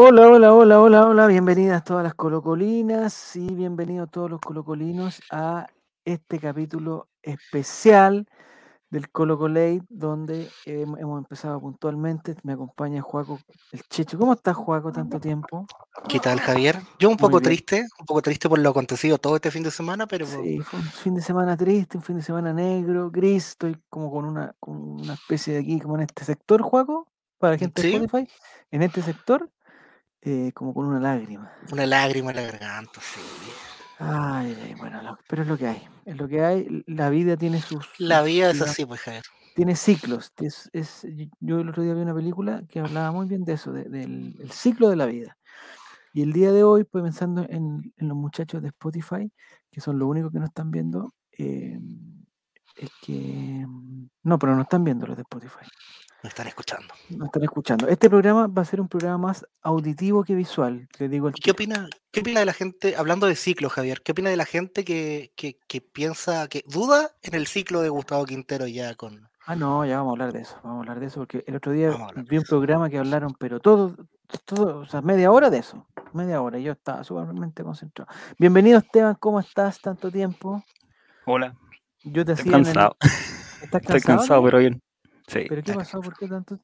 Hola, hola, hola, hola, hola, bienvenidas todas las colocolinas y bienvenidos todos los colocolinos a este capítulo especial del Colocolate donde hem- hemos empezado puntualmente. Me acompaña Juaco, el Checho. ¿Cómo estás, Juaco, tanto tiempo? ¿Qué tal, Javier? Yo un Muy poco bien. triste, un poco triste por lo acontecido todo este fin de semana, pero Sí, fue un fin de semana triste, un fin de semana negro, gris. Estoy como con una, con una especie de aquí, como en este sector, Juaco, para la gente de Spotify, en este sector, eh, como con una lágrima. una lágrima en la garganta, sí. Ay, ay, bueno, lo- pero es lo que hay. Es lo que hay. La vida tiene sus, La vida es así, pues, Javier. tiene ciclos. Es, es- yo el otro día vi una película que hablaba muy bien de eso, de- del el ciclo de la vida. Y el día de hoy, pues pensando en, en los muchachos de Spotify, que son los únicos que nos están viendo, eh, es que... No, pero no están viendo los de Spotify. Me están escuchando. No están escuchando. Este programa va a ser un programa más auditivo que visual, le digo al ¿Y qué opina, qué opina de la gente, hablando de ciclo, Javier, qué opina de la gente que, que, que piensa, que duda en el ciclo de Gustavo Quintero ya con... Ah, no, ya vamos a hablar de eso, vamos a hablar de eso, porque el otro día vi un programa que hablaron, pero todo, todo, o sea, media hora de eso, media hora, y yo estaba sumamente concentrado. Bienvenido Esteban, ¿cómo estás? Tanto tiempo. Hola, Yo te estoy cansado. ¿Estás Estoy cansado? cansado, no? pero bien. Sí. ¿Pero qué pasó? ¿Por qué tanto?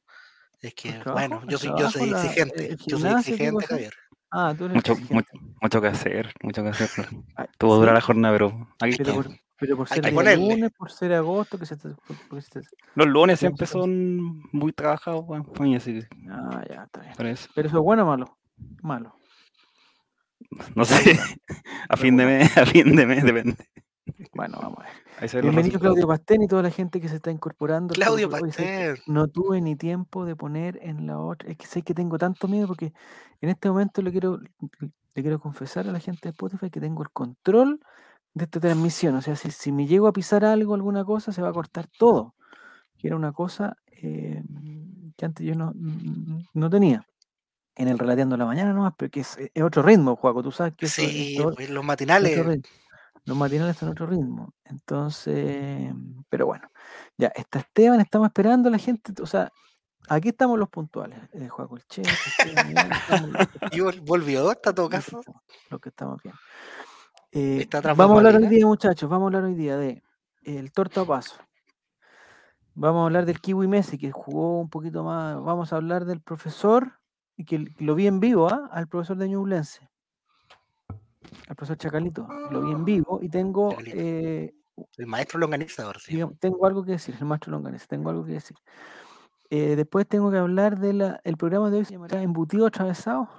Es que, bueno, ¿El yo soy, yo soy exigente, yo soy exigente? Javier. Ah, tú eres Mucho, exigente. mucho, mucho que hacer, mucho que hacer. Tuvo ¿sí? dura la jornada, pero aquí Pero por, pero por ser lunes, por ser agosto, que se te, por- porque se te- Los lunes siempre son muy trabajados, mí, así que Ah, ya, está bien. por eso. ¿Pero eso es bueno o malo? Malo. No sé, a fin de mes, a fin de mes, depende. Bueno, vamos a ver. Bienvenido. Claudio Pastén y toda la gente que se está incorporando. Claudio. Pastel. No tuve ni tiempo de poner en la otra. Es que sé que tengo tanto miedo porque en este momento le quiero, le quiero confesar a la gente de Spotify que tengo el control de esta transmisión. O sea, si, si me llego a pisar algo, alguna cosa, se va a cortar todo. Que era una cosa eh, que antes yo no, no tenía. En el Relateando la Mañana nomás, pero que es, es otro ritmo, Juaco. Tú sabes que eso es Sí, pues los otro matinales. Los matinales son otro ritmo. Entonces, pero bueno, ya está Esteban, estamos esperando a la gente. O sea, aquí estamos los puntuales. Eh, Juaco el Che, Esteban, Iván, estamos los que Y vol- volvió, está en todo caso. los que estamos bien. Eh, vamos a hablar hoy día, muchachos, vamos a hablar hoy día de el torta a paso. Vamos a hablar del Kiwi Messi, que jugó un poquito más. Vamos a hablar del profesor, y que lo vi en vivo, ¿ah? al profesor de Ñublense, al profesor Chacalito. Lo vi en vivo y tengo, eh, El maestro longanizador, sí. tengo algo que decir, el maestro Longanés, tengo algo que decir. Eh, después tengo que hablar del el programa de hoy, se llamará Embutido Atravesado.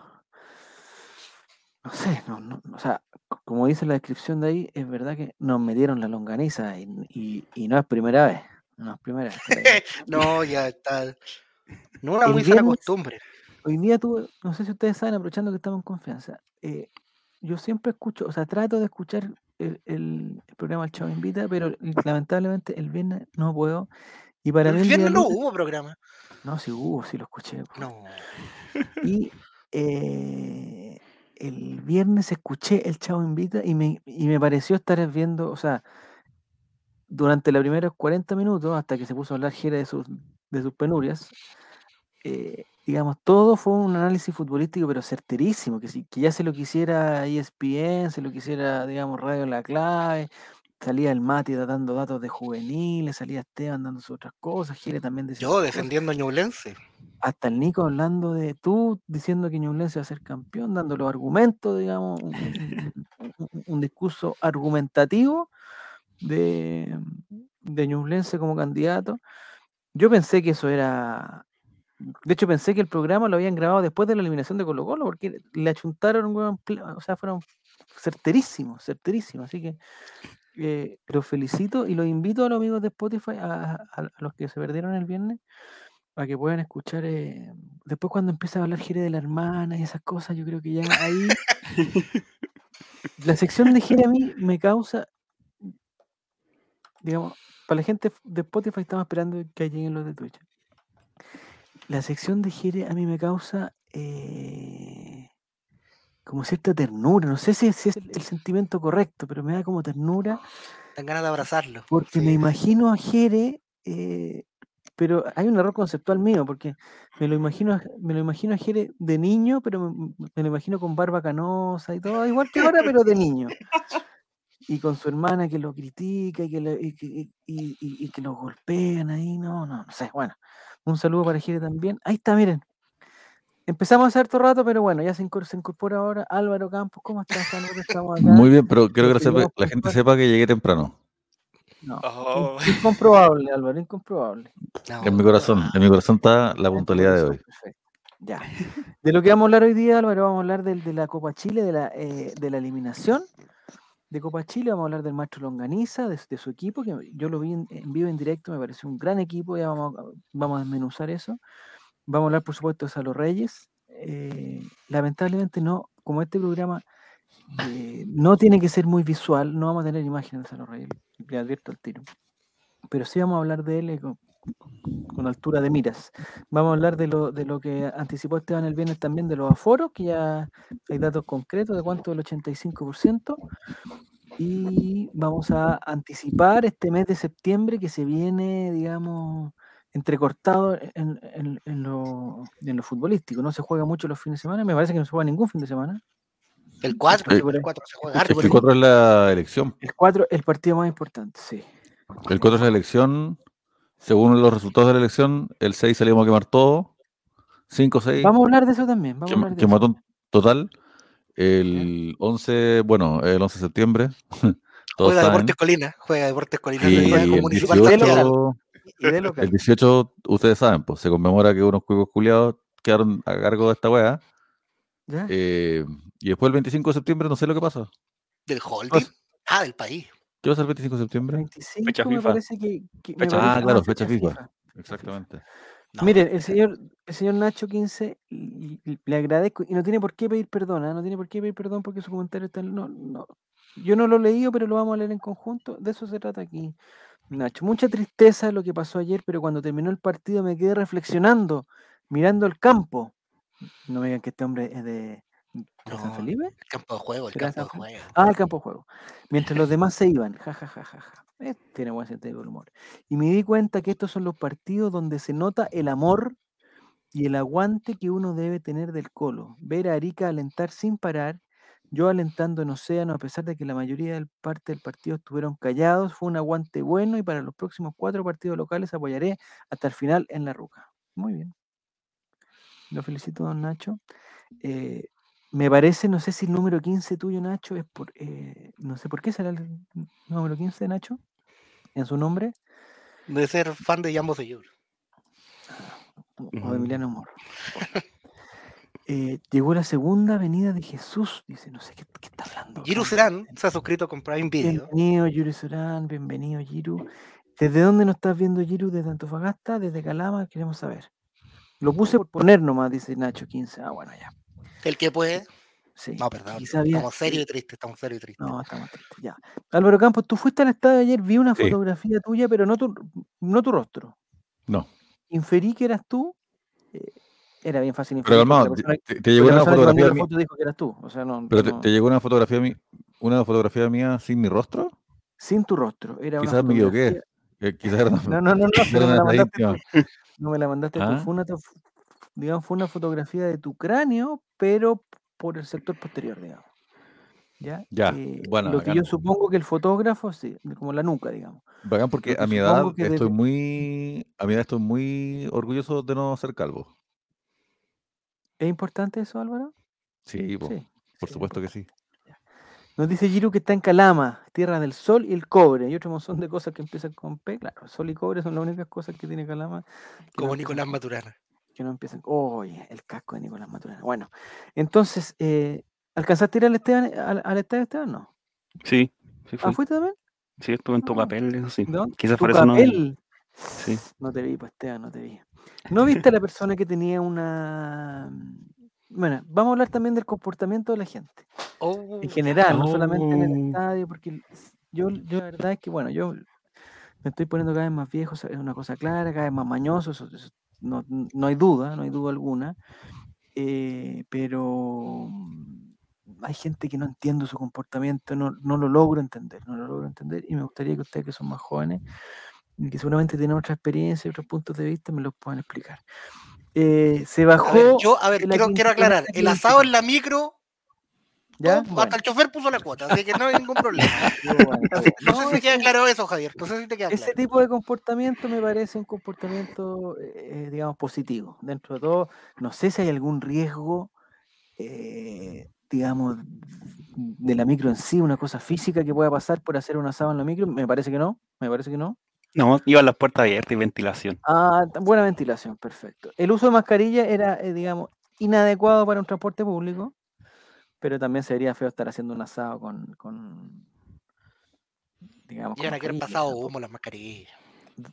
No sé, no, no, o sea, como dice la descripción de ahí, es verdad que nos metieron la longaniza y, y- y no es primera vez. No es primera vez. No, ya está. No una El muy viernes- costumbre. Hoy día tuve, no sé si ustedes saben, aprovechando que estamos en confianza, eh, yo siempre escucho, o sea, trato de escuchar el, el- el programa El Chavo Invita, pero lamentablemente el viernes no puedo. Y para mí El viernes no hubo programa. No, sí hubo, sí lo escuché. No. Y eh, el viernes escuché El Chavo Invita y me, y me pareció estar viendo, o sea, durante los primeros 40 minutos, hasta que se puso a hablar Jere de sus, de sus penurias, eh, digamos, todo fue un análisis futbolístico, pero certerísimo, que, si, que ya se lo quisiera ESPN, se lo quisiera, digamos, Radio La Clave, salía el Mati dando datos de juveniles, salía Esteban dando sus otras cosas, Jere también decía Yo defendiendo a Ñublense. hasta el Nico hablando de tú, diciendo que Ñublense va a ser campeón, dando los argumentos, digamos, un discurso argumentativo de, de Ñublense como candidato. Yo pensé que eso era. De hecho, pensé que el programa lo habían grabado después de la eliminación de Colo Colo, porque le achuntaron, weón, o sea, fueron certerísimos, certerísimos. Así que eh, los felicito y los invito a los amigos de Spotify, a los que se perdieron el viernes, para que puedan escuchar. eh, después, cuando empieza a hablar Jere de la hermana y esas cosas, yo creo que ya ahí. la sección de Jere a mí me causa. Digamos, para la gente de Spotify estamos esperando que lleguen los de Twitch. La sección de Jere a mí me causa eh, como cierta ternura. No sé si, si es el, sentimiento correcto, pero me da como ternura Dan ganas de abrazarlo. porque me imagino a Jere eh, pero hay un error conceptual mío, porque me lo imagino, a- me lo imagino a Jere de niño, pero me, me lo imagino con barba canosa y todo, igual que ahora, pero de niño. Y con su hermana que lo critica y que, y- y- y que lo golpean ahí, no, no, no sé. Bueno, un saludo para Jere también. Ahí está, miren. Empezamos hace harto rato, pero bueno, ya se incor- se incorpora ahora Álvaro Campos. ¿Cómo estás, Álvaro? Estamos acá. Muy bien, pero quiero que la, gente sepa que llegué temprano. No, Oh. in- incomprobable, Álvaro, incomprobable. No, En mi corazón, en mi corazón está la puntualidad de hoy. perfecto. Ya. De lo que vamos a hablar hoy día, Álvaro, vamos a hablar del, de la Copa Chile, de la, eh, de la eliminación de Copa Chile, vamos a hablar del maestro Longaniza, de, su equipo, que yo lo vi en, vivo, en directo, me pareció un gran equipo, ya vamos, vamos a desmenuzar eso. Vamos a hablar, por supuesto, de Salo Reyes. Eh, lamentablemente no, como este programa eh, no tiene que ser muy visual, no vamos a tener imágenes de Salo Reyes, le advierto al tiro. Pero sí vamos a hablar de él eh, con, altura de miras. Vamos a hablar de lo, de lo que anticipó Esteban el viernes también, de los aforos, que ya hay datos concretos de cuánto del 85%. Y vamos a anticipar este mes de septiembre que se viene, digamos, entrecortado en, en- en lo, en lo futbolístico. No se juega mucho los fines de semana, me parece que no se juega ningún fin de semana. El 4, Eh, el 4 se juega Es el 4 es la elección. El 4 el partido más importante, sí. El 4 es la elección. Según los resultados de la elección, el 6 salimos a quemar todo. 5, 6. Vamos a hablar de eso también. Vamos a hablar de eso. Quematón total. El 11, bueno, el 11 de septiembre. Todos Juega saben. Deportes Colina, juega Deportes Colina. Y juega el Municipal 18, Santiago. Y de local. el 18, ustedes saben, pues se conmemora que unos cuicos culiados quedaron a cargo de esta weá. ¿Ya? Eh, y después el 25 de septiembre, no sé lo que pasa. Del holding. Ah, del país. ¿Qué va a ser el 25 de septiembre? 25 Fecha me FIFA. parece que... que me Fecha parece- Ah, claro, fecha FIFA. FIFA. Exactamente. No, Miren, el señor, el señor Nacho 15, y- y le agradezco, y no tiene por qué pedir perdón, ¿ah? no tiene por qué pedir perdón porque su comentario está... No, no, yo no lo he leído, pero lo vamos a leer en conjunto. De eso se trata aquí, Nacho. Mucha tristeza lo que pasó ayer, pero cuando terminó el partido me quedé reflexionando, mirando el campo. No me digan que este hombre es de, de San No. Felipe. el campo de juego, el ¿Será campo de juego. Ah, el campo de juego. Mientras los demás se iban. Ja, ja, ja, ja, ja. Eh, tiene buen sentido del humor. Y me di cuenta que estos son los partidos donde se nota el amor y el aguante que uno debe tener del colo. Ver a Arica alentar sin parar, yo alentando en Océano, a pesar de que la mayoría del parte del partido estuvieron callados, fue un aguante bueno y para los próximos cuatro partidos locales apoyaré hasta el final en la ruca. Muy bien. Lo felicito, don Nacho. Eh, me parece, no sé si el número 15 tuyo, Nacho, es por. eh, no sé por qué será el número 15, Nacho, en su nombre, Debe ser fan de Jambo Señor. o de Emiliano Moro. Eh, llegó la segunda venida de Jesús, dice, no sé qué, qué está hablando. Giru acá. Serán se ha suscrito con Prime Video. Bienvenido, Yuri Során, bienvenido, Giru. ¿Desde dónde nos estás viendo, Giru? ¿Desde Antofagasta? ¿Desde Calama? Queremos saber. Lo puse por poner nomás, dice Nacho 15. Ah, bueno, ya. El que puede. Sí. No, perdón. Estamos serios y tristes, estamos serios y tristes. No, estamos tristes, ya. Álvaro Campos, tú fuiste al estadio ayer, vi una Sí. fotografía tuya, pero no tu, no tu rostro. No. Inferí que eras tú. eh, era bien fácil Pero inferir. la persona- te, te llegó una fotografía la mía- foto dijo que eras tú. O sea, no, pero te, no- te llegó una fotografía mi- una fotografía mía sin mi rostro. sin tu rostro. Era Quizás me equivoqué. quizás era una, No, no, no, no, no me la mandaste. No me la mandaste tú. Fue una, to- digamos, fue una fotografía de tu cráneo, pero por el sector posterior, digamos. ¿Ya? Ya, Eh, bueno, lo que bacán. yo supongo que el fotógrafo, sí, como la nuca, digamos. Bacán porque a mi edad estoy debe- muy a mi edad estoy muy orgulloso de no ser calvo. ¿Es importante eso, Álvaro? Sí, po, Sí. por sí, supuesto que sí. Nos dice Giru que está en Calama, tierra del sol y el cobre. Y otro montón de cosas que empiezan con P. Claro, sol y cobre son las únicas cosas que tiene Calama. Como Nicolás Maturana. Que no empiezan. Oye, el casco de Nicolás Maturana. Bueno, entonces, eh, ¿alcanzaste a ir al, Esteban, al, al estadio Esteban? No. Sí, sí, ¿Ah, fui. fuiste también? Sí, estuve en tu Ah. papel, eso sí. ¿De dónde? Quizás por eso no. Sí. No te vi, pues Esteban, no te vi. ¿No viste a la persona que tenía una... Bueno, vamos a hablar también del comportamiento de la gente. Oh, En general, no solamente en el Oh. estadio, porque yo, yo la verdad es que, bueno, yo me estoy poniendo cada vez más viejo, es una cosa clara, cada vez más mañoso, eso- eso no, no hay duda, no hay duda alguna. eh, pero mm, hay gente que no entiendo su comportamiento, no, no lo logro entender, no lo logro entender, y me gustaría que ustedes que son más jóvenes y que seguramente tienen otra experiencia y otros puntos de vista, me los puedan explicar. Eh, se A bajó. ver, yo, a ver, quiero, quiero aclarar. El asado en la micro, ¿Ya? todo- Bueno, hasta el chofer puso la cuota, así que no hay ningún problema. No, No, sé si ese- queda claro eso, Javier. No sé si te queda Ese claro. tipo de comportamiento me parece un comportamiento, eh, digamos, positivo. Dentro de todo, no sé si hay algún riesgo, eh, digamos, de la micro en sí, una cosa física que pueda pasar por hacer un asado en la micro. Me parece que no, me parece que no. No, iban las puertas abiertas y ventilación. Ah, buena ventilación, perfecto. El uso de mascarilla era, eh, digamos, inadecuado para un transporte público, pero también sería feo estar haciendo un asado con, con digamos, Y con van a quedar mascarilla, pasado tampoco. humo las mascarillas.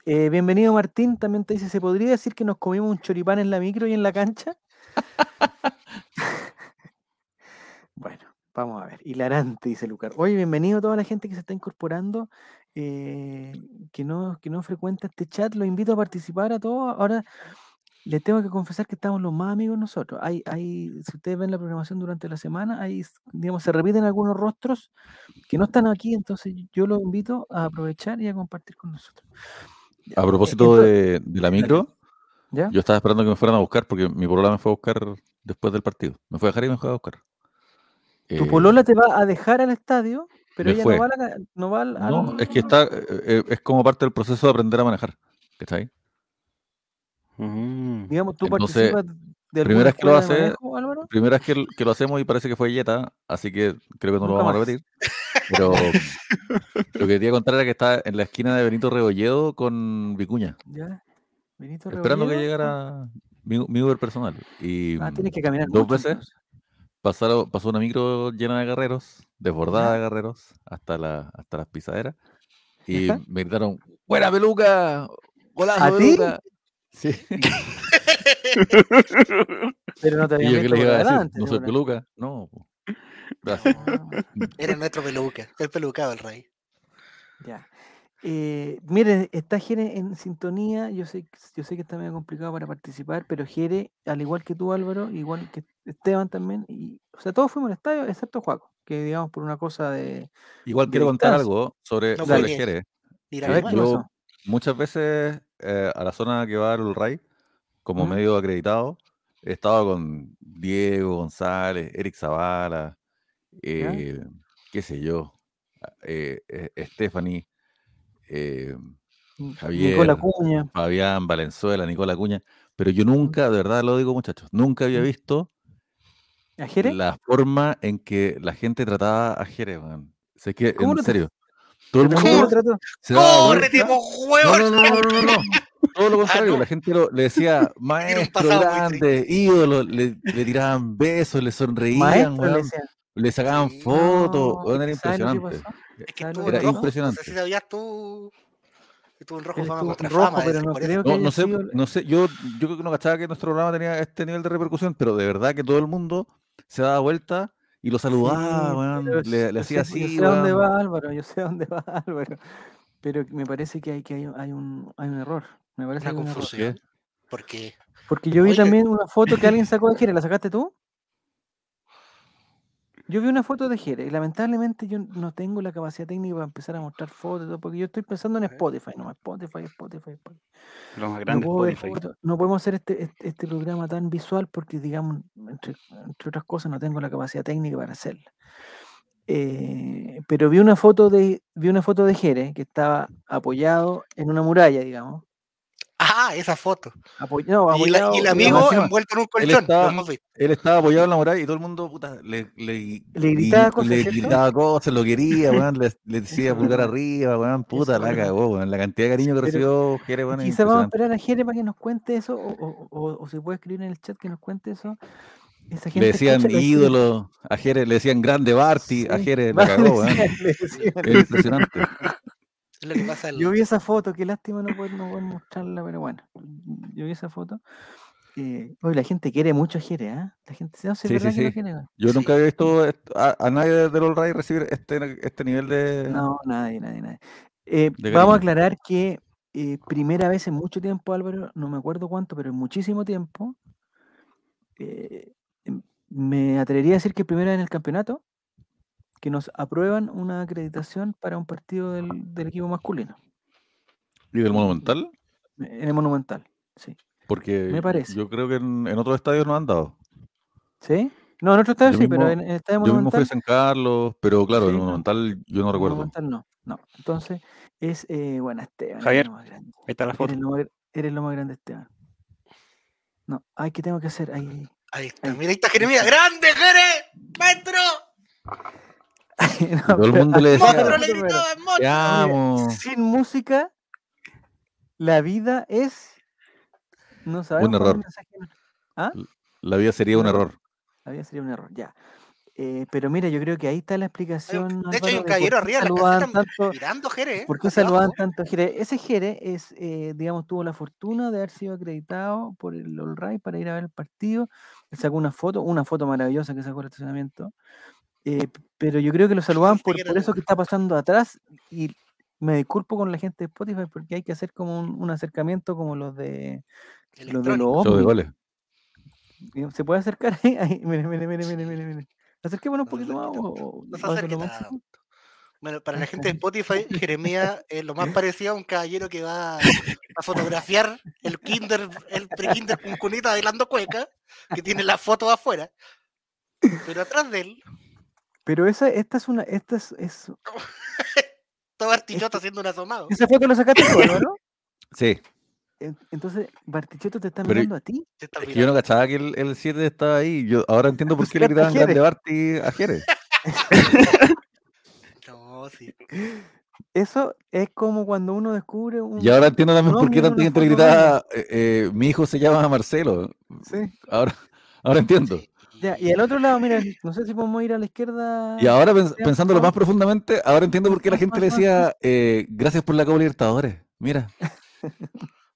Eh, bienvenido Martín, también te dice, ¿se podría decir que nos comimos un choripán en la micro y en la cancha? bueno, vamos a ver. Hilarante, dice Lucar. Oye, bienvenido a toda la gente que se está incorporando, eh, que, no, que no frecuenta este chat. Los invito a participar a todos. Ahora les tengo que confesar que estamos los más amigos nosotros. Hay, hay, si ustedes ven la programación durante la semana, hay, digamos, se repiten algunos rostros que no están aquí, entonces yo los invito a aprovechar y a compartir con nosotros. A eh, propósito de, de la micro, ¿ya? yo estaba esperando que me fueran a buscar porque mi polola me fue a buscar después del partido. Me fue a dejar y me fue a buscar. Tu Eh, polola te va a dejar al estadio, pero ella fue. no va, a la no va es que está, eh, eh, es como parte del proceso de aprender a manejar. ¿Cachai? Mm. digamos, tú Entonces, participas de primera vez que lo hace- manejo, Álvaro? Primera vez que, lo hacemos y parece que fue Yeta, así que creo que no lo vamos a repetir. Pero lo que quería contar era que está en la esquina de Benito Rebolledo con Vicuña, Ya. Benito esperando que llegara mi, mi Uber personal. Y Ah, tienes que caminar dos mucho, veces entonces. pasaron, pasó una micro llena de guerreros, desbordada Ya. de guerreros, hasta, la, hasta las pisaderas. Y me gritaron, ¡Buena peluca! ¡Golazo, ¿A ti? peluca! Sí. Pero no te que visto por adelante, no soy peluca. No. Gracias. Ah, Eres nuestro peluca, el pelucado el rey. ya. Eh, miren, está Jere en sintonía. Yo sé, que- yo sé que está medio complicado para participar, pero Jere, al igual que tú, Álvaro, igual que Esteban también, y, o sea, todos fuimos al estadio, excepto Juaco, que digamos por una cosa de. Igual de quiero contar algo sobre, No sobre puede. Jerez. Mira, A ver, mi ¿qué mano. yo- pasó? Muchas veces eh, a la zona que va el RAI, como medio acreditado, he estado con Diego González, Eric Zavala, eh, qué sé yo, a- eh, eh, Stephanie, Nicola Javier, Cuña. Fabián, Valenzuela, Nicola Cuña, pero yo nunca, de verdad lo digo muchachos, nunca había visto ¿A Jere? la forma en que la gente trataba a Jerez, weón. Sé que, ¿Cómo en serio, todo el ¿Pero mundo cómo lo trató? se ¡Córrete, vuelta. po, No, huevón! no, no, no, no, no, no. Todo lo contrario, no. la gente lo- le decía maestro grande, ídolo, le, le tiraban besos, le sonreían, Maestro le weón, decían. le sacaban Sí. fotos, No, weón, era es que ¿sabes lo que impresionante. Es que ¿Sabes lo estuvo que en Era impresionante. No sé si sabías tú. Estuvo en rojo Él fama estuvo contra en rojo, fama. pero dicen, no por creo eso. que No, haya no sé, sido- no sé, yo, yo creo que no cachaba que nuestro programa tenía este nivel de repercusión, pero de verdad que todo el mundo se daba vuelta y lo saludaba, Sí, le, le yo hacía sé- Yo así, sé dónde va Álvaro, yo sé dónde va Álvaro. Pero me parece que hay, que hay, hay un, hay un error. Me parece Una que hay un error. confusión. Porque Porque yo vi Oye. también una foto que alguien sacó de Jere. ¿La sacaste tú? Yo vi una foto de Jere y lamentablemente yo no tengo la capacidad técnica para empezar a mostrar fotos, todo, porque yo estoy pensando en. Spotify, no Spotify, Spotify, Spotify. Lo más No, grande Spotify. fotos, no podemos hacer este, este, este programa tan visual porque, digamos, entre, entre otras cosas, no tengo la capacidad técnica para hacerlo. Eh, pero vi una foto de vi una foto de Jere que estaba apoyado en una muralla, digamos. Ah, esa foto. Y, la- apoyado, y el amigo encima, envuelto en un él colchón. estaba-. Él estaba apoyado en la muralla y todo el mundo puta, le, le, Le gritaba cosas, le gritaba cosas, lo quería, le, le decía pulgar arriba, weón, puta, Eso la cagó, weón. La cantidad de cariño que Pero- recibió Jere, weón, es Quizás vamos a esperar a Jere para que nos cuente eso, o, o, o- o se puede escribir en el chat que nos cuente eso. Esa gente Le decían escucha- ídolo, a Jere le decían grande Barty, a Sí, Jere la cagó, weón. decían- le decían- Es impresionante. Es lo que pasa. en- Yo vi esa foto, qué lástima no poder, no poder mostrarla, pero bueno, yo vi esa foto. Eh, oye, la gente quiere mucho a Jere, ¿ah? La gente no Sí, ¿verdad sí, que sí. quiere? weón? Yo Sí. nunca había visto a, a nadie del All Right recibir este, este nivel de. No, nadie, nadie, nadie. Eh, vamos a aclarar que eh, primera vez en mucho tiempo, Álvaro, no me acuerdo cuánto, pero en muchísimo tiempo, eh, em- me atrevería a decir que primera vez en el campeonato, que nos aprueban una acreditación para un partido del, del equipo masculino. ¿Y del Monumental? En el Monumental, sí. Porque Me parece. yo creo que en, en otros estadios no han dado. ¿Sí? No, en otro estadio Yo sí, pero en en el estadio Yo mismo fui Monumental. a San Carlos, pero claro, Sí, el no. Monumental yo no el recuerdo. Monumental no, no. Entonces, es, eh, bueno, Esteban. Javier. Ahí está la foto. Eres lo, más, eres lo más grande, Esteban. No, ay, ¿qué tengo que hacer? Ay, Ahí está, Ahí. mira, ahí está Jeremías. ¡Grande, Jere! ¡Maestro! no, Todo el pero- mundo le decía, ¡Monstruo! pero- Le gritaban, Te monstruo. amo. Sin música, la vida es. No sabemos. es error. ¿Ah? La vida sería un Un error. La vida sería un error, ya. Eh, pero mira, yo creo que ahí está la explicación. De hecho, hay un de caballero arriba la caseta tanto, mirando, Jere. ¿eh? ¿Por qué saludaban abajo. tanto a Jere? Ese Jere es, eh, digamos, tuvo la fortuna de haber sido acreditado por el All Right para ir a ver el partido. Él sacó una foto, una foto maravillosa que sacó el estacionamiento. Eh, pero yo creo que lo saludaban por, por eso que está pasando atrás. Y me disculpo con la gente de Spotify porque hay que hacer como un, un acercamiento como los de los de los ¿Se puede acercar ahí? ahí mire, mire, mire, mire, mire, mire. Acerquémonos un poquito más. o- No se acerque. Bueno, para la gente de. Spotify, Jeremías es lo más parecido a un caballero que va a fotografiar el kinder, el pre-kinder con cunita bailando cueca, que tiene la foto afuera. Pero atrás de él, Pero esa, esta es una, esta es, es- todo Artichota Este- haciendo un asomado. esa foto la sacaste tú, ¿no? Sí. Entonces, Bartichotto te está Pero- mirando a ti. Es que yo no cachaba que el, el 7 estaba ahí. Yo ahora entiendo por qué le gritaban grande. Barty a Jerez. No, sí. Eso es como cuando uno descubre un. Y ahora entiendo también No, por qué tanta gente le gritaba, eh, eh, mi hijo se llama Marcelo. Sí. Ahora, ahora entiendo. Sí. Ya, y al otro lado, mira, no sé si podemos ir a la izquierda. Y ahora pens- pensándolo más profundamente, ahora entiendo por qué la gente le decía eh, gracias por la Copa Libertadores. Mira,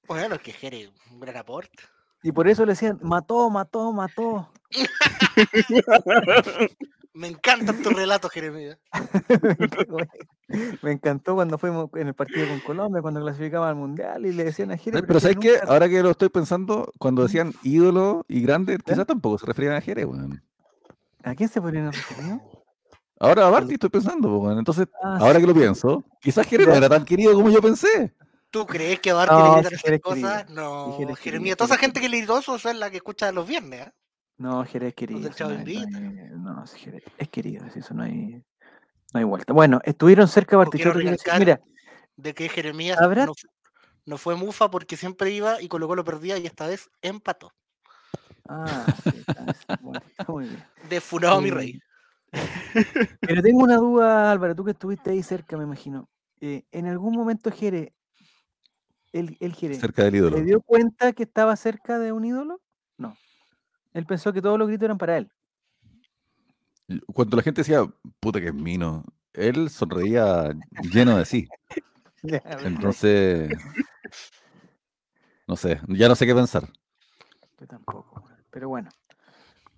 Bueno, es que Jere, un gran aporte. Y por eso le decían, mató, mató, mató. Me encantan tus relatos, Jeremías. Me encantó cuando fuimos en el partido con Colombia, cuando clasificaba al mundial y le decían a Jere. Eh, pero ¿sabes qué? nunca- Ahora que lo estoy pensando, cuando decían ídolo y grande, ¿Ya? quizás tampoco se referían a Jerez, weón. ¿A quién se podrían referir? Ahora a Barty estoy pensando, weón. Entonces, Ah, ahora sí. que lo pienso, quizás Jerez no era tan querido como yo pensé. ¿Tú crees que a Bart No, le gritan esas cosas? No, Jeremías. Toda esa gente que le gritó eso es la que escucha los viernes. ¿ah? No, Jerez es querido. no, no hay- Jerez es querido, eso no hay, no hay vuelta. Bueno, estuvieron cerca Bartichotto. Mira, de que Jeremías ¿Habrá- no, no fue mufa porque siempre iba y Colo Colo perdía y esta vez empató. ah, sí, está, está bueno, está muy bien. De Funado mi rey. Pero tengo una duda, Álvaro, tú que estuviste ahí cerca, me imagino. Eh, ¿En algún momento Jere, el, el Jere, Cerca del ídolo. ¿se dio cuenta que estaba cerca de un ídolo? No. Él pensó que todos los gritos eran para él. Cuando la gente decía, puta que es mino, él sonreía lleno de sí. Entonces, no sé, ya no sé qué pensar. Yo tampoco, pero bueno,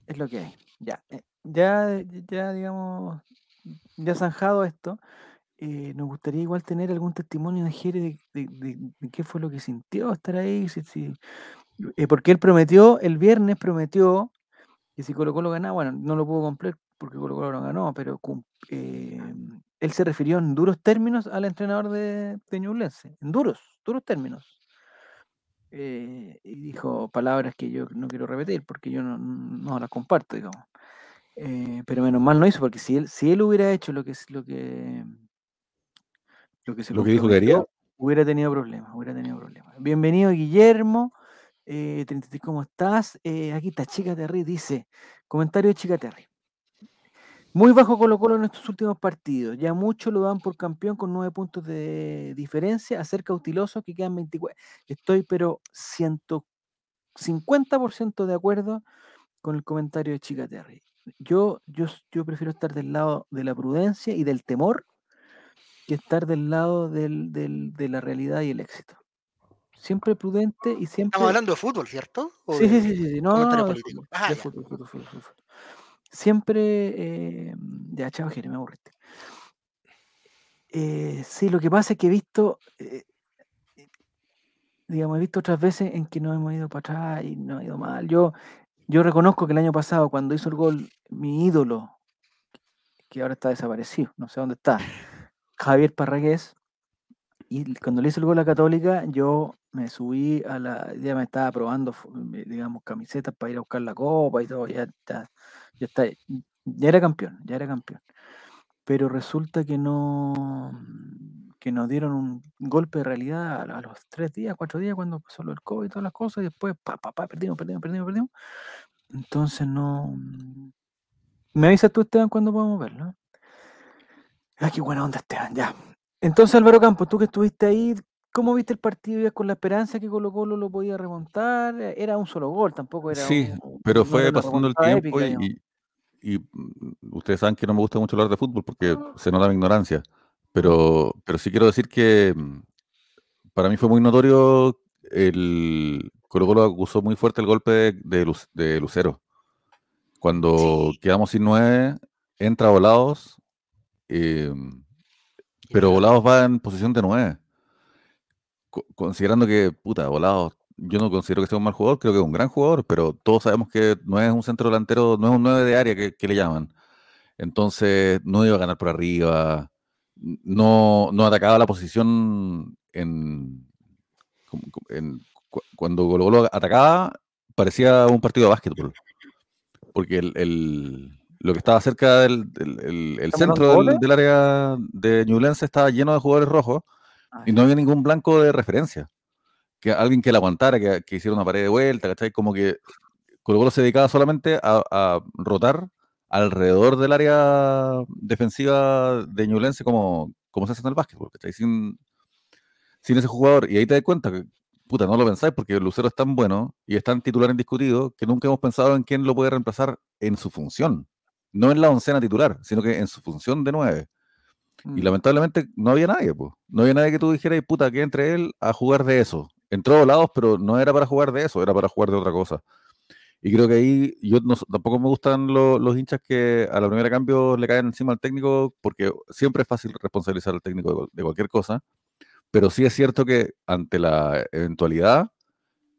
es lo que hay. Ya, eh, ya, ya digamos, ya zanjado esto, eh, nos gustaría igual tener algún testimonio de Jere de, de- de- de qué fue lo que sintió estar ahí, si, si- eh, porque él prometió, el viernes prometió que si Colo Colo ganaba, bueno, no lo pudo cumplir porque Colo Colo no ganó, pero eh, él se refirió en duros términos al entrenador de, de Ñublense, en duros, duros términos eh, y dijo palabras que yo no quiero repetir porque yo no, no las comparto, digamos. Eh, pero menos mal no hizo, porque si él, si él hubiera hecho lo que, lo que, lo que se Lo que dijo que haría. hubiera tenido problemas, hubiera tenido problemas. Bienvenido, Guillermo. Eh, 33, ¿cómo estás? Eh, aquí está Chica Terry, dice, comentario de Chica Terry. Muy bajo Colo Colo en estos últimos partidos. Ya muchos lo dan por campeón con nueve puntos de diferencia. Hacer cauteloso que quedan 24. Estoy pero 150% de acuerdo con el comentario de Chica Terry. Yo, yo, yo prefiero estar del lado de la prudencia y del temor que estar del lado del- del- de la realidad y el éxito. Siempre prudente y siempre... Estamos hablando de fútbol, ¿cierto? ¿O Sí, sí, de- sí, sí, sí, No, no, no, fútbol, Ah, de ya. fútbol, fútbol, fútbol, fútbol. Siempre, eh, ya, chao, Jere, me aburriste. Eh, sí, lo que pasa es que he visto, eh, digamos, he visto otras veces en que nos hemos ido para atrás y nos ha ido mal. Yo, yo reconozco que el año pasado, cuando hizo el gol, mi ídolo, que ahora está desaparecido, no sé dónde está, Javier Parragués, y cuando le hice el gol a Católica, yo me subí a la, ya me estaba probando, digamos, camisetas para ir a buscar la copa y todo, ya está, ya está, ya era campeón, ya era campeón. Pero resulta que no, que nos dieron un golpe de realidad a, los tres días, cuatro días, cuando pasó lo del COVID y todas las cosas, y después, pa, pa, pa, perdimos, perdimos, perdimos, perdimos. Entonces no. Me avisas tú, Esteban, cuando podemos verlo. Ah, qué buena onda, Esteban, ya. Entonces, Álvaro Campos, tú que estuviste ahí, ¿cómo viste el partido? ¿Ibas con la esperanza que Colo Colo lo podía remontar? Era un solo gol, tampoco era Sí, un- pero fue pasando el tiempo épica, y, digamos. y- y, mm, ustedes saben que no me gusta mucho hablar de fútbol porque se nota mi ignorancia, pero, pero sí quiero decir que mm, para mí fue muy notorio el Colo Colo acusó muy fuerte el golpe de, de Lu- de Lucero. Cuando Sí. quedamos sin nueve, entra Volados, eh, pero Ya. Volados va en posición de nueve. Co- considerando que, puta, Volados, yo no considero que sea un mal jugador, creo que es un gran jugador, pero todos sabemos que no es un centro delantero, no es un 9 de área que, que le llaman. Entonces, no iba a ganar por arriba, no, no atacaba la posición en, cuando Colo atacaba, parecía un partido de básquetbol. Porque el, el- lo que estaba cerca del del- el, el ¿Estamos centro del, área de Ñublense estaba lleno de jugadores rojos y no había ningún blanco de referencia. Que alguien que la aguantara, que, que hiciera una pared de vuelta, ¿cachai? Como que Colo Colo se dedicaba solamente a, a rotar alrededor del área defensiva de Ñublense como, como se hace en el básquetbol, ¿cachai? Sin, sin ese jugador. Y ahí te das cuenta que, puta, no lo pensáis porque Lucero es tan bueno y es tan titular indiscutido que nunca hemos pensado en quién lo puede reemplazar en su función. No en la oncena titular, sino que en su función de nueve. Y mm. lamentablemente no había nadie, pues. No había nadie que tú dijeras, puta, que entre él a jugar de eso. Entró volados, pero no era para jugar de eso, era para jugar de otra cosa. Y creo que ahí yo no- tampoco me gustan lo- los hinchas que a la primera cambio le caen encima al técnico, porque siempre es fácil responsabilizar al técnico de, cual- de cualquier cosa. Pero sí es cierto que ante la eventualidad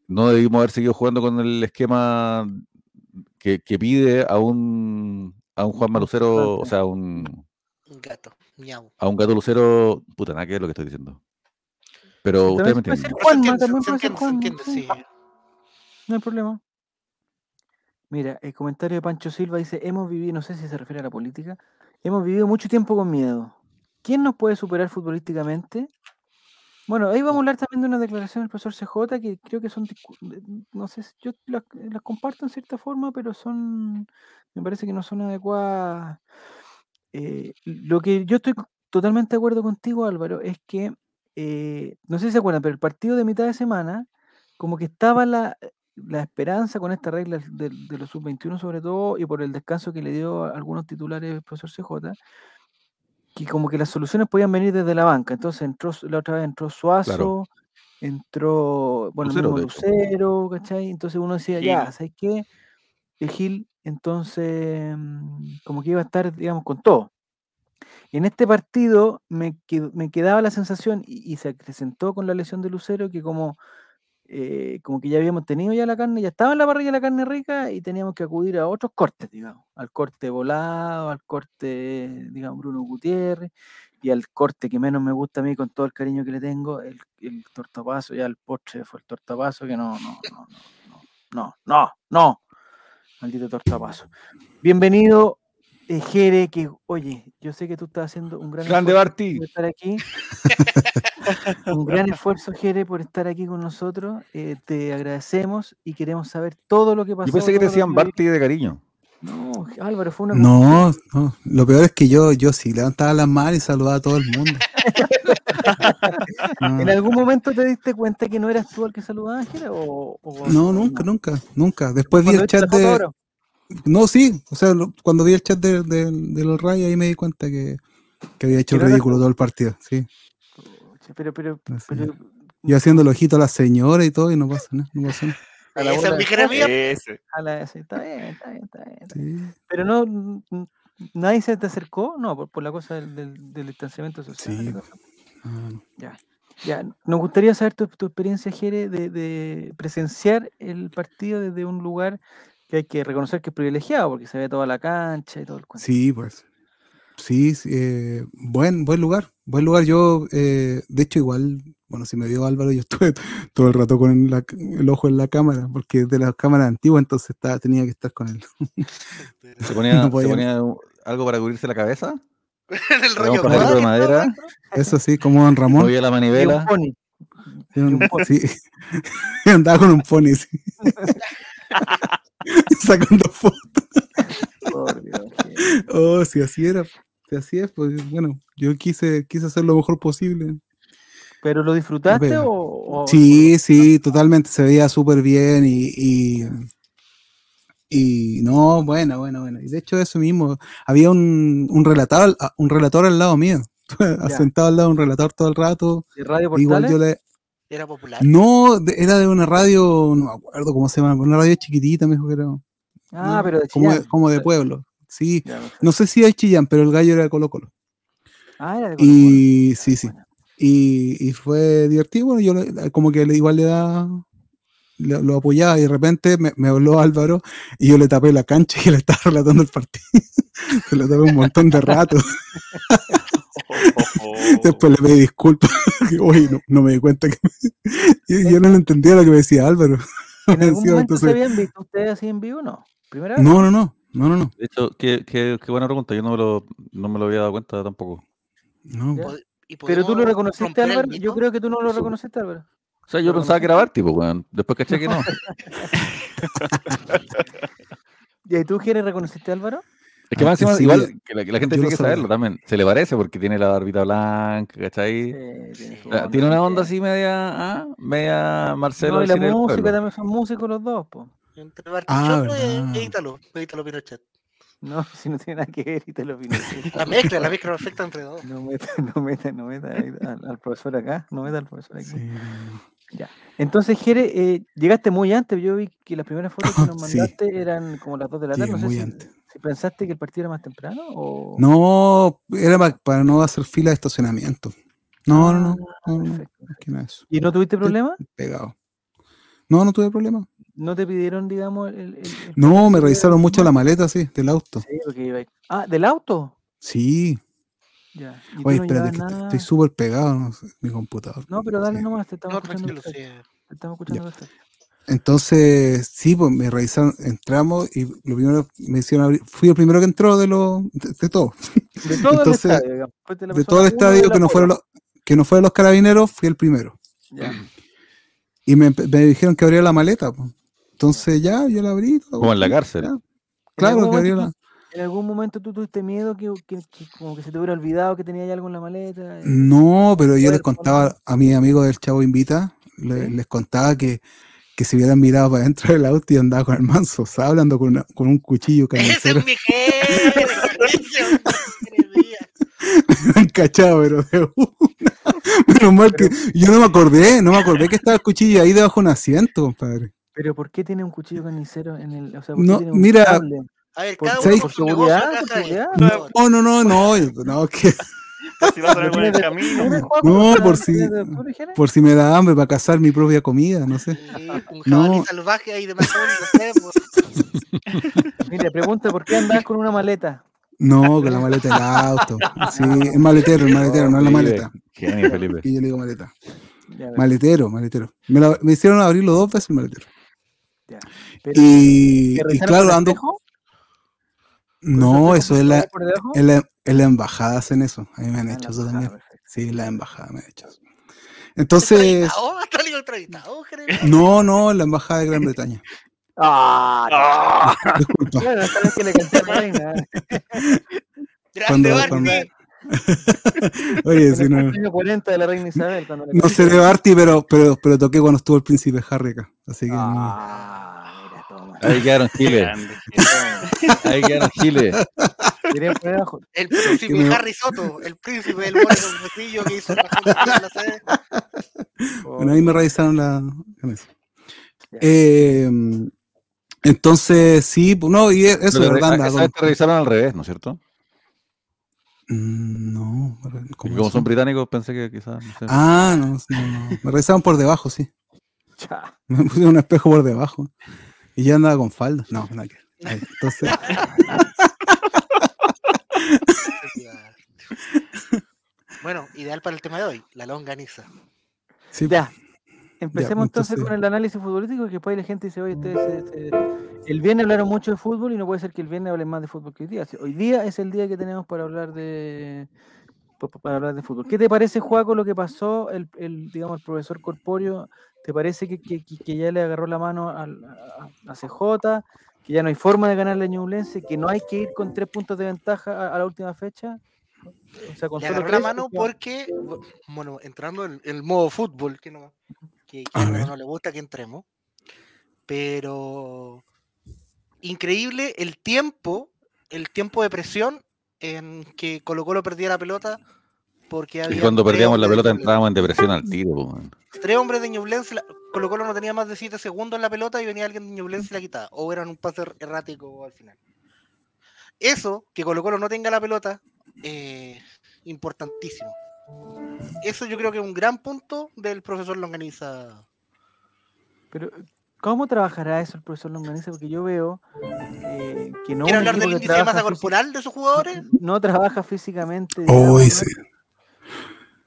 no debimos haber seguido jugando con el esquema que, que pide a un, a un Juan Malucero, o sea, un, Un gato, miau. a un gato lucero, puta, nada que es lo que estoy diciendo. Pero Sí, ustedes me entienden. sí. No hay problema. Mira, el comentario de Pancho Silva dice, hemos vivido, no sé si se refiere a la política, hemos vivido mucho tiempo con miedo. ¿Quién nos puede superar futbolísticamente? Bueno, ahí vamos a hablar también de una declaración del profesor CJ que creo que son, no sé, si yo las, las comparto en cierta forma, pero son, me parece que no son adecuadas. Eh, lo que yo estoy totalmente de acuerdo contigo, Álvaro, es que, eh, no sé si se acuerdan, pero el partido de mitad de semana, como que estaba la, la esperanza con esta regla de, de los sub-21 sobre todo, y por el descanso que le dio a algunos titulares el profesor CJ, que como que las soluciones podían venir desde la banca. Entonces entró, la otra vez entró Suazo, entró, bueno, el Lucero, mismo. Lucero, ¿cachai? Entonces uno decía, ya. ¿sabes qué? El Gil, entonces, mm, como que iba a estar, digamos, con todo. En este partido me, qued, me quedaba la sensación, y, se acrecentó con la lesión de Lucero, que como, eh, como que ya habíamos tenido ya la carne, ya estaba en la parrilla la carne rica y teníamos que acudir a otros cortes, digamos, al corte volado, al corte, digamos, Bruno Gutiérrez, y al corte que menos me gusta a mí con todo el cariño que le tengo, el, el ya el postre fue el tortapazo, que no, no, no, no, no, no, no, no maldito tortapazo. Bienvenido, eh, Jere, que, oye, yo sé que tú estás haciendo un gran Grande esfuerzo Barty. por estar aquí. Un gran esfuerzo, Jere, por estar aquí con nosotros. eh, te agradecemos y queremos saber todo lo que pasó. Yo pensé que te decían Barty de cariño. No, Álvaro, fue una No, no, lo peor es que yo, yo sí levantaba las manos y saludaba a todo el mundo. No, ¿En algún momento te diste cuenta que no eras tú el que saludaba, Jere? O, o- no, nunca, nunca, nunca. Después vi el chat de... No, sí, o sea, lo- cuando vi el chat de, de, de los Rayos ahí me di cuenta que, que había hecho ridículo todo el partido, sí. Pero, pero, Así pero. Y haciendo el ojito a la señora y todo y no pasa nada, no pasa nada. A la Esa es mi está bien, está bien, está bien. está bien. Sí, Pero no, nadie se te acercó, no, por, por la cosa del, del, del distanciamiento social. Sí. ah, no. Ya. Ya, nos gustaría saber tu, tu experiencia, Jere, de, de presenciar el partido desde un lugar que hay que reconocer que es privilegiado, porque se ve toda la cancha y todo el cuento. Sí, pues. Sí, sí, eh, buen, buen lugar, buen lugar. Yo, eh, de hecho, igual, bueno, si me vio Álvaro, yo estuve todo el rato con la- el ojo en la cámara, porque de las cámaras antiguas, entonces estaba, tenía que estar con él. Se ponía, No se podía. ponía un- algo para cubrirse la cabeza, En el rollo de madera. Eso sí, como Don Ramón. movía la Y un manivela. pony. Era un- pony. sí. Andaba con un pony, sí. Sacando fotos. Por Dios, que- Oh, si así era. Si así es, pues bueno, yo quise, quise hacer lo mejor posible. ¿Pero lo disfrutaste o, o- Sí, sí, totalmente, se veía súper bien y, y, y no, bueno, bueno, bueno. Y de hecho eso mismo, había un, un relator, un relator al lado mío, sentado al lado de un relator todo el rato. de Radio Igual Portales? yo le... Era popular. No, de- era de una radio, no me acuerdo cómo se llama, una radio chiquitita, me dijo que era. ah, ¿no? pero de como, de, como de pueblo. Sí, Ya, no sé. si es Chillán, pero el gallo era de Colo Colo. Ah, era de Colo Y Colo. sí, sí. Bueno. Y, y fue divertido, bueno, yo como que igual le da, lo apoyaba y de repente me, me habló Álvaro y yo le tapé la cancha y le estaba relatando el partido. Se lo tapé un montón de rato. Después le pedí disculpas. Oye, no, no me di cuenta que... y yo no entendía lo que me decía Álvaro. ¿En algún momento se habían visto ustedes así en vivo? No. ¿Primera vez? no, no, no, no, no, no. De hecho, qué, qué- qué buena pregunta. Yo no me, lo, no me lo había dado cuenta tampoco. no. Y ¿Pero tú lo reconociste, Álvaro? Yo creo que tú no lo reconociste, Álvaro. O sea, yo ¿Lo pensaba que era Barty, pues, weón. Después caché que no. ¿Y tú, Jerez, reconociste a Álvaro? Es que Ah, más que encima, sí, igual que la, que la gente tiene que sabía. saberlo también. Se le parece porque tiene la barbita blanca, ¿cachai? Sí, tiene tiene una onda sí. así media, ah, media Marcelo. No, y la música también son músicos los dos, po. Entre Ah, Bartichotto verdad. e Ítalo, e Ítalo Pinochet. No, si no tiene nada que ver y te lo vino. La mezcla, la mezcla perfecta entre dos. No meta, no meta, no meta al, al profesor acá, no meta al profesor aquí. Sí. Entonces, Jere, eh, llegaste muy antes. Yo vi que las primeras fotos que nos Sí. mandaste eran como las 2 de la tarde. No sé muy si, antes. si pensaste que el partido era más temprano o. No, era pa- para no hacer fila de estacionamiento. No, no, no. Ah, no, no. ¿Y no tuviste problema? Pegado. No, no tuve problema. ¿No te pidieron, digamos, el. el- el No, me de- revisaron mucho la maleta, sí, del auto. Sí, porque iba ahí. Ah, ¿del auto? Sí. Ya. ¿Y tú Oye, no espérate, que estoy- nada? estoy súper pegado, no sé, mi computador. No, pero dale Sí. nomás, te estamos No, escuchando. Te estamos escuchando. Entonces, sí, pues me revisaron, entramos y lo primero me hicieron abrir, fui el primero que entró de lo, de, de todo. De todo Entonces, el estadio, digamos. De todo el estadio que no fueron los, que no fueron los carabineros, fui el primero. Ya. Y me, dijeron que abría la maleta. pues. Entonces ya, yo la abrí. todo, Como en la cárcel. ya. ¿En Claro, que momento la... ¿En algún momento tú tuviste miedo que, que- que como que se te hubiera olvidado que tenía algo en la maleta? eh? No, pero yo les contaba a mis amigos del Chavo Invita, le- ¿Sí? les contaba que, que se hubieran mirado para adentro del auto y andaba con el manso, estaba hablando con, una- con un cuchillo ¡Ese carnicero. es mi jefe! ¡Ese es mi jefe! Me han cachado, pero de una. Menos mal que yo no me acordé, no me acordé que estaba el cuchillo ahí debajo de un asiento, compadre. Pero ¿por qué tiene un cuchillo carnicero en el... O sea, ¿por No, qué tiene un mira, cable? A ver, ¿Por, por su seguridad? ¿Por? Por. No, no, no, no, no, que Por si vas a algo en el ¿Tienes- camino. ¿tienes, Juan, No, por si- por si me da hambre para cazar mi propia comida, no sé. Un jabalí No. salvaje ahí de sé, pues. Mire, pregunta, ¿por qué andás con una maleta? No, con la maleta del auto. Sí, el maletero, el maletero, no es la maleta. Genio, Felipe. Y yo le digo maleta. Maletero, maletero. Me, la- me hicieron abrirlo dos veces el maletero. Ya. Pero, Y, ¿te y revisaron claro, ando. No, ¿Por eso es la, por debajo? en la, en la embajada hacen eso. A mí me han Ah, hecho la eso embajada, también. perfecto. Sí, la embajada me han hecho eso. Entonces, no, no, la embajada de Gran Bretaña. ¡Ah! Disculpa. Claro, esta vez que le canté a la reina. Cuando- Grande cuando- Barney. Oye, En si el no, cumpleaños 40 de la reina Isabel. Cuando le no canté. seré Barty, pero, pero, pero toqué cuando estuvo el príncipe Harry acá. Así que no. Ah, mira, toma. Ahí quedaron Chile. Ahí quedaron Chile. El príncipe Harry Soto, el príncipe del mono con que hizo la sede. Bueno, ahí me revisaron la. Eh, entonces, sí, no, y eso es verdad. revisaron al revés, ¿no es cierto? Mm, No, Porque ¿cómo como son británicos, pensé que quizás. No sé. Ah, no, no, no. Me revisaron por debajo, sí. Ya. Me pusieron un espejo por debajo. Y ya andaba con falda. No, nada que Entonces, Bueno, ideal para el tema de hoy, la longaniza. Sí, Ya. Empecemos entonces entonces- con el análisis futbolístico, que después la gente dice, oye, ustedes se- se- el viernes hablaron mucho de fútbol y no puede ser que el viernes hablen más de fútbol que hoy día. Hoy día es el día que tenemos para hablar de pa- pa- para hablar de fútbol. ¿Qué te parece, Juaco, lo que pasó? El, el, digamos, el profesor Corporio, ¿te parece que, que- que- ya le agarró la mano al- a, a CJ? ¿Que ya no hay forma de ganarle a Ñublense? ¿Que no hay que ir con tres puntos de ventaja a, a la última fecha? O sea, con Le agarró la mano porque, bu- bueno, entrando en el modo fútbol, que no, que A no le gusta que entremos, pero increíble el tiempo, el tiempo de presión en que Colo Colo perdía la pelota porque Y había cuando tres perdíamos la pelota entrábamos en depresión al tiro. Tres hombres de Ñublense, Colo Colo no tenía más de 7 segundos en la pelota y venía alguien de Ñublense y la quitaba. O eran un pase er- errático al final. Eso, que Colo Colo no tenga la pelota, eh, importantísimo. Eso yo creo que es un gran punto del profesor Longaniza. Pero, ¿cómo trabajará eso el profesor Longaniza? Porque yo veo eh, que no. ¿Quiere hablar del índice de masa corporal de sus jugadores? No trabaja físicamente. Uy, digamos, sí.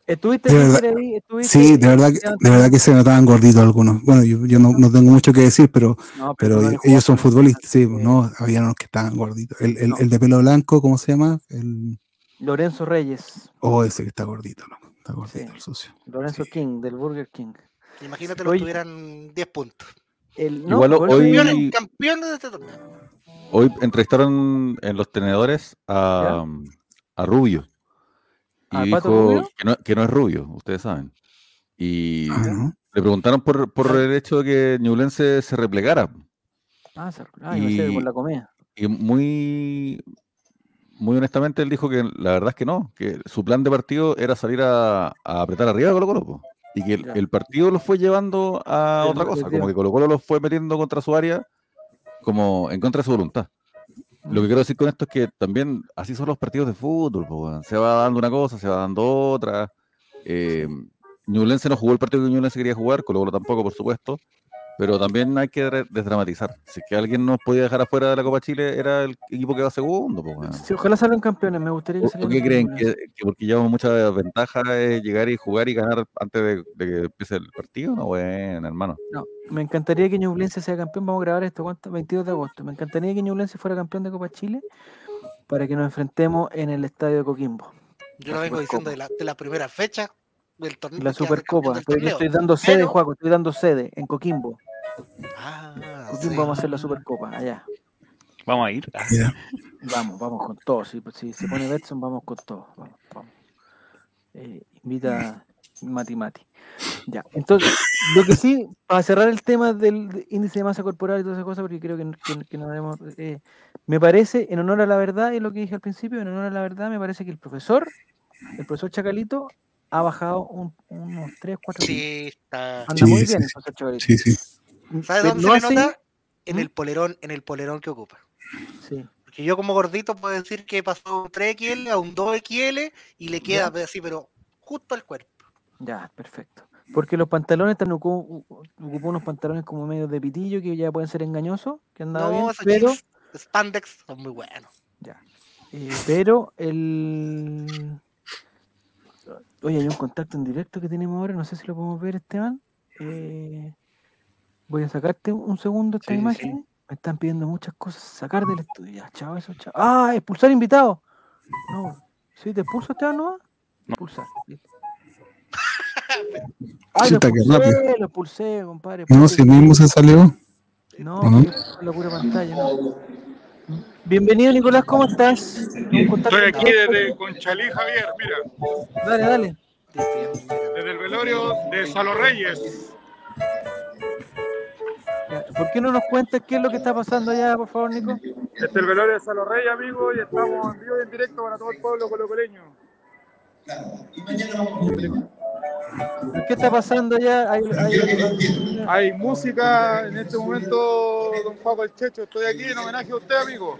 ¿Estuviste De Mister, verdad- ahí? ¿Estuviste Sí, de verdad, que, de verdad que se notaban gorditos algunos. Bueno, yo, yo no, no tengo mucho que decir, pero, No, pero no ellos son futbolistas, sí, no, había unos que estaban gorditos. El, el, No. el de pelo blanco, ¿cómo se llama? El, Lorenzo Reyes, oh, ese que está gordito, ¿no? Está gordito Sí. el socio. Lorenzo Sí. King, del Burger King. Imagínate, lo tuvieran 10 puntos. El, no, Igual hoy- Campeones, campeones de este torneo. Hoy entrevistaron en los tenedores a, a Rubio. Y ¿Al Pato dijo Rubio? que no, que no es rubio, ustedes saben. Y Ah, ¿no? le preguntaron por, por el hecho de que Ñublense se replegara. Ah, se- ah, yo pensé que por y- la comida. Y muy, muy honestamente él dijo que la verdad es que no, que su plan de partido era salir a, a apretar arriba de Colo Colo. Y que el, partido lo fue llevando a otra cosa, como que Colo Colo lo fue metiendo contra su área, como en contra de su voluntad. Lo que quiero decir con esto es que también así son los partidos de fútbol, po, se va dando una cosa, se va dando otra. Eh, Ñublense no jugó el partido que Ñublense quería jugar, Colo Colo tampoco, por supuesto, pero también hay que desdramatizar. Si es que alguien nos podía dejar afuera de la Copa Chile, era el equipo que va segundo. po. Sí, ojalá salgan campeones, me gustaría que ¿O, o salgan qué creen? ¿Que, que porque llevamos mucha ventaja es llegar y jugar y ganar antes de, de que empiece el partido? No, bueno, hermano. No, me encantaría que Ñublense sea campeón. Vamos a grabar esto, ¿cuánto? 22 de agosto. Me encantaría que Ñublense fuera campeón de Copa Chile para que nos enfrentemos en el estadio de Coquimbo. Yo lo vengo diciendo Supercopa. de la, de la primera fecha del torneo. La Supercopa. Estoy, dando sede, Pero- Juaco, estoy dando sede en Coquimbo. Ah, Coquimbo sí. vamos a hacer la Supercopa, allá. Vamos a ir. Ah, Vamos, vamos con todo. Si, si se pone Betson, vamos con todo. Vamos, vamos. Eh, invita Mati Mati. Ya, entonces, lo que sí, para cerrar el tema del de- índice de masa corporal y todas esas cosas, porque creo que, que, que no debemos, eh, me parece, en honor a la verdad, y lo que dije al principio, en honor a la verdad, me parece que el profesor, el profesor Chacalito, ha bajado un- unos 3, 4 Sí, está. Anda Sí, muy sí, bien el sí. sí, sí. ¿Sabes dónde no se le así- nota? En ¿Mm? el polerón, en el polerón que ocupa. Sí. Porque yo como gordito puedo decir que pasó un 3XL a un 2XL y le queda Ya. así, pero justo al cuerpo. Ya, perfecto. Porque los pantalones están ocu- ocupó unos pantalones como medio de pitillo que ya pueden ser engañosos, que andaba No, bien, esos pero, jeans spandex son muy buenos. eh, pero el oye, hay un contacto en directo que tenemos ahora, no sé si lo podemos ver, Esteban. Eh, voy a sacarte un un segundo esta Sí, sí, imagen. Me están pidiendo muchas cosas. Sacar del estudio, ya, chao, eso, chao. Ah, expulsar invitado. No, ¿sí te expulso, Esteban, no? Expulsar. Ay, lo rápido. lo expulsé, compadre. No, si mismo se salió. No, ¿O no? la pura pantalla, no. Bienvenido, Nicolás, ¿cómo estás? Estoy aquí desde Conchalí, Javier, mira, Dale, dale. desde el velorio de Salo Reyes. ¿Por qué no nos cuentas qué es lo que está pasando allá, por favor, Nico? Este es el velorio de Salo Reyes, amigos, y estamos en vivo y en directo para todo el pueblo colocoleño. ¿Qué está pasando allá? Hay- hay- Hay música en este momento, don Juan el Checho, estoy aquí en homenaje a usted, amigo.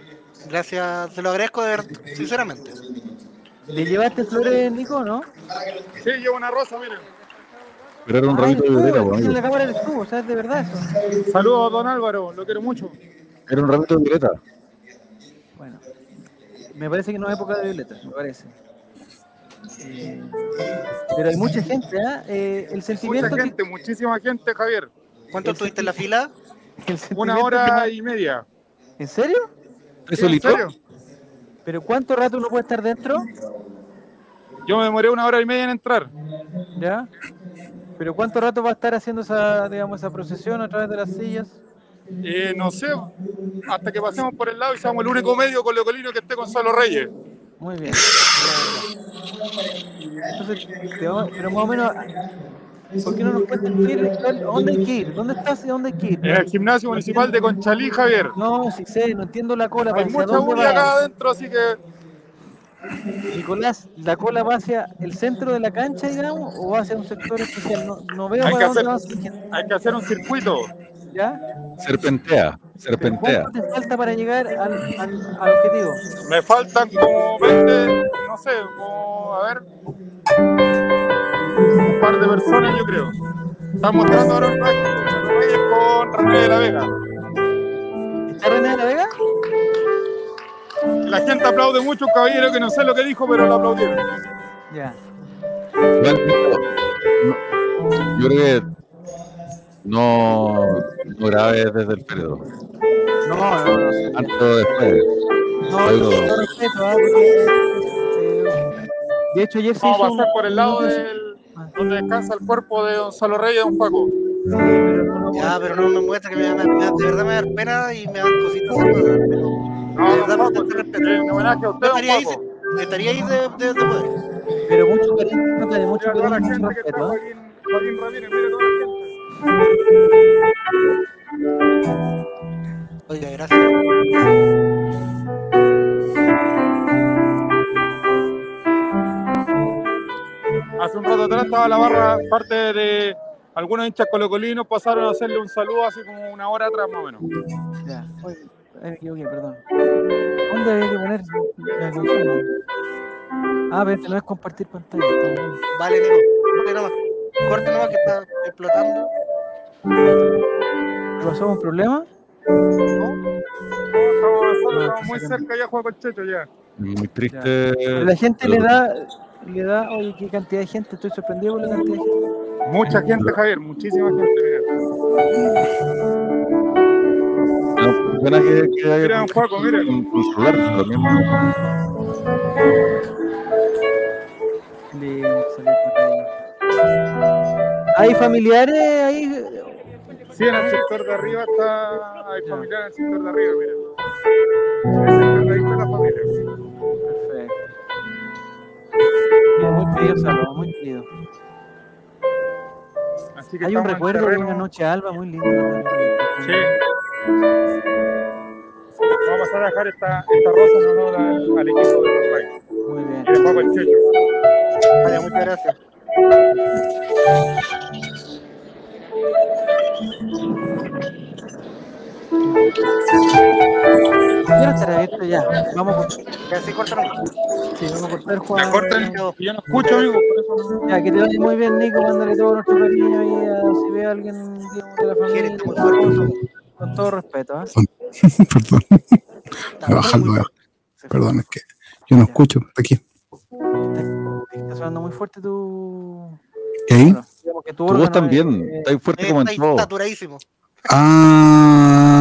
Gracias, se lo agradezco de verdad, sinceramente. ¿Le llevaste flores, Nico, no? Sí, llevo una rosa, miren. Pero era un Ah, ramito de violeta, el po, que tiene amigo. la cámara eres tú, o sea, es de verdad eso. Saludos, don Álvaro, lo quiero mucho. Era un ramito de violeta. Bueno, me parece que no es época de violeta, me parece. Eh, pero hay mucha gente, ¿ah? Eh, el Mucha sentimiento que- gente, muchísima gente, Javier. ¿Cuánto El estuviste en la fila? Una hora que- y media. ¿En serio? ¿Es ¿En solito? serio? ¿Pero cuánto rato uno puede estar dentro? Yo me demoré una hora y media en entrar. ¿Ya? ¿Pero cuánto rato va a estar haciendo esa, digamos, esa procesión a través de las sillas? Eh, no sé, hasta que pasemos por el lado y seamos el único medio colocolino que esté Gonzalo Reyes. Muy bien. Entonces, pero más o menos, ¿por qué no nos? ¿A ¿Dónde hay que ir? ¿Dónde estás y dónde hay que ir? En el gimnasio municipal de Conchalí, Javier. No, sí sé, no entiendo la cola. Hay ¿Hacia mucha bulla acá adentro, así que Nicolás, ¿la cola va hacia el centro de la cancha, digamos, o va hacia un sector especial? No, no veo Hay para que dónde hacer- va hay que hacer un circuito. ¿Ya? Serpentea, ¿Pero serpentea. ¿Cuánto te falta para llegar al, al, al objetivo? Me faltan como 20, no sé, como, a ver, un par de personas, yo creo. Están mostrando ahora un Reyes con René de la Vega. ¿Está René de la Vega? La gente aplaude mucho, un caballero que no sé lo que dijo, pero lo aplaudieron. Ya. No- yo creo que no, no grabes desde el féretro. No, no, no. Antes o después. No, Algo- yo respeto, ¿ah? Porque, eh, de hecho, ayer se Vamos hizo a pasar por el lado del, donde descansa el cuerpo de Gonzalo Reyes, don Paco. Sí, pero no, Ya, pero no me muestra que me, da- me da- de verdad me da pena y me dan cositas. hacerlo, pero No, De verdad, respeto. en homenaje a usted, estaría ahí, estaría ahí de, de, de poder. pero mucho cariño, mucho Mira toda la cariño, mucho gente que está, respeto. Joaquín, Joaquín Ramírez, mira toda la gente. Oiga, gracias. Hace un rato atrás estaba la barra, parte de algunos hinchas colocolinos pasaron a hacerle un saludo hace como una hora atrás más o menos. Ya, oye, me equivoqué, perdón. ¿Dónde había que poner? Me confundo. Ah, pero este no es compartir pantalla. Vale, Nico. Vale, nomás. Corta nomás que está explotando. ¿Qué pasó? ¿Un problema? No, estamos muy cerca ya, Juan Checho, ya. Muy triste. La gente le da, le da, oye, qué cantidad de gente, estoy sorprendido con la cantidad de gente. Mucha gente, Javier, muchísima gente, mira. No, pena que, que haya Mira, Juaco, mira. un, un celular, lo mismo. Lindo, salió por ahí. ¿Hay familiares ahí? Sí, en el sector de arriba está, hay familia en el sector de arriba, mira. En el sector de ahí está la familia. Muy querido saludo, muy querido. Así que Hay un recuerdo de una noche alba muy lindo. Sí. Vamos a dejar esta, esta rosa en honor al, al equipo de los Reyes. Muy bien. Y de Juaco el Checho. Vale, muchas gracias. Ya estará abierto ya. Vamos a cortar. Ya sí, corta nomás. Sí, vamos a cortar, Juan. Cortan yo no escucho, amigo. Por eso no- Ya, que te vaya muy bien, Nico. Mándale todo nuestro cariño ahí a si ve a alguien de la familia. Está. Con todo respeto. ¿ah? Perdón, Está voy a bajar muy luego. fuerte. Se- Perdón, es que yo no escucho aquí. Está sonando muy fuerte tu. ¿Y ahí? bueno, tu voz también, eh, está fuerte Eh, como en Está todo. saturadísimo. Ah,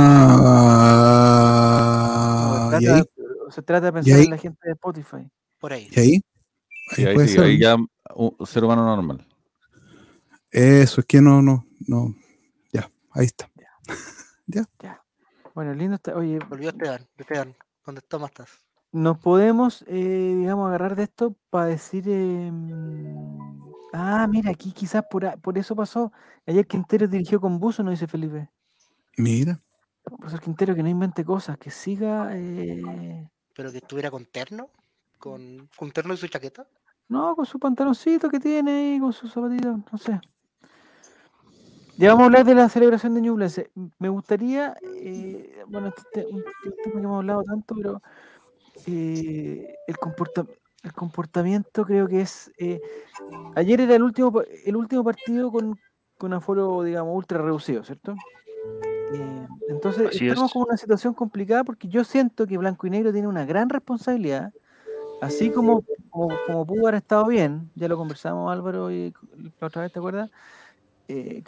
se ¿y trata- ahí? Se trata de ¿Y pensar ahí? en la gente de Spotify. Por ahí. ¿Y ahí? Y ahí, puede sí, ser. ahí ya un ser humano normal. Eso es que no, no, no. Ya, ahí está. Bueno, lindo está. Oye, Volvió Esteban. Esteban, ¿dónde Tomás estás? nos podemos, eh, digamos, agarrar de esto para decir. eh, ah, mira, aquí quizás por, por eso pasó. Ayer Quintero dirigió con Buzo, no dice Felipe. Mira. Profesor Quintero, que no invente cosas, que siga. eh, Pero que estuviera con terno. Con, con terno y su chaqueta. No, con su pantaloncito que tiene ahí, con sus zapatitos, no sé. Ya vamos a hablar de la celebración de Ñublense. Me gustaría, eh, bueno, este te- un un tema que hemos hablado tanto, pero eh, el, comporta- el comportamiento creo que es... eh, ayer era el último, el último partido con, con aforo, digamos, ultra reducido, ¿cierto? Eh, entonces, Así estamos es. con una situación complicada porque yo siento que Blanco y Negro tiene una gran responsabilidad así como, como, como pudo haber estado bien, ya lo conversamos Álvaro y la otra vez, ¿te acuerdas? Eh,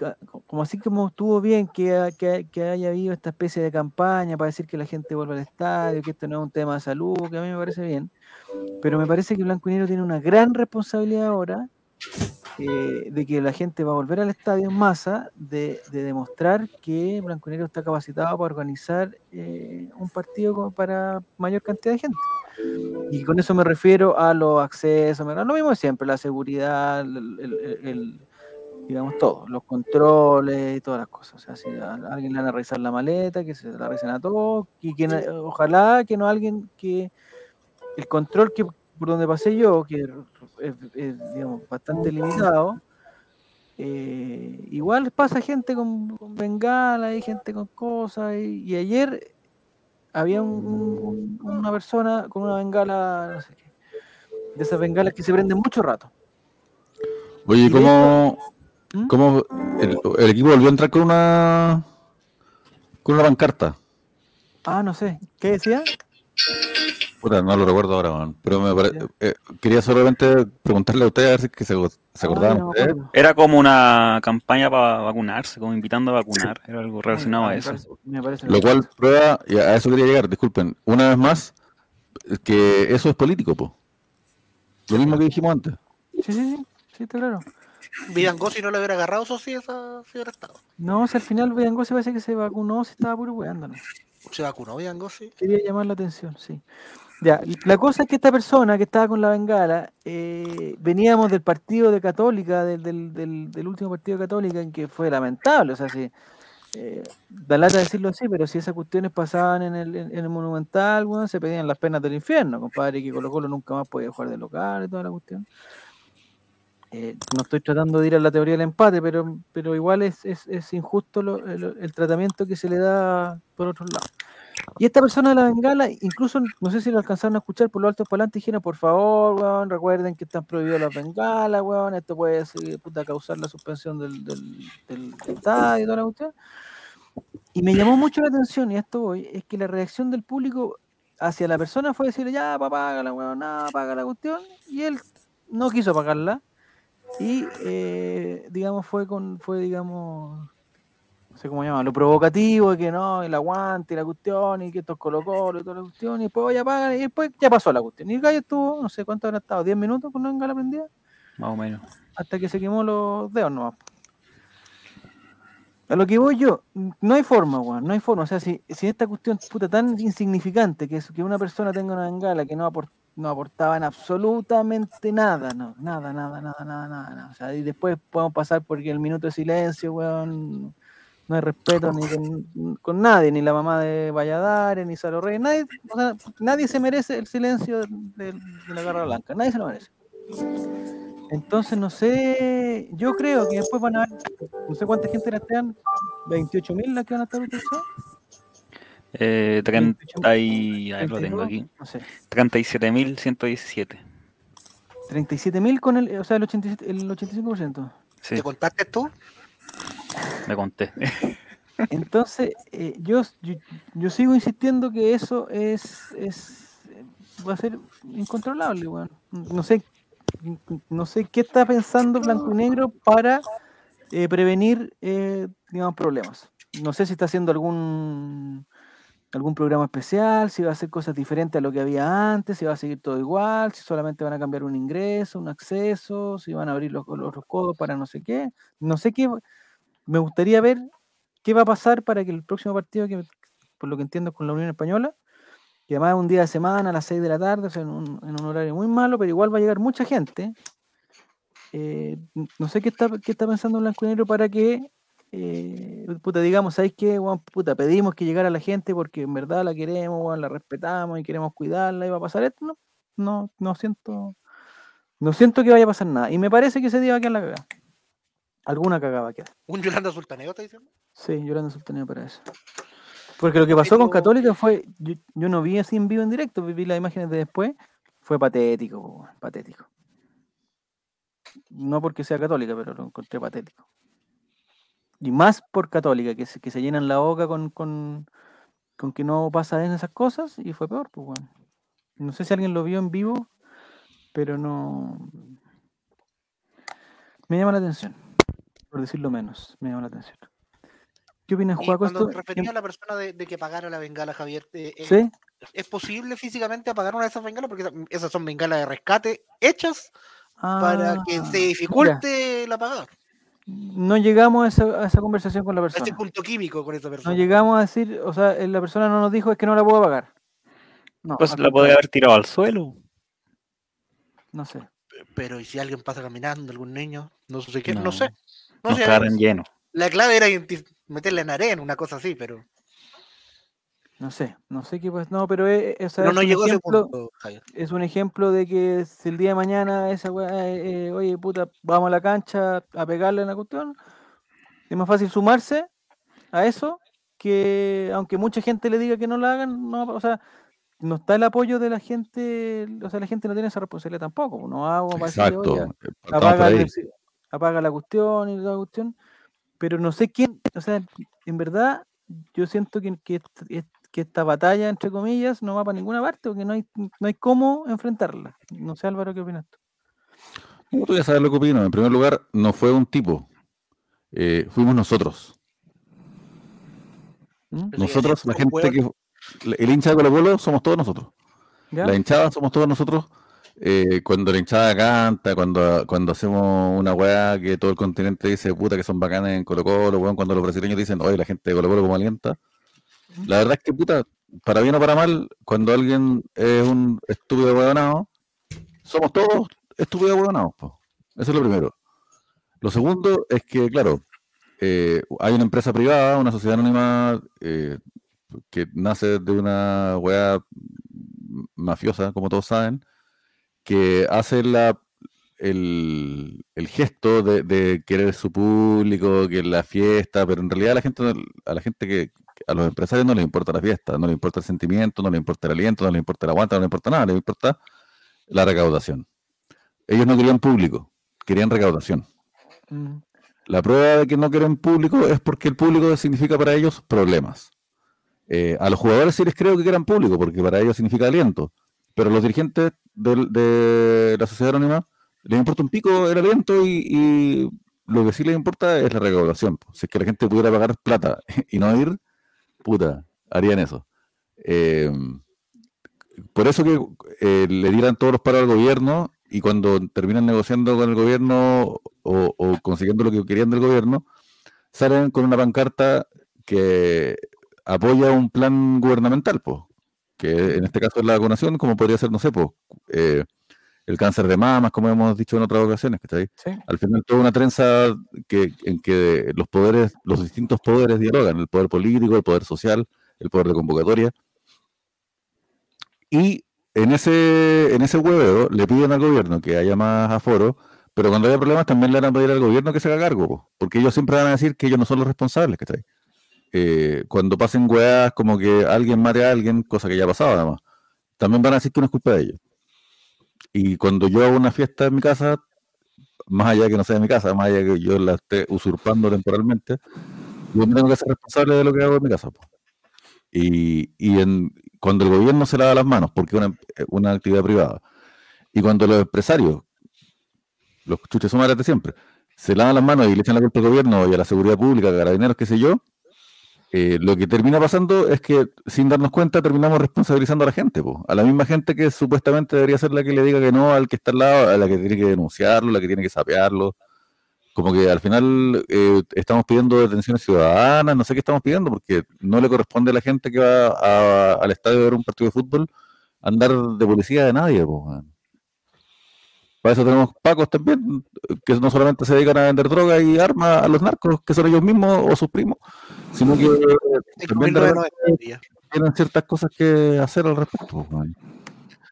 como así como estuvo bien que haya habido esta especie de campaña para decir que la gente vuelva al estadio, que esto no es un tema de salud, que a mí me parece bien, pero me parece que Blanco y Negro tiene una gran responsabilidad ahora eh, de que la gente va a volver al estadio en masa, de, de demostrar que Blanco y Negro está capacitado para organizar eh, un partido para mayor cantidad de gente. Y con eso me refiero a los accesos, lo mismo de siempre, la seguridad, el, digamos todo, los controles y todas las cosas. O sea, si alguien le van a revisar la maleta, que se la revisen a todos, y que ojalá que no alguien que el control que por donde pasé yo, que es, es, digamos, bastante limitado, eh, igual pasa gente con, con bengala y gente con cosas. Y, y ayer había un- un- una persona con una bengala, no sé qué, de esas bengalas que se prenden mucho rato. Oye, ¿cómo, ¿Mm? cómo el, el equipo volvió a entrar con una con una pancarta? Ah, no sé, ¿qué decía? Puta, no lo recuerdo ahora, man, pero me pare- Ya. eh, quería solamente preguntarle a ustedes a ver si es que se, se Ah, acordaban no. Era como una campaña para vacunarse, como invitando a vacunar. Era algo relacionado a me eso. parece- me parece Lo cual prueba, y a eso quería llegar, disculpen, una vez más, que eso es político, po. Lo mismo que dijimos antes. Sí, sí, sí, sí, está claro. Vidango, si no lo hubiera agarrado, eso sí, esa sí hubiera estado. No, si al final Beyango se parece que se vacunó, se estaba puro weando, ¿no? Se vacunó Vidango, sí. Quería llamar la atención, sí. Ya, la cosa es que esta persona que estaba con la bengala, eh, veníamos del partido de Católica, del, del, del, del último partido de Católica, en que fue lamentable, o sea, si, eh, da lata decirlo así, pero si esas cuestiones pasaban en el, en, el Monumental, weón, se pedían las penas del infierno, compadre, que Colo Colo nunca más podía jugar de local y toda la cuestión. Eh, no estoy tratando de ir a la teoría del empate, pero, pero igual es, es, injusto el, tratamiento que se le da por otro lado. Y esta persona de la bengala, incluso no sé si lo alcanzaron a escuchar por lo alto para adelante, dijeron, por favor, weón, recuerden que están prohibidas las bengalas, weón, esto puede causar la suspensión del, del, del, del estadio y toda la cuestión. Y me llamó mucho la atención, y a esto voy, es que la reacción del público hacia la persona fue decirle, ya, papá, págala, weón, nada, paga la cuestión, y él no quiso pagarla, y, eh, digamos, fue con, fue, digamos, no sé cómo llama, lo provocativo, de que no, el aguante, y la cuestión, y que esto es Colo Colo y toda la cuestión, y después vaya a pagar, y después ya pasó la cuestión. Y el gallo estuvo, no sé cuánto habrá estado, 10 minutos con la bengala prendida, Más o menos. hasta que se quemó los dedos nomás. A lo que voy yo, no hay forma, weón, no hay forma. O sea, si, si esta cuestión puta tan insignificante que es que una persona tenga una bengala que no, apor- no aportaba en absolutamente nada, no, nada, nada, nada, nada, nada, nada. O sea, y después podemos pasar porque el minuto de silencio, weón, no hay respeto ni con, nadie, ni la mamá de Valladares, ni Salo Reyes, nadie, o sea, nadie se merece el silencio de, la garra blanca, nadie se lo merece. Entonces, no sé, yo creo que después van a haber, no sé cuánta gente la están, 28 mil las que van a estar utilizadas. Eh, 30 y... A ver, lo tengo 32, aquí. No sé, 37.117. 37 mil con el, o sea, el, 87, el 85%. Sí, ¿Te contaste tú? me conté. Entonces, eh, yo, yo, yo sigo insistiendo que eso es, es va a ser incontrolable, weón. No sé, no sé qué está pensando Blanco y Negro para eh, prevenir, eh, digamos, problemas. No sé si está haciendo algún algún programa especial, si va a hacer cosas diferentes a lo que había antes, si va a seguir todo igual, si solamente van a cambiar un ingreso, un acceso, si van a abrir los, los, los codos para no sé qué. No sé qué. Me gustaría ver qué va a pasar para que el próximo partido, que por lo que entiendo es con la Unión Española, que además es un día de semana a las 6 de la tarde, o sea, en un, en un horario muy malo, pero igual va a llegar mucha gente. Eh, no sé qué está, qué está pensando Blanco y Negro para que, eh, puta, digamos, ¿sabéis qué? Weón, puta, pedimos que llegara la gente porque en verdad la queremos, weón, la respetamos y queremos cuidarla y va a pasar esto. No, no, no siento, no siento que vaya a pasar nada. Y me parece que ese día va a quedar la cagada. Alguna cagada va a quedar. ¿Un Yolanda Sultaneo está diciendo? Sí, llorando subtenido para eso. Porque lo que pasó con Católica fue, yo, yo no vi así en vivo en directo, vi las imágenes de después, fue patético, weón, patético. No porque sea católica, pero lo encontré patético. Y más por católica, que se, que se llenan la boca con, con, con que no pasa en esas cosas, y fue peor, pues, weón. No sé si alguien lo vio en vivo, pero no. Me llama la atención, por decirlo menos, me llama la atención. ¿Qué opinas, Juaco? cuando Esto? te refería a la persona de, de que pagara la bengala, Javier, eh, eh, ¿Sí? ¿es posible físicamente apagar una de esas bengalas? Porque esa- esas son bengalas de rescate hechas para que Ah, se dificulte la apagada. No llegamos a esa, a esa conversación con la A ese persona. punto químico con esa No persona. llegamos a decir, o sea, eh, la persona no nos dijo es que no la puedo pagar. No, Pues la podría haber tirado al suelo. No sé. Pero ¿y si alguien pasa caminando, algún niño? No sé qué, no, No, sé. No No sé, lleno. La clave era meterla en arena, una cosa así, pero No sé, no sé qué pues, no, pero o sea, no, es, no un llegó ese ejemplo, punto, Javier. es un ejemplo de que si el día de mañana esa weá, eh, eh, oye puta, vamos a la cancha a pegarle en la cuestión, es más fácil sumarse a eso que aunque mucha gente le diga que no lo hagan, no, o sea, no está el apoyo de la gente, o sea, la gente no tiene esa responsabilidad tampoco, pues, no hago para decirle, Exacto. oye, eh, apaga, el apaga la cuestión y la cuestión, pero no sé quién, o sea, en verdad yo siento que, que, est- est- que esta batalla, entre comillas, no va para ninguna parte, porque no hay, no hay cómo enfrentarla. No sé, Álvaro, ¿qué opinas tú? No, tú ya sabes lo que opino. En primer lugar, no fue un tipo. eh, fuimos nosotros. ¿Mm? Nosotros, la gente que. El hincha de Colo Colo somos todos nosotros. ¿Ya? La hinchada somos todos nosotros. eh, cuando la hinchada canta, cuando, cuando hacemos una weá que todo el continente dice puta que son bacanas en Colo Colo, weón, cuando los brasileños dicen, oye, la gente de Colo Colo como alienta. La verdad es que puta, para bien o para mal, cuando alguien es un estúpido huevonado, somos todos estúpidos huevonados. Eso es lo primero. Lo segundo es que, claro, eh, hay una empresa privada, una sociedad anónima eh, que nace de una weá mafiosa, como todos saben, que hace la, el, el gesto de, de querer su público, que la fiesta, pero en realidad la gente, a la gente que, a los empresarios no les importa la fiesta, no les importa el sentimiento, no les importa el aliento, no les importa el aguante, no les importa nada, les importa la recaudación. Ellos no querían público, querían recaudación. Mm, La prueba de que no quieren público es porque el público significa para ellos problemas. Eh, a los jugadores sí les creo que quieran público, porque para ellos significa aliento. Pero a los dirigentes de la sociedad anónima les importa un pico el aliento y, y lo que sí les importa es la recaudación. Si es que la gente pudiera pagar plata y no ir, puta, harían eso. Eh, por eso que eh, le dieran todos los paros al gobierno y cuando terminan negociando con el gobierno o, o consiguiendo lo que querían del gobierno, salen con una pancarta que apoya un plan gubernamental, pues, que en este caso es la vacunación, como podría ser, no sé, pues, eh, el cáncer de mamas, como hemos dicho en otras ocasiones, ¿cachai? sí. Al final toda una trenza que, en que los poderes, los distintos poderes dialogan, el poder político, el poder social, el poder de convocatoria. Y en ese, en ese hueveo le piden al gobierno que haya más aforo, pero cuando haya problemas también le van a pedir al gobierno que se haga cargo, po, porque ellos siempre van a decir que ellos no son los responsables, ¿cachai? Eh, cuando pasen hueás como que alguien mate a alguien, cosa que ya ha pasado además, también van a decir que no es culpa de ellos. Y cuando yo hago una fiesta en mi casa, más allá de que no sea en mi casa, más allá de que yo la esté usurpando temporalmente, yo me tengo que ser responsable de lo que hago en mi casa. Y, y en, cuando el gobierno se lava las manos, porque es una, una actividad privada, y cuando los empresarios, los chuches sumares de siempre, se lavan las manos y le echan la culpa al gobierno y a la seguridad pública, a carabineros, qué sé yo, eh, lo que termina pasando es que sin darnos cuenta terminamos responsabilizando a la gente, po, a la misma gente que supuestamente debería ser la que le diga que no al que está al lado, a la que tiene que denunciarlo, la que tiene que sapearlo. Como que al final eh, estamos pidiendo detenciones ciudadanas, no sé qué estamos pidiendo, porque no le corresponde a la gente que va al estadio a ver un partido de fútbol andar de policía de nadie. po. Para eso tenemos pacos también, que no solamente se dedican a vender droga y armas a los narcos, que son ellos mismos o sus primos, sino que también de repente 1990 ya. tienen ciertas cosas que hacer al respecto.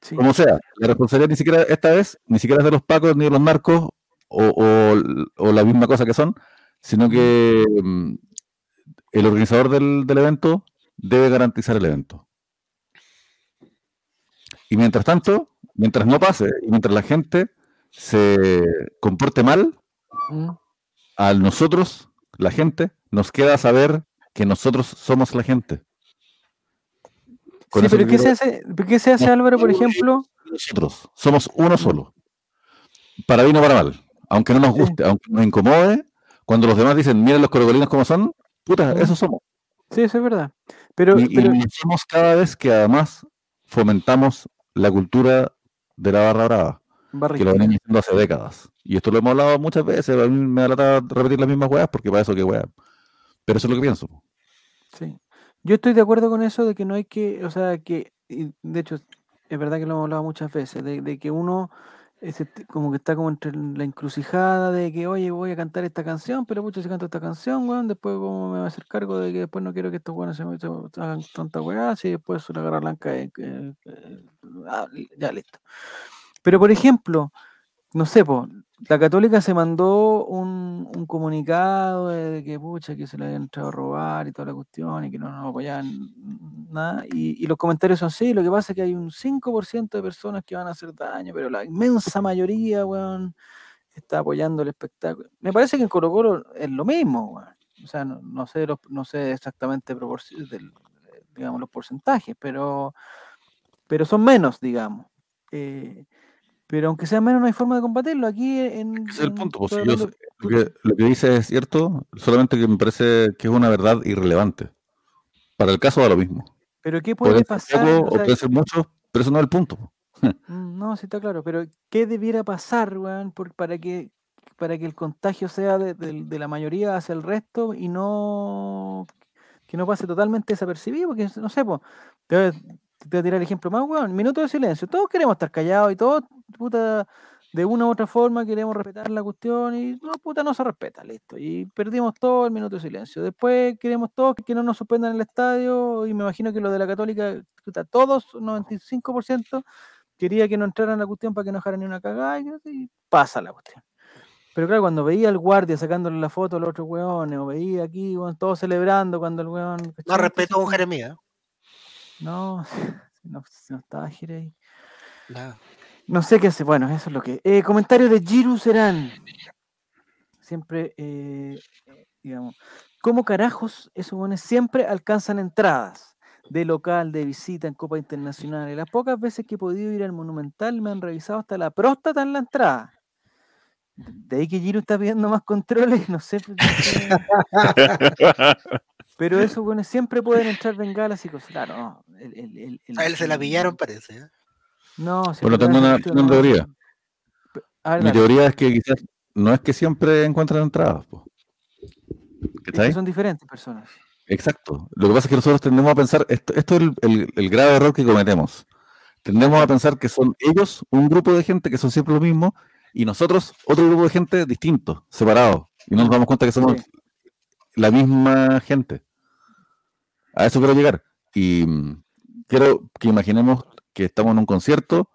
sí. Como sea, la responsabilidad ni siquiera esta vez, ni siquiera es de los pacos ni de los narcos o, o- o la misma cosa que son, sino que mm, el organizador del, del evento debe garantizar el evento. Y mientras tanto, mientras no pase y mientras la gente se comporte mal, Mm. a nosotros, la gente, nos queda saber que nosotros somos la gente. Con Sí, pero ¿qué se hace, qué se hace Álvaro, por ejemplo? nosotros, somos uno solo. Para bien o para mal. Aunque no nos Sí. guste, aunque nos incomode, cuando los demás dicen, miren los corocolinos como son, puta, Mm. eso somos. Sí, eso es verdad. Pero, Y, lo hacemos cada vez que además fomentamos la cultura de la barra brava, que lo venimos haciendo hace décadas. Y esto lo hemos hablado muchas veces, a mí me da lata repetir las mismas weas porque para eso que weas. Pero eso es lo que pienso. Sí. Yo estoy de acuerdo con eso de que no hay que, o sea, que, de hecho, es verdad que lo hemos hablado muchas veces, de, que uno ese t- como que está como entre la encrucijada de que, oye, voy a cantar esta canción, pero pucha, si canto esta canción, weón, después cómo me va a hacer cargo de que después no quiero que estos weones se, me- hagan tanta weá, si después una garra blanca, eh, eh, eh, ah, ya listo. Pero por ejemplo, no sé, po, la Católica se mandó un, un comunicado de que pucha, que se le habían entrado a robar y toda la cuestión y que no nos apoyaban nada. Y, y los comentarios son sí, lo que pasa es que hay un 5% de personas que van a hacer daño, pero la inmensa mayoría, weón, está apoyando el espectáculo. Me parece que en Colo Colo es lo mismo. O sea, no, no sé, los- no sé exactamente los porcentajes, pero, pero son menos, digamos. Eh, pero aunque sea menos, no hay forma de combatirlo. Aquí en. Ese es el en- punto. pues, yo lo, que, lo que dice es cierto, solamente que me parece que es una verdad irrelevante. Para el caso da lo mismo. Pero ¿qué puede pasar? O sea, pueden ser muchos, pero eso no es el punto. mm, no, sí está claro. Pero ¿qué debiera pasar, weón, por- para que para que el contagio sea de, de- de la mayoría hacia el resto y no que no pase totalmente desapercibido? Porque no sé, pues, te, voy a- te voy a tirar el ejemplo más, weón. Minuto de silencio. Todos queremos estar callados y todos, puta, de una u otra forma queremos respetar la cuestión y no, puta, no se respeta, listo. Y perdimos todo el minuto de silencio. Después queremos todos que no nos suspendan el estadio y me imagino que lo de la Católica, puta, todos, un 95%, quería que no entraran la cuestión para que no dejaran ni una cagada y, y pasa la cuestión. Pero claro, cuando veía al guardia sacándole la foto a los otros weones, o veía aquí, todos celebrando cuando el weón. No respeto a un Jeremías. No, no, no estaba Jere ahí. No sé qué hace. Bueno, eso es lo que. Eh, comentario de Giru Serán. Siempre, eh, digamos. ¿Cómo carajos esos buenos siempre alcanzan entradas? De local, de visita en Copa Internacional. Y las pocas veces que he podido ir al Monumental me han revisado hasta la próstata en la entrada. De ahí que Giru está pidiendo más controles, no sé. pues, no sé. Pero esos buenos siempre pueden entrar bengalas y cosas. Claro, no. el- el- el- A él se la pillaron, parece. ¿eh? No, weón tengo es una- una no. teoría. Ver, Mi teoría es que quizás no es que siempre encuentran entradas. po. Es que ¿Cachai? son diferentes personas. Exacto. Lo que pasa es que nosotros tendemos a pensar, esto, esto es el, el- el grave error que cometemos. Tendemos a pensar que son ellos un grupo de gente que son siempre lo mismo y nosotros otro grupo de gente distinto, separado. Y no nos damos cuenta que somos Sí. la misma gente. A eso quiero llegar. Y mm, quiero que imaginemos que estamos en un concierto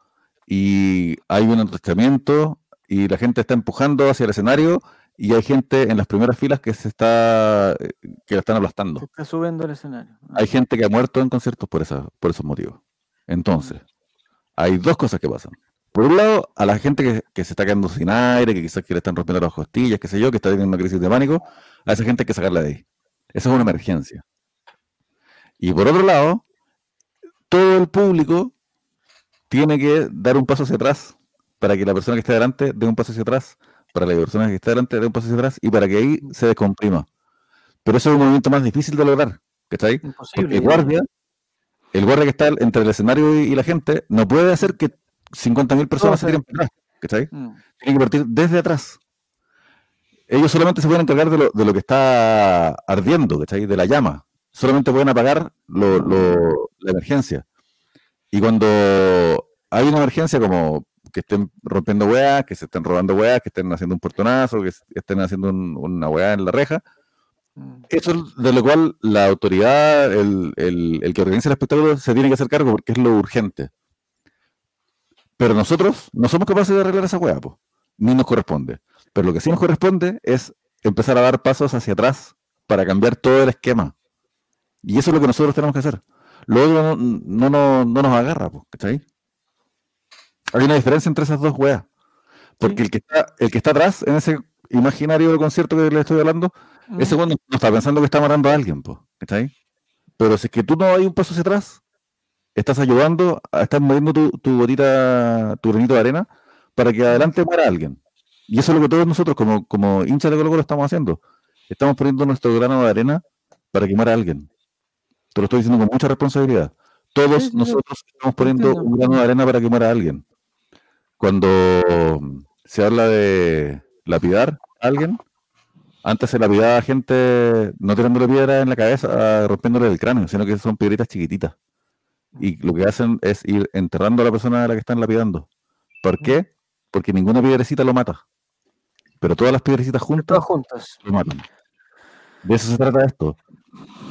y hay un entrenamiento y la gente está empujando hacia el escenario y hay gente en las primeras filas que se está que la están aplastando. Se está subiendo al escenario. Hay gente que ha muerto en conciertos por, esa, por esos motivos. Entonces, hay dos cosas que pasan. Por un lado, a la gente que, que se está quedando sin aire, que quizás que le están rompiendo las costillas, qué sé yo, que está teniendo una crisis de pánico, a esa gente hay que sacarla de ahí. Esa es una emergencia. Y por otro lado, todo el público tiene que dar un paso hacia atrás para que la persona que está delante dé un paso hacia atrás, para que la persona que está delante dé un paso hacia atrás y para que ahí se descomprima. Pero eso es un movimiento más difícil de lograr, ¿cachai? Porque Imposible. el guardia, el guardia que está entre el escenario y, y la gente, no puede hacer que 50.000 personas se tiren para atrás, ¿cachai? Mm, Tiene que partir desde atrás. Ellos solamente se pueden encargar de lo, de lo que está ardiendo, ¿cachai? De la llama. Solamente pueden apagar lo- lo- la emergencia. Y cuando hay una emergencia como que estén rompiendo weas, que se estén robando weas, que estén haciendo un portonazo, que estén haciendo un- una wea en la reja, mm. eso es de lo cual la autoridad, el, el- el que organiza el espectáculo, se tiene que hacer cargo porque es lo urgente. Pero nosotros no somos capaces de arreglar esa hueá, po, ni nos corresponde. Pero lo que sí nos corresponde es empezar a dar pasos hacia atrás para cambiar todo el esquema. Y eso es lo que nosotros tenemos que hacer. Lo otro no, no, no- no nos agarra, po, ¿cachai? Hay una diferencia entre esas dos weas. Porque Sí. el, que está, el que está atrás, en ese imaginario concierto que les estoy hablando, Mm. ese cuando no está pensando que está matando a alguien, po, ¿cachai? Pero si es que tú no hay un paso hacia atrás, estás ayudando, a- estás moviendo tu, tu gotita, tu granito de arena para que adelante muera alguien. Y eso es lo que todos nosotros, como, como hinchas de Colo Colo, estamos haciendo. Estamos poniendo nuestro grano de arena para que muera alguien. Te lo estoy diciendo con mucha responsabilidad. Todos Sí, sí, sí. nosotros estamos poniendo un grano de arena para que muera alguien. Cuando se habla de lapidar a alguien, antes se lapidaba a gente no tirándole piedra en la cabeza, rompiéndole el cráneo, sino que son piedritas chiquititas. Y lo que hacen es ir enterrando a la persona a la que están lapidando. ¿Por qué? Porque ninguna piedrecita lo mata. Pero todas las piedrecitas juntas Todas juntas. lo matan. De eso se trata esto.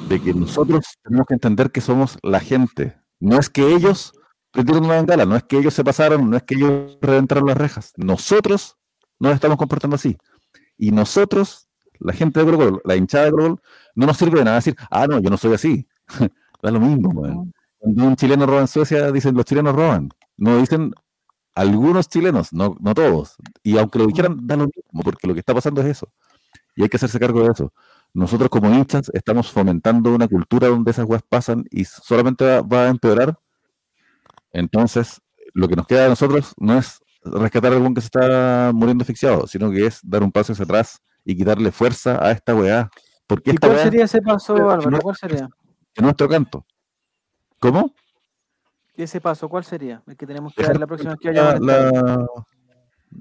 De que nosotros tenemos que entender que somos la gente. No es que ellos prendieron una bengala, no es que ellos se pasaron, no es que ellos reventaron las rejas. Nosotros nos estamos comportando así. Y nosotros, la gente de Colo la hinchada de Colo no nos sirve de nada decir, ah, no, yo no soy así. da lo mismo, weón. Cuando un chileno roba en Suecia, dicen los chilenos roban. No dicen algunos chilenos, no, no todos. Y aunque lo dijeran, da lo mismo, porque lo que está pasando es eso. Y hay que hacerse cargo de eso. Nosotros como hinchas estamos fomentando una cultura donde esas weas pasan y solamente va, va a empeorar. Entonces, lo que nos queda de nosotros no es rescatar a algún que se está muriendo asfixiado, sino que es dar un paso hacia atrás y quitarle fuerza a esta weá. Porque ¿Y esta cuál weá sería ese paso, Álvaro? ¿Cuál sería? es nuestro canto. ¿Cómo? Ese paso, ¿cuál sería? El que tenemos que dar la próxima vez que vayamos la, la,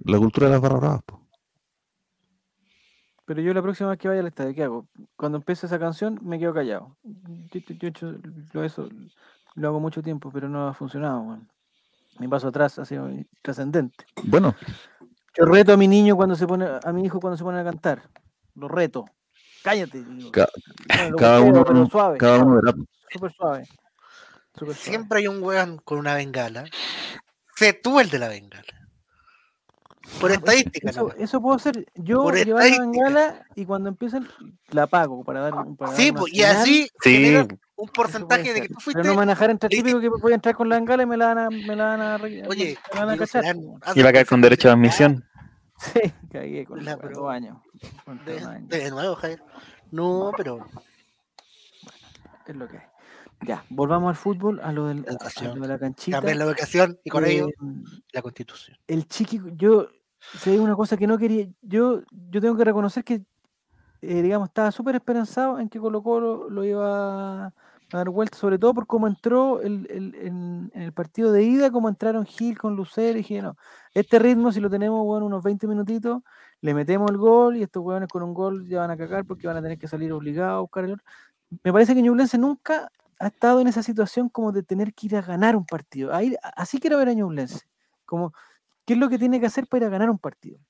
la cultura de las barras bravas. po. Pero yo la próxima vez que vaya al estadio, ¿qué hago? Cuando empiece esa canción, me quedo callado. Yo, yo- yo he hecho lo, eso, lo hago mucho tiempo, pero no ha funcionado. weón. Mi paso atrás ha sido trascendente. Bueno, Yo reto a mi niño cuando se pone, a mi hijo cuando se pone a cantar. Lo reto. Cállate. digo. Ca- Bueno, lo cada uno, pero suave. cada uno verá. Súper suave. Súper suave. Siempre hay un weón con una bengala. Sé tú el de la bengala. Por estadística, Eso, eso puedo hacer yo Por llevar la bengala y cuando empiecen la apago para dar, para dar Sí, una pues, y así Sí, un porcentaje de que tú Pero fuiste. no a dejar entrar le típico que voy a entrar con la bengala y me la van a, me la van a, Oye, me la van a cachar. y va a caer con derecho de admisión. Sí, cagué con La pro- dos años. con De, años. de nuevo, Javier. No, pero Es lo que hay. Ya, volvamos al fútbol, a lo, del, a- a Educación. lo de la canchita. cambiar la ubicación y con ello Eh, la constitución. el chiqui, yo, si hay una cosa que no quería, yo, yo tengo que reconocer que, eh, digamos, estaba súper esperanzado en que Colo Colo lo iba a dar vuelta, sobre todo por cómo entró el, el- en, el partido de ida, como entraron Gil con Lucero, y dije, no, este ritmo, si lo tenemos, bueno, unos 20 minutitos, le metemos el gol, y estos hueones con un gol ya van a cagar porque van a tener que salir obligados a buscar el otro. Me parece que Ñublense nunca ha estado en esa situación como de tener que ir a ganar un partido. Ahí, así quiero ver a Ñublense. Como, ¿Qué es lo que tiene que hacer para ir a ganar un partido?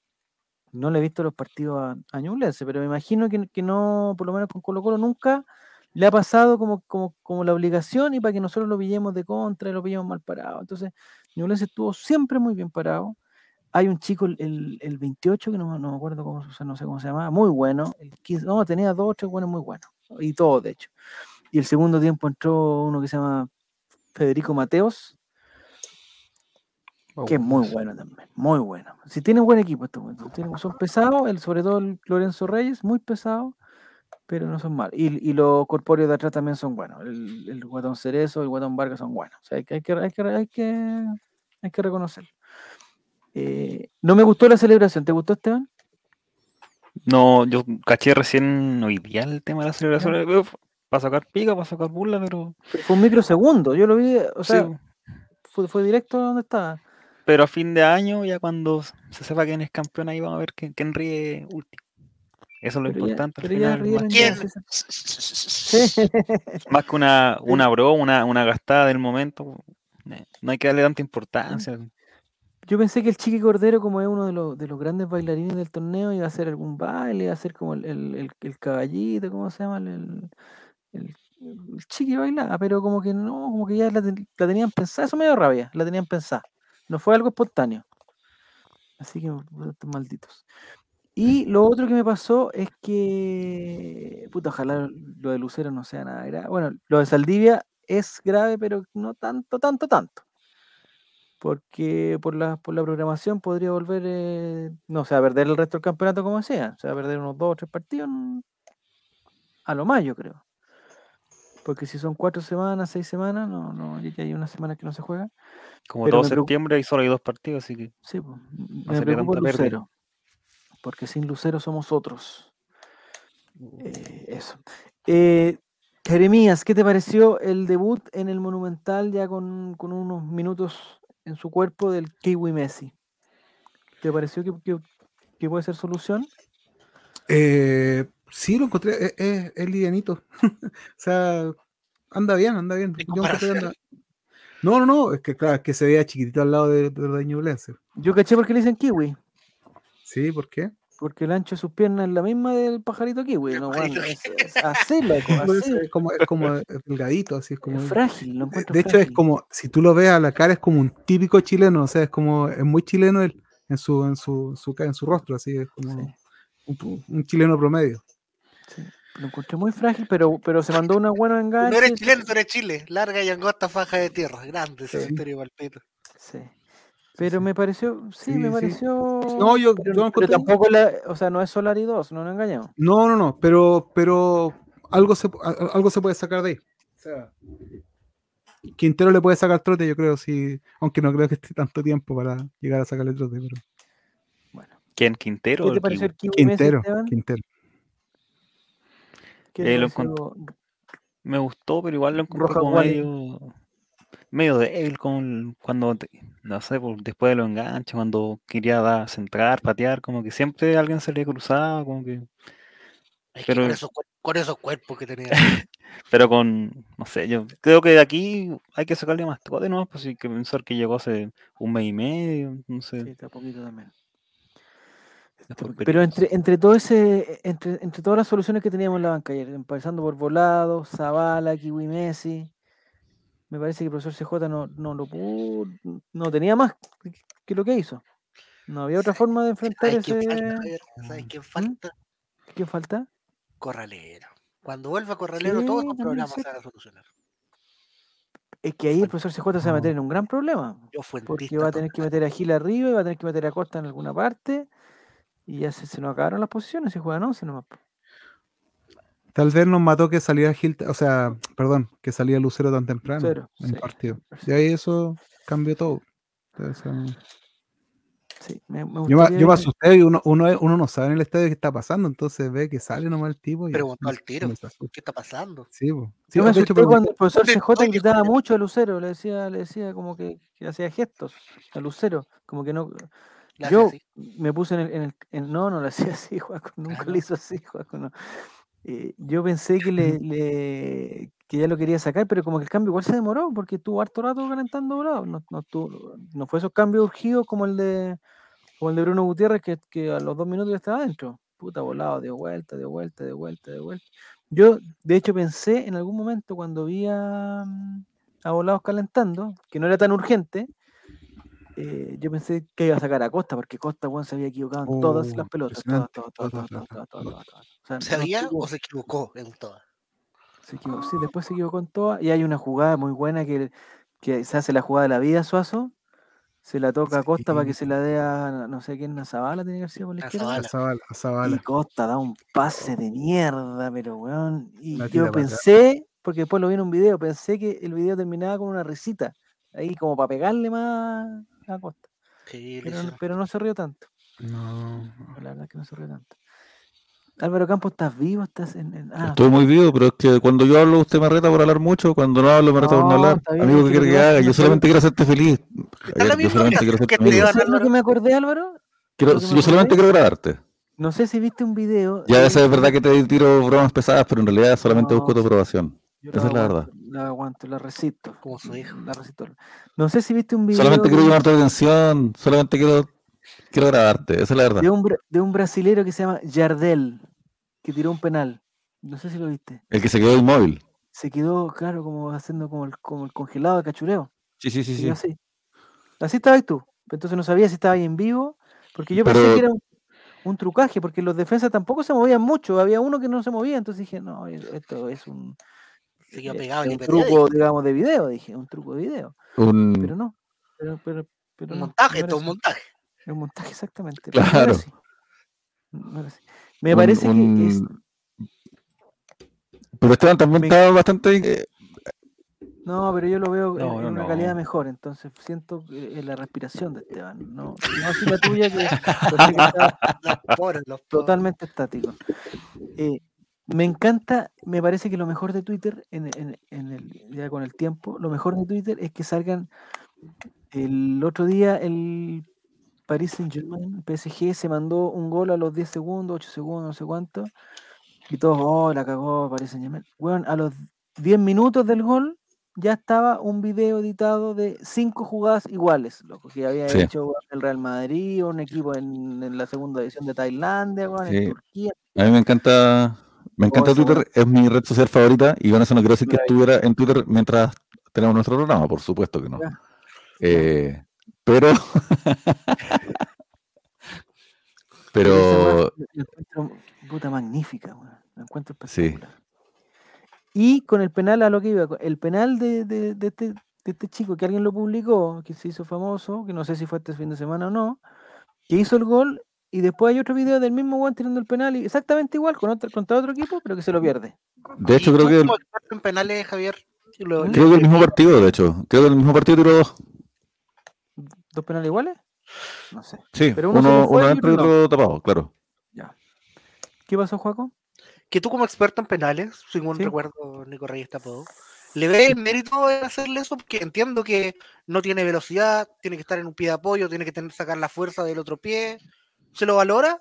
No le he visto los partidos a, a Ñublense, pero me imagino que, no, por lo menos con Colo Colo, nunca le ha pasado como, la obligación y para que nosotros lo pillemos de contra y lo pillemos mal parado. Entonces, Ñublense estuvo siempre muy bien parado. Hay un chico, el, el, el 28, que no, no me acuerdo cómo, o sea, no sé cómo se llamaba, muy bueno. El 15, no, tenía dos o tres buenos muy buenos. Y todos, de hecho. Y el segundo tiempo entró uno que se llama Federico Mateos, que es muy bueno también, muy bueno. Si tienen buen equipo estos son pesados, el, sobre todo el Lorenzo Reyes, muy pesado, pero no son malos. Y, y los corpóreos de atrás también son buenos. El, el Guatón Cerezo, el Guatón Vargas son buenos. O sea, hay que, hay que, hay que, hay que, hay que reconocerlo. Eh, no me gustó la celebración, ¿te gustó Esteban? No, yo caché recién hoy día el tema de la celebración. Para sacar pica, para sacar burla, pero. Fue un microsegundo, yo lo vi, o sí, sea, fue, fue directo donde estaba. Pero a fin de año, ya cuando se sepa quién es campeón, ahí vamos a ver quién, quién ríe último. Eso es lo Pero ya- importante. al más, ¿Quién? más que una, una bro, una, una gastada del momento, eh, no hay que darle tanta importancia. Yo pensé que el Chiqui Cordero, como es uno de los, de los grandes bailarines del torneo, iba a hacer algún baile, iba a hacer como el, el, el- el caballito, ¿cómo se llama? El, el, el- el Chiqui bailaba, pero como que no, como que ya la, ten- la tenían pensada, eso me dio rabia, la tenían pensada. No fue algo espontáneo. Así que, malditos. Y lo otro que me pasó es que, puta, ojalá lo de Lucero no sea nada grave. Bueno, lo de Saldivia es grave, pero no tanto, tanto, tanto porque por la, por la programación podría volver, eh, no sé, a perder el resto del campeonato como sea, o sea, a perder unos dos o tres partidos a lo más, yo creo. Porque si son cuatro semanas, seis semanas, no, no, ya que hay una semana que no se juega. Como Pero todo me septiembre y solo hay dos partidos, así que Sí, pues, me sería preocupa. Lucero. Porque sin Lucero somos otros. Eh, eso. Eh, Jeremías, ¿qué te pareció el debut en el Monumental ya con, con unos minutos en su cuerpo del Kiwi Messi? ¿Te pareció que, que- que puede ser solución? Eh, sí, lo encontré, es, es- es livianito. o sea, anda bien, anda bien. En Yo anda- No, no, no, es que claro, es que se veía chiquitito al lado de, de, de Ñublense. Yo caché porque le dicen Kiwi. Sí, ¿por qué? Porque el ancho de sus piernas es la misma del pajarito kiwi. No, bueno, es, es así, loco, así. es como, es como delgadito, así es como. Es frágil, lo De, encuentro de hecho, es frágil. como, si tú lo ves a la cara, es como un típico chileno, o sea, es como, es muy chileno él, en su, en su, su en su rostro, así es como Sí. un, un chileno promedio. Sí, Lo encontré muy frágil, pero, pero se mandó una buena No enganche. eres chileno, tú eres Chile. Larga y angosta faja de tierra. Grande Sí. cementerio Palpito. Sí. Pero me pareció, sí, Sí, me sí. pareció. No, yo- pero, yo pero tampoco la, o sea, no es Solari 2, no nos engañamos. No, no, no, pero, pero algo se, algo se puede sacar de ahí. O sea, Quintero le puede sacar trote, yo creo, sí, aunque no creo que esté tanto tiempo para llegar a sacarle trote, pero Bueno, ¿quién? ¿Quintero? Quintero? Quintero. ¿Qué te Eh, lo? Me gustó, pero igual lo encontré Roja como medio, medio débil con cuando, no sé, después de los enganches, cuando quería dar, centrar, patear, como que siempre alguien se le cruzaba, como que, Es que Pero- con, esos, cuer- con esos cuerpos que tenía. pero con, no sé, yo creo que de aquí hay que sacarle más trote, ¿no? Pues hay que pensar que llegó hace un mes y medio, no sé. Sí, está poquito también. Pero entre, entre todo ese, entre, entre todas las soluciones que teníamos en la banca ayer, empezando por Volado, Zavala, Kiwi Messi, me parece que el profesor CJ no, no lo pudo, no tenía más que- lo que hizo. No había otra forma de enfrentar ¿Sabes quién ese. falta? ¿Sabes ¿Mm? quién falta? ¿Qué falta? Corralero. Cuando vuelva Corralero, Sí, todos los sí. se van a solucionar. Es que ahí el profesor CJ se va a meter en un gran problema. Yo Porque va a tener que meter a Gil arriba y va a tener que meter a Costa en alguna parte. Y ya se, se nos acabaron las posiciones, se juegan 11 nomás. Tal vez nos mató que salía Gil, o sea, perdón, que salía Lucero tan temprano Lucero, en sí, el partido. Y ahí eso cambió todo. Entonces, um, Sí, me, me yo, me, gustaría yo me ver- asusté y uno, uno, uno no sabe en el estadio qué está pasando, entonces ve que sale nomás el tipo y Preguntó y al tiro. ¿Qué está pasando? Sí, po. Sí, Yo me hecho, asusté cuando el profesor ¿Dónde CJ gritaba mucho a Lucero, le decía, le decía como que, que hacía gestos a Lucero, como que no. Hace Yo así. me puse en el, en el- en- no, no lo hacía así, Juaco, nunca no. lo hizo así, Juaco, no. Eh, yo pensé que le, le- que ya lo quería sacar, pero como que el cambio igual se demoró, porque estuvo harto rato calentando volado. No, no, estuvo- no fue esos cambios urgidos como el de como el de Bruno Gutiérrez, que, que a los dos minutos ya estaba adentro. Puta volado, dio vuelta, dio vuelta, dio vuelta, dio vuelta. Yo, de hecho, pensé en algún momento cuando vi a, a Volados calentando, que no era tan urgente, eh, yo pensé que iba a sacar a Costa, porque Costa weón, se había equivocado en todas Oh, las pelotas. Todas, todas. O sea, ¿Sabía o se equivocó en todas? se equivocó. Sí, después se equivocó en todas. Y hay una jugada muy buena que, que se hace la jugada de la vida, Suazo. Se la toca a Costa para que se la dé a, no sé quién, a Zabala, tiene que haber sido por la izquierda. A Zavala. Zavala, Y Zavala. Costa da un pase de mierda, pero weón. Y yo pensé, porque después lo vi en un video, pensé que el video terminaba con una risita. Ahí como para pegarle más a Costa. Sí, le Pero, no- pero no se rió tanto. No. La verdad es que no se rió tanto. Álvaro Campos, ¿estás vivo? ¿Estás en.? en- ah, Estoy muy vivo, pero es que cuando yo hablo usted me reta por hablar mucho, cuando no hablo me reta por no No, hablar. bien, Amigo, ¿qué quiere que haga? Yo solamente quiero hacerte feliz. Yo misma solamente quiero hacerte ¿Sabes lo que me acordé, Álvaro? Quiero- yo solamente acordé? quiero agradarte. No sé si viste un video. Ya esa es verdad que te tiro bromas pesadas, pero en realidad solamente No, busco tu aprobación. Esa es la verdad. La aguanto, la resisto. Como su hijo. La resisto. No sé si viste un video. Solamente quiero de- llamar tu atención, solamente quiero, quiero agradarte. Esa es la verdad. de un, de un brasilero que se llama Jardel, que tiró un penal. No sé si lo viste. El que se quedó inmóvil. Se quedó, claro, como haciendo como el, como el congelado de cachureo. Sí, sí, sí, sí. así. Así estabas tú. Entonces no sabía si estaba ahí en vivo. Porque yo pensé Pero- que era un, un trucaje, porque los defensas tampoco se movían mucho. Había uno que no se movía. Entonces dije, no, esto es un, Se quedó eh, pegado un truco, digamos, de video. Dije, un truco de video. Un... Pero no. Pero, pero, pero Un no, montaje, no esto es un montaje. Un montaje, exactamente. pero no era Claro. así. No era así. Me un- parece que es, Pero Esteban también Me- está bastante. eh, No, pero yo lo veo en, No, en no, una no. calidad mejor, entonces siento eh, la respiración de Esteban, no, no así la tuya que que está Los pobres, los pobres. totalmente estático. Eh, me encanta, me parece que lo mejor de Twitter, en, en- en el, ya con el tiempo, lo mejor de Twitter es que salgan el otro día el Paris Saint Germain, PSG, se mandó un gol a los 10 segundos, 8 segundos, no sé cuánto, y todos, oh, la cagó Paris Saint Germain. Bueno, a los 10 minutos del gol ya estaba un video editado de cinco jugadas iguales, loco, que había Sí. hecho el Real Madrid, un equipo en, en la segunda división de Tailandia, weón, en. Turquía. A mí me encanta. Me encanta Twitter, es mi red social favorita y con eso no quiero decir que estuviera en Twitter mientras tenemos nuestro programa, por supuesto que no. Eh, pero. Pero la- encuentro puta magnífica, la encuentro Sí. espectacular. Y con el penal a lo que iba, el penal de, de- de este, de este chico que alguien lo publicó, que se hizo famoso, que no sé si fue este fin de semana o no, que hizo el gol y después hay otro video del mismo weón tirando el penal y exactamente igual con otro, contra otro equipo, pero que se lo pierde. De hecho, ¿Y creo tú que. como experto en penales, Javier? lo- ¿Mm? Creo que el mismo partido, de hecho. Creo que el mismo partido tiró dos. ¿Dos penales iguales? No sé. Sí, Pero uno uno, uno dentro y otro no. tapado, claro. ¿Qué pasó, Juaco? que tú como experto en penales, según Sí. recuerdo Nico Reyes tapado, ¿le ves mérito en hacerle eso? Porque entiendo que no tiene velocidad, tiene que estar en un pie de apoyo, tiene que tener, sacar la fuerza del otro pie. ¿Se lo valora?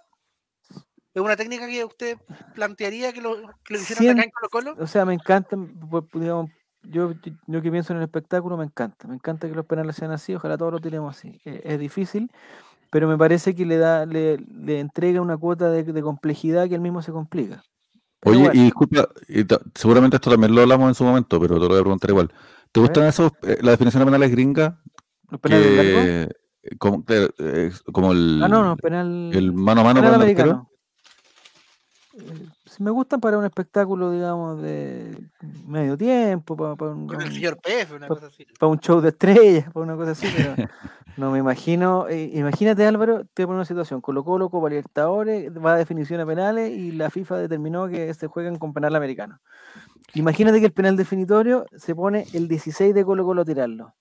¿Es una técnica que usted plantearía que lo, que lo hicieran acá en Colo Colo? O sea, me encanta, pu- pu- digamos, yo, yo- yo que pienso en el espectáculo, me encanta. Me encanta que los penales sean así, ojalá todos lo tiremos así. Eh, es difícil, pero me parece que le da, le, le entrega una cuota de, de complejidad que él mismo se complica. Pero Oye, bueno, y disculpa, y seguramente esto también lo hablamos en su momento, pero te lo voy a preguntar igual. ¿Te A gustan ver. esos, eh, la definición de penales gringa? ¿los penales? Que, como, eh, como el, Ah, no, no, penal, el mano a mano penal con el americano. Eh, sí me gustan para un espectáculo, digamos, de medio tiempo, para, Con el señor PF, una pa- cosa así. para un show de estrellas, para una cosa así, pero no me imagino. eh, imagínate, Álvaro, te voy a poner una situación: Colo Colo, Copa Libertadores, va a definición a penales y la FIFA determinó que se juegan con penal americano. Imagínate que el penal definitorio se pone el 16 de Colo Colo a tirarlo.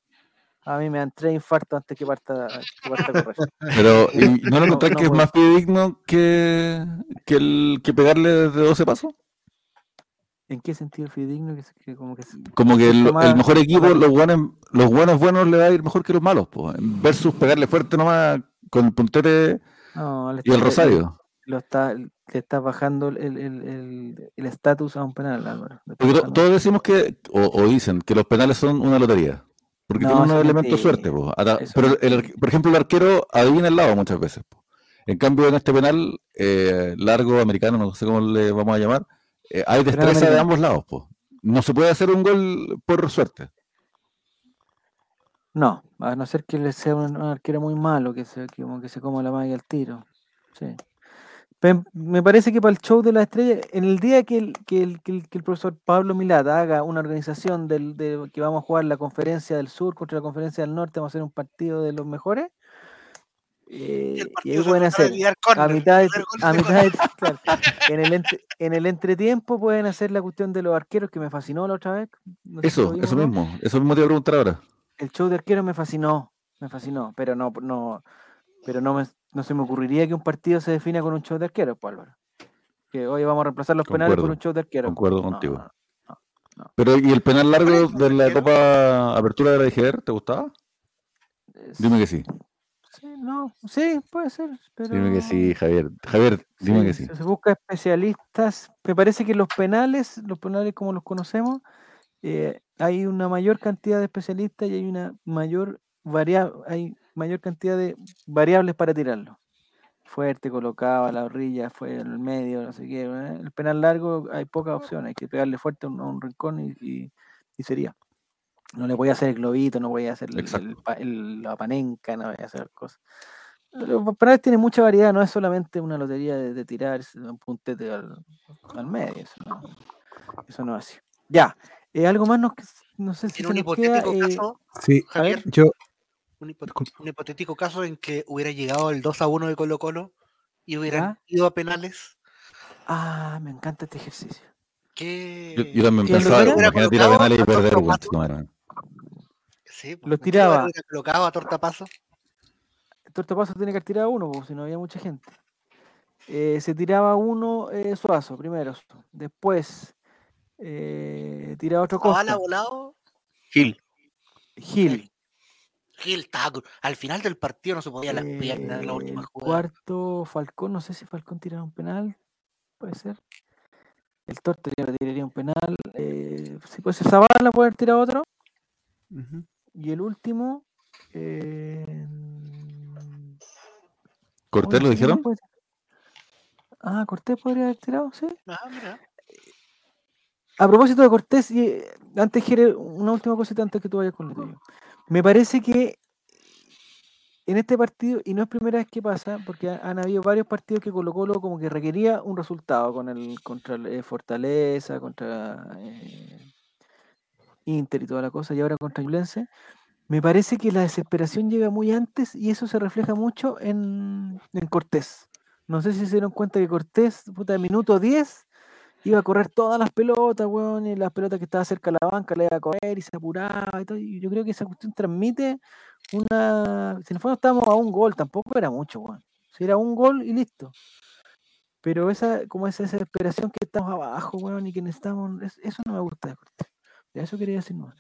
A mí me dan tres infartos antes que parta, que parta a correr. Pero, ¿y no lo No, que es puedo. más fidedigno que, que, el, que pegarle desde 12 pasos? ¿En qué sentido fidedigno? Que, como que se- Como que el, mejor equipo, los buenos, los buenos buenos le va a ir mejor que los malos, po, versus pegarle fuerte nomás con el puntete No, y el rosario. Lo está, le está bajando el el- el- el- estatus a un penal, Álvaro. Todos decimos que, o, o dicen, que los penales son una lotería. Porque No, tienen eso un es elemento de mentira. suerte. po. Pero, el por ejemplo, el arquero adivina el lado muchas veces. po. En cambio, en este penal eh, largo, americano, no sé cómo le vamos a llamar, eh, hay destreza de ambos lados. po. No se puede hacer un gol por suerte. No, a no ser que le sea un, un arquero muy malo, que se, que como que se coma la malla al tiro. Sí. Me parece que para el show de la estrella, en el día que el, que el, que el, que el profesor Pablo Milata haga una organización del, de que vamos a jugar la conferencia del sur contra la conferencia del norte, vamos a hacer un partido de los mejores. eh, Y ahí pueden hacer a mitad de, a mitad de- claro, en el entre- en el entretiempo pueden hacer la cuestión de los arqueros que me fascinó la otra vez. no Eso, vimos eso no. mismo. Eso mismo te iba a preguntar ahora. El show de arqueros me fascinó, me fascinó, pero no, no, pero no me, no se me ocurriría que un partido se defina con un show de arqueros, pues, Álvaro. Que hoy vamos a reemplazar los penales Concuerdo, un show de arqueros. concuerdo No, contigo. no, Pero, ¿y el penal largo de la. Copa Apertura de la DGR, te gustaba? es- Dime que sí. Sí, no, sí, puede ser, pero Dime que sí, Javier. Javier, dime Sí, que sí. Se busca especialistas. Me parece que los penales, los penales como los conocemos, eh, hay una mayor cantidad de especialistas y hay una mayor varia hay mayor cantidad de variables para tirarlo. Fuerte, colocado a la orilla, fue en el medio, no sé qué. ¿eh? El penal largo hay pocas opciones, hay que pegarle fuerte a un, a un rincón y, y- y sería. No le voy a hacer el globito, no voy a hacer el, el el- la panenca, no voy a hacer cosas. Los penales tienen mucha variedad, no es solamente una lotería de, de tirar un puntete al, al medio. Eso no, eso no es así. Ya, eh, algo más, nos, no sé si En un nos queda. hipotético eh, caso, Sí, Javier, yo, un, hipo- Disculpa. un hipotético caso en que hubiera llegado el 2 a 1 de Colo Colo y hubieran ¿Ya? ido a penales, ah, me encanta este ejercicio. ¿Qué? Yo, yo también ¿Quién lo pensaba, imagínate ir a penales y a perder, madre. Sí, pues, Los ¿en qué tiraba. colocado a tortapaso. Tortapaso tiene que tirar uno, porque si no había mucha gente. Eh, se tiraba uno eh, Suazo primero. Después eh, tiraba otro Zavala Costa. volado. Gil. Gil. Gil Al final del partido no se podía las piernas en la Eh, última el jugada. cuarto, Falcón. No sé si Falcón tiraba un penal. Puede ser. El Torto ya le tiraría un penal. Eh, si puede ser Zavala, puede haber tirado otro. Ujú. Y el último. Eh, ¿Cortés lo ¿quién más dijeron? puede? Ah, Cortés podría haber tirado, sí. Ah, mira. A propósito de Cortés, y, eh, antes Jere, una última cosita antes que tú vayas con lo tuyo. Me parece que en este partido, y no es primera vez que pasa, porque ha- han habido varios partidos que Colo Colo como que requería un resultado con el contra el, eh, Fortaleza, contra eh, Inter y toda la cosa, y ahora contra Ñublense. Me parece que la desesperación llega muy antes y eso se refleja mucho en, en Cortés. No sé si se dieron cuenta que Cortés, puta, minuto 10, iba a correr todas las pelotas, weón, y las pelotas que estaba cerca de la banca le iba a correr y se apuraba y todo. Y yo creo que esa cuestión transmite una. Si en el fondo estábamos a un gol, tampoco era mucho, weón. Si era un gol y listo. Pero esa, como esa desesperación que estamos abajo, weón, y que necesitamos. es- Eso no me gusta de. Ya eso quería decir nomás.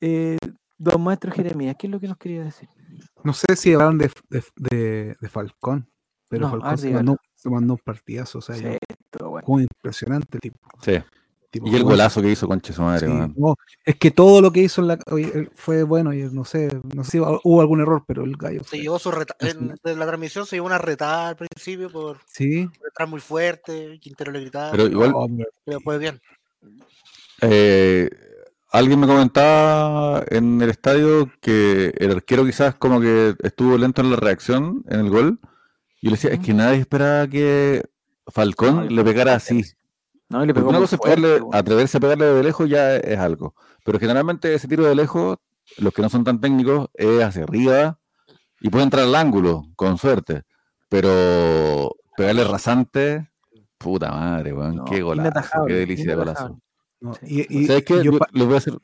Eh, don Maestro Jeremías, ¿qué es lo que nos quería decir? No sé si hablaron de, de, de- de Falcón, pero No, Falcón se mandó, se mandó un partidazo. O sea, yo- Sí, todo bueno. jugó impresionante el tipo. Sí. tipo, Y el golazo que hizo Conche su madre, sí, no, es que todo lo que hizo en la, fue bueno y no sé, no sé si hubo algún error, pero el gallo Se llevó su reta en, la transmisión se llevó una retada al principio por sí, muy fuerte, Quintero le gritaba, Pero igual, no, pero- pero después bien. Eh, alguien me comentaba en el estadio que el arquero quizás como que estuvo lento en la reacción en el gol. Yo le decía, es que nadie esperaba que Falcón No, le pegara así. No, le pegó una cosa es fuerte, pegarle- atreverse a pegarle de lejos ya es algo. Pero generalmente ese tiro de lejos, los que no son tan técnicos, es hacia arriba y puede entrar al ángulo, con suerte. Pero pegarle rasante, puta madre, weón, No, qué golazo, qué delicia de golazo. no, y, y- ¿Sabes qué? y yo les voy a hacer.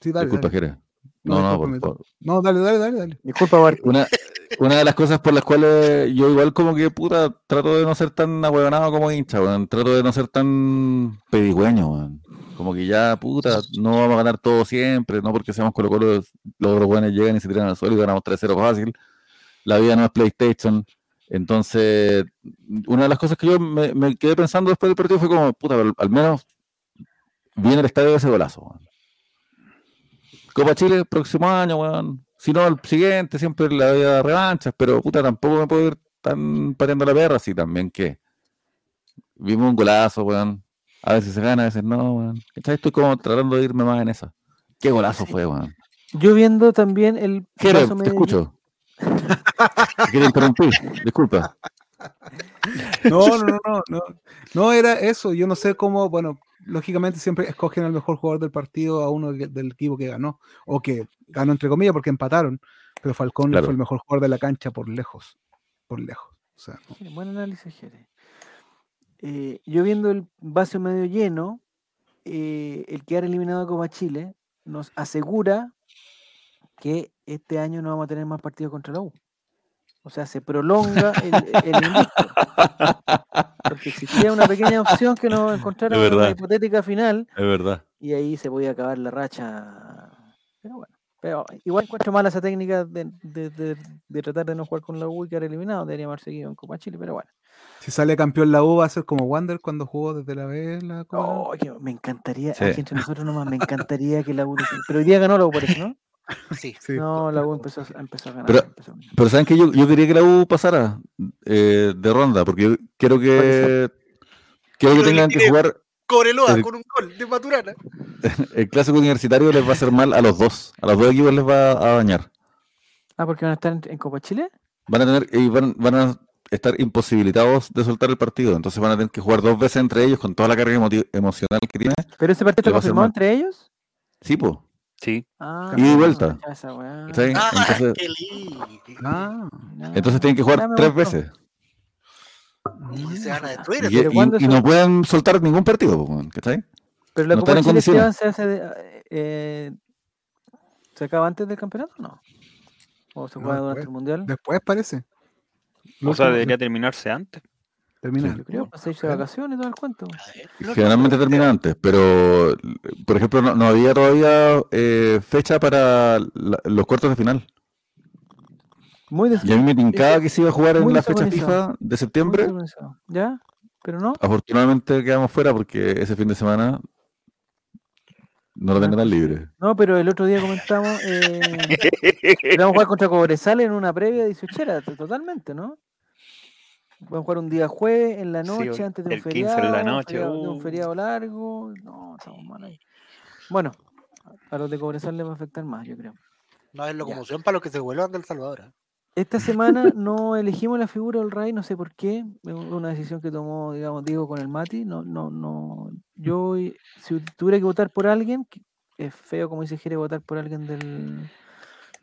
sí, dale, Disculpa, dale. Jere. No, No, no, por- por- No, dale, dale, dale, dale. Disculpa, Bart. Una, una de las cosas por las cuales yo igual como que puta trato de no ser tan ahueonado como hincha, weón. Trato de no ser tan pedigüeño, weón. Como que ya, puta, no vamos a ganar todo siempre, no porque seamos Colo Colo, los otros llegan y se tiran al suelo y ganamos 3-0 fácil. La vida no es PlayStation. Entonces, una de las cosas que yo me, me quedé pensando después del partido fue como, puta, al, al menos viene el estadio de ese golazo, weón. Copa Chile, próximo año, weón. Si no, el siguiente, siempre la había revanchas, pero puta, tampoco me puedo ir tan pateando la perra así también que vimos un golazo, weón. A veces se gana, a veces no, weón. Estoy como tratando de irme más en esa. Qué golazo fue, weón. Yo viendo también el Jere, te medio escucho. Quiero interrumpir, disculpa. No, no, no, no, no. No era eso. Yo no sé cómo, bueno, lógicamente siempre escogen al mejor jugador del partido a uno que- del equipo que ganó, o que ganó entre comillas porque empataron, pero Falcón Claro. fue el mejor jugador de la cancha por lejos, por lejos. O sea, no. Sí, Buen análisis, Jere. Eh, yo viendo el vaso medio lleno, eh, el quedar eliminado de Copa Chile nos asegura que este año no vamos a tener más partidos contra la U. O sea, se prolonga el, el. Porque existía una pequeña opción que nos encontráramos en una verdad. hipotética final Es verdad. y ahí se podía acabar la racha. Pero bueno, pero igual encuentro mala esa técnica de, de- de- de tratar de no jugar con la U y quedar eliminado. Deberíamos haber seguido en Copa Chile, pero bueno. Si sale campeón la U va a ser como Wander cuando jugó desde la B la Copa. Oh, me encantaría, Sí. aquí entre nosotros nomás, me encantaría que la U. Pero hoy día ganó la U, por eso, ¿no? Sí. Sí. No, la U empezó, a- empezó a ganar. Pero- empezó a ganar. Pero ¿saben que yo, yo quería que la U pasara eh, de ronda, porque yo quiero que quiero que tengan que jugar Cobreloa El- con un gol de Maturana. el clásico universitario les va a hacer mal a los dos, a los dos equipos les va a dañar. Ah, porque van a estar en, en Copa Chile. Van a tener y van, van a estar imposibilitados de soltar el partido, entonces van a tener que jugar dos veces entre ellos con toda la carga emocional que tiene. Pero ese partido está confirmado entre ellos. Sí, pues. Sí. Ah, y vuelta. esa. ¿cachai? Ah, Entonces, qué lindo. Ah, entonces tienen que jugar tres gustó. veces. Y se van a destruir. Y. Pero y- ¿cuándo y no pueden soltar ningún partido, ¿cachai? Pero la No Copa Chile se hace de- eh, ¿Se acaba antes del campeonato o no? ¿O se No, juega durante después. el mundial? Después parece. O sea, debería terminarse antes. Termina. Yo creo, para irse de vacaciones y todo el cuento. Generalmente termina antes, pero por ejemplo no, no había todavía eh, fecha para la- los cuartos de final. Muy Y a mí me tincaba que se iba a jugar en la fecha. FIFA de septiembre. ¿Ya? ¿Pero no? Afortunadamente quedamos fuera porque ese fin de semana no lo tengo tan libre. No, pero el otro día comentamos eh, que vamos a jugar contra Cobresal en una previa 18 totalmente, ¿no? Vamos a jugar un día jueves en la noche antes de un el 15 en feriado, un feriado- uh. feriado largo. No, estamos mal ahí. Bueno, a los de Cobresal les va a afectar más, yo creo. No es locomoción para los que se vuelvan del Salvador. ¿eh? Esta semana no elegimos la figura del Ray, no sé por qué. Es una decisión que tomó, digamos, Diego con el Mati. No, no, no. Yo, y- si tuviera que votar por alguien, que es feo, como dice Jere, votar por alguien del,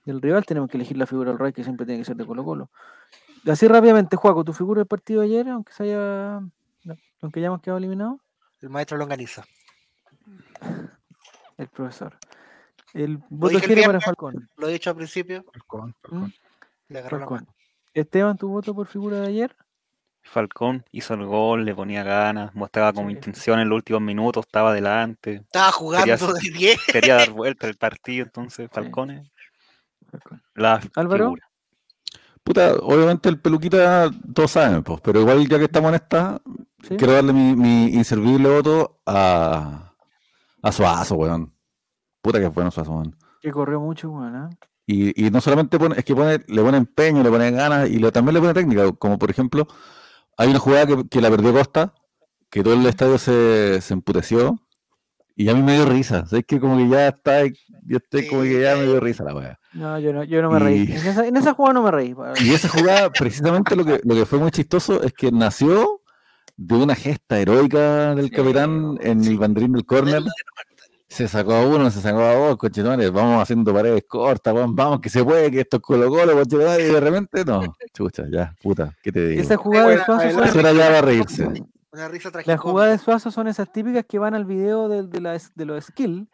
del rival, tenemos que elegir la figura del Ray, que siempre tiene que ser de Colo Colo. Así rápidamente, Juaco, tu figura del partido de ayer, aunque se haya, no, aunque ya hemos quedado eliminados, El maestro Longaniza. el profesor. El voto Jere para viernes. Falcón. Lo he dicho al principio. Falcón, ¿Mm? Falcón. Le agarró la Falcón. mano. Esteban, tu voto por figura de ayer. Falcón hizo el gol, le ponía ganas, mostraba como Sí. intención en los últimos minutos, estaba adelante, Estaba jugando ser- de 10. quería dar vuelta el partido, entonces Falcón es Falcón. la Álvaro. figura. Puta, obviamente el peluquita todos saben, pues, pero igual ya que estamos en esta, ¿Sí? quiero darle mi, mi inservible voto a, a Suazo, weón. Puta que es bueno Suazo, weón. Que corrió mucho, bueno, ¿eh? Y, y no solamente pone, es que pone, le pone empeño, le pone ganas y le- también le pone técnica, como por ejemplo, hay una jugada que, que la perdió Costa, que todo el estadio se, se emputeció y a mí me dio risa, ¿sabes? que como que ya está, yo estoy como que ya me dio risa la weá. No, yo no, yo no me reí. Y- En esa, en esa jugada no me reí. Y esa jugada, precisamente lo que, lo que fue muy chistoso es que nació de una gesta heroica del Sí, capitán en el banderín del córner. Se sacó a uno, se sacó a dos, conchetumares, vamos haciendo paredes cortas, weón, vamos, que se puede, que esto es Colo Colo, conchetumares, y de repente, no, chucha, ya, puta, ¿qué te digo? Esa jugada de Suazo era ya para reírse. Una risa las jugadas de Suazo son esas típicas que van al video de, de, la- de los skill,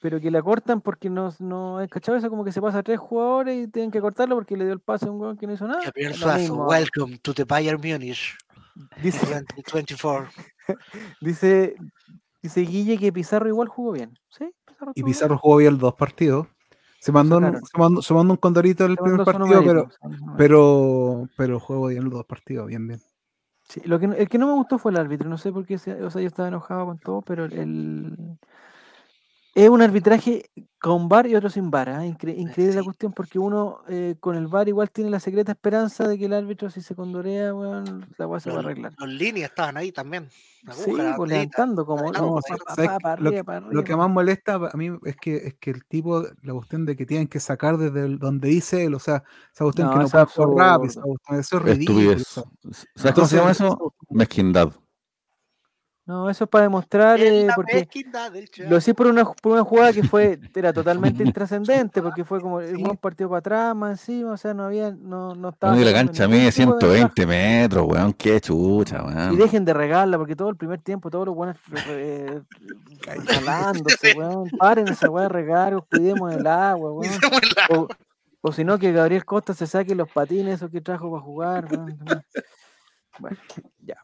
pero que la cortan porque no, no es cachado eso como que se pasa a tres jugadores y tienen que cortarlo porque le dio el pase a un weón que no hizo nada. Gabriel Suazo, mismo. welcome to the Bayern Munich Dice, 2024. dice, dice Guille que Pizarro igual jugó bien. ¿Sí? Pizarro Y bien. Pizarro jugó bien los dos partidos. Se mandó, un, se mandó, se mandó un condorito el Se primer partido, pero, pero, pero jugó bien los dos partidos, bien, bien. Sí, lo que, el que no me gustó fue el árbitro, no sé por qué, o sea, yo estaba enojado con todo, pero el- es un arbitraje con VAR y otro sin VAR, ¿ah? Incre- increíble la Sí. cuestión porque uno eh, con el VAR igual tiene la secreta esperanza de que el árbitro si se condorea, la weá se va a arreglar. los líneas estaban ahí también. Sí, aguja, la pues levantando como lo, arriba, pa lo que más molesta a mí es que, es que el tipo, la cuestión de que tienen que sacar desde el- donde dice él, o sea, esa cuestión No, que no puede jugar rápido, esa cuestión, eso es ridículo. ¿Sabes cómo se llama eso? Mezquindad. No, eso es para demostrar, eh, porque lo decís por una, por una jugada que fue, era totalmente intrascendente, porque fue como el Sí. buen partido para atrás, más encima, o sea, no había, no, no estaba. Y la cancha mide tipo de ventaja. 120 metros, weón, qué chucha, Y weón. dejen de regarla, porque todo el primer tiempo, todos los buenos eh, jalándose, weón. Paren esa weá de regar, cuidemos el agua, weón. O, o si no, que Gabriel Costa se saque los patines esos que trajo para jugar, weón. Bueno, ya.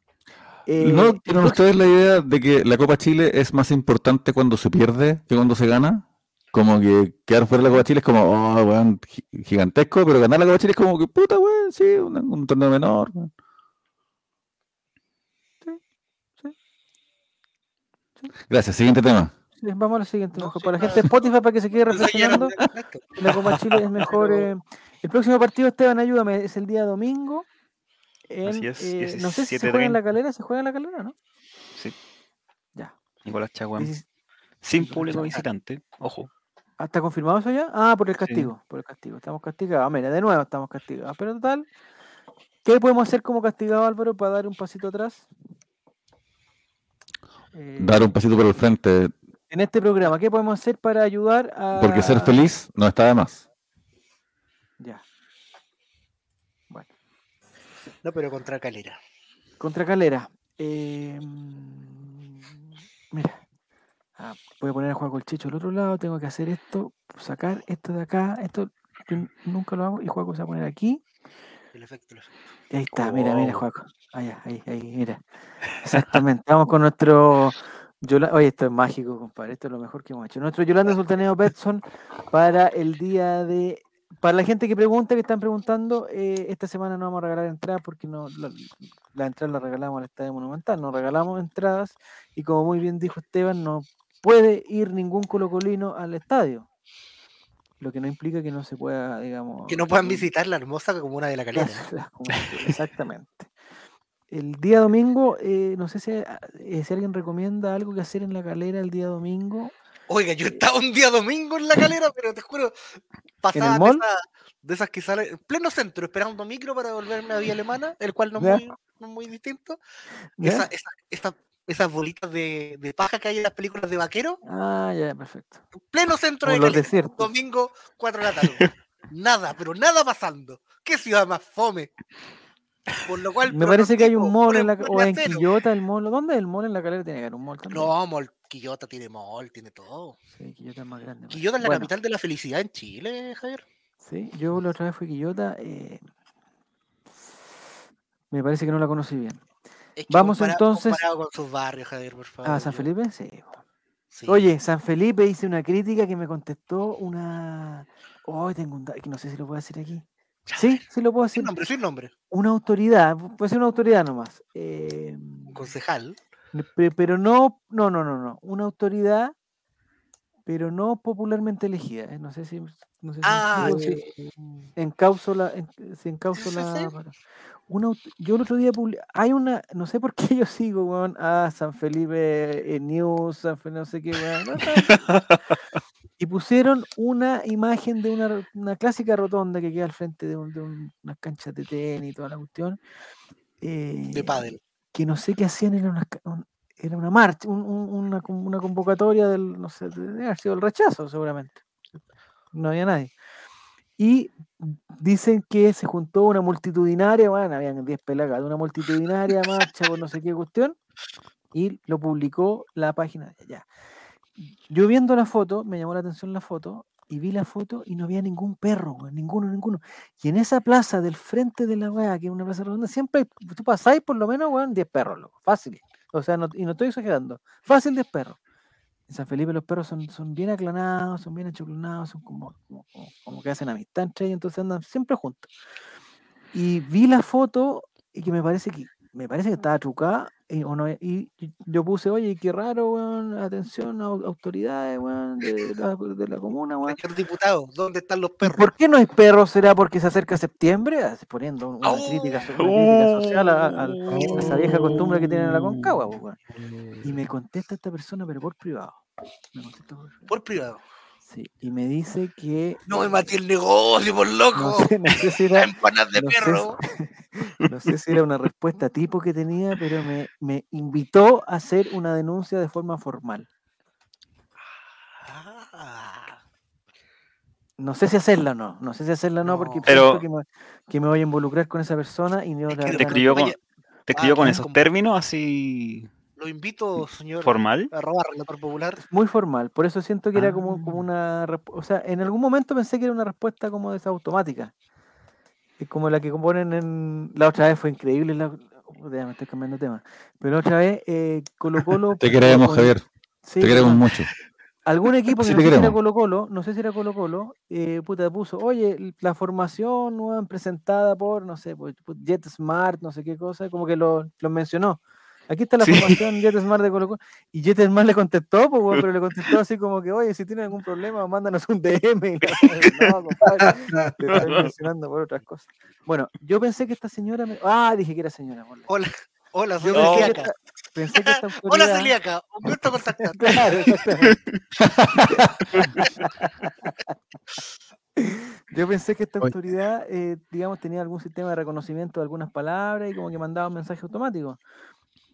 Eh, ¿No tienen ustedes la idea de que la Copa Chile es más importante cuando se pierde que cuando se gana? Como que quedar fuera de la Copa Chile es como, oh, weón, gi- gigantesco, pero ganar la Copa Chile es como que, puta, weón, sí, un, un torneo menor. weón. Gracias, siguiente tema. Sí, Vamos a la siguiente, No, mejor. sí, Para la gente de Spotify, para que se quede reflexionando. La Copa Chile es mejor. eh, el próximo partido, Esteban, ayúdame, es el día domingo. En, Así es, eh, no sé si se juega en la 17:30. calera, se juega en la calera, ¿no? Sí. Ya. Nicolás Chaguán. Sin Nicolás público Chaguán. visitante, ojo. Ah, ¿Está confirmado eso ya? Ah, por el Sí. castigo, por el castigo. Estamos castigados. Mira, de nuevo estamos castigados. Pero total, ¿qué podemos hacer como castigado, Álvaro, para dar un pasito atrás? Eh, Dar un pasito por el frente, En este programa, ¿qué podemos hacer para ayudar a... porque ser feliz no está de más. Ya. Bueno, No, pero contra Calera. Contra Calera. Eh, mira. Ah, voy a poner a jugar con el Chicho al otro lado. Tengo que hacer esto. Sacar esto de acá. Esto yo nunca lo hago. Y Juaco se va a poner aquí. El efecto, el efecto. Y ahí está, mira, mira, Oh. Juaco. Ahí, ahí, ahí, mira. Exactamente. Vamos con nuestro. Yola- Oye, esto es mágico, compadre. Esto es lo mejor que hemos hecho. Nuestro Yolanda Sultaneo Betson para el día de. Para la gente que pregunta, que están preguntando, eh, esta semana no vamos a regalar entradas porque no la, la entrada la regalamos al Estadio Monumental. No regalamos entradas y, como muy bien dijo Esteban, no puede ir ningún colocolino al estadio. Lo que no implica que no se pueda, digamos. Que no puedan eh, visitar la hermosa comuna de la calera. Exactamente. El día domingo, eh, no sé si, eh, si alguien recomienda algo que hacer en la calera el día domingo. Oiga, yo estaba un día domingo en la calera, pero te juro, pasaba de, mall? esa- de esas que salen en pleno centro, esperando micro para volverme a Vía Alemana, el cual no es muy, no es muy distinto. Esa, esa, esa- esas bolitas de, de paja que hay en las películas de vaquero, Ah, ya, perfecto. en pleno centro Como de Calera, desiertos. domingo, 4 de la tarde. nada, pero nada pasando. ¿Qué ciudad más fome? Por lo cual. Me parece que hay un mall en la, o en. Quillota, el mall. ¿Dónde es el mall en la calera? Tiene que haber un mall también. No, mall, Quillota tiene mall, tiene todo. Sí, Quillota es más grande. Quillota es la Bueno, capital de la felicidad en Chile, Javier. Sí, yo la otra vez fui a Quillota. eh, me parece que no la conocí bien. Es que Vamos, entonces- Comparado con sus barrios, Javier, por favor. Ah, San yo- Felipe, sí. sí. Oye, San Felipe hice una crítica que me contestó una. Hoy tengo un no sé si lo puedo decir aquí. Sí, sí lo puedo decir. Sin nombre, sin nombre. Una autoridad, puede ser una autoridad nomás. eh, Un concejal. pe- pero no, no, no, no, no. Una autoridad, pero no popularmente elegida. eh, No sé si. No sé si Ah, puedo decir- encauzo la, encauzo Sí, sí, la. sí. una yo el otro día publi- hay una, no sé por qué yo sigo, weón, a San Felipe eh, News, San Fe- no sé qué, weón. y pusieron una imagen de una, una clásica rotonda que queda al frente de, un- de un- unas canchas de tenis y toda la cuestión. De eh, pádel. que no sé qué hacían, era una, era una marcha, un- un- una, una convocatoria del, no sé, debe haber sido el rechazo seguramente. No había nadie. Y dicen que se juntó una multitudinaria, bueno, habían 10 pelagas, una multitudinaria marcha por no sé qué cuestión, y lo publicó la página de allá. Yo viendo la foto, me llamó la atención la foto, y vi la foto y no había ningún perro, ninguno, ninguno. Y en esa plaza del frente de la weá, que es una plaza redonda, siempre tú pasáis por lo menos, weón, 10 perros, loco, fácil. O sea, no- y no estoy exagerando, fácil 10 perros. En San Felipe los perros son, son bien aclanados, son bien achoclonados, son como- como que hacen amistad entre ellos, entonces andan siempre juntos. Y vi la foto y que me parece que me parece que estaba trucada y, o no, y yo puse, oye, qué raro, weón, atención, au- autoridades, weón, de la, de la comuna, weón. Señor diputado, ¿dónde están los ¿Y perros? ¿Por qué no hay perros? ¿Será porque se acerca septiembre? Así, Poniendo una crítica, so- una crítica social a, a- a esa vieja costumbre que tienen en la Concagua. pues, weón. Y me contesta esta persona, pero por privado. Me contesta por privado. Por privado. Sí, y me dice que. No me maté el negocio, por No loco. sé, no sé si La era, empanadas de no sé perro. no sé si era una respuesta tipo que tenía, pero me, me invitó a hacer una denuncia de forma formal. Ah, No sé si hacerla o no, no sé si hacerla o no, porque. Pero- siento que me, que me voy a involucrar con esa persona y no, Es la ¿Te verdad no- escribió con, te escribió ah, con esos como- términos así lo invito, señor. formal? Arroba relator popular. muy formal, por eso siento que era como, como Ah. una, o sea, en algún momento pensé que era una respuesta como de esa automática, es como la que componen en, la otra vez fue increíble, la, oh, ya me estoy cambiando de tema, pero la otra vez eh, Colo Colo, Te queremos, Javier. sí, Te queremos mucho. algún equipo que Sí no sé si era. Colo Colo, no sé si era Colo Colo, eh, puta puso, oye, la formación weón, presentada por, no sé, por, por Jet Smart, no sé qué cosa, como que lo, lo mencionó. Aquí está la Sí. formación Jet Smart de Colo Colo. Y Jet Smart le contestó, pues, pero le contestó así como que, oye, si tienen algún problema, mándanos un DM. No, compadre, te estoy mencionando por otras cosas. Bueno, yo pensé que esta señora me... Ah, dije que era señora. por la- Hola, hola, soy Yo pensé, que celíaca. esta, pensé que esta Hola, celíaca. Un gusto contactar. Claro, exactamente. Yo pensé que esta autoridad, eh, digamos, tenía algún sistema de reconocimiento de algunas palabras y como que mandaba un mensaje automático.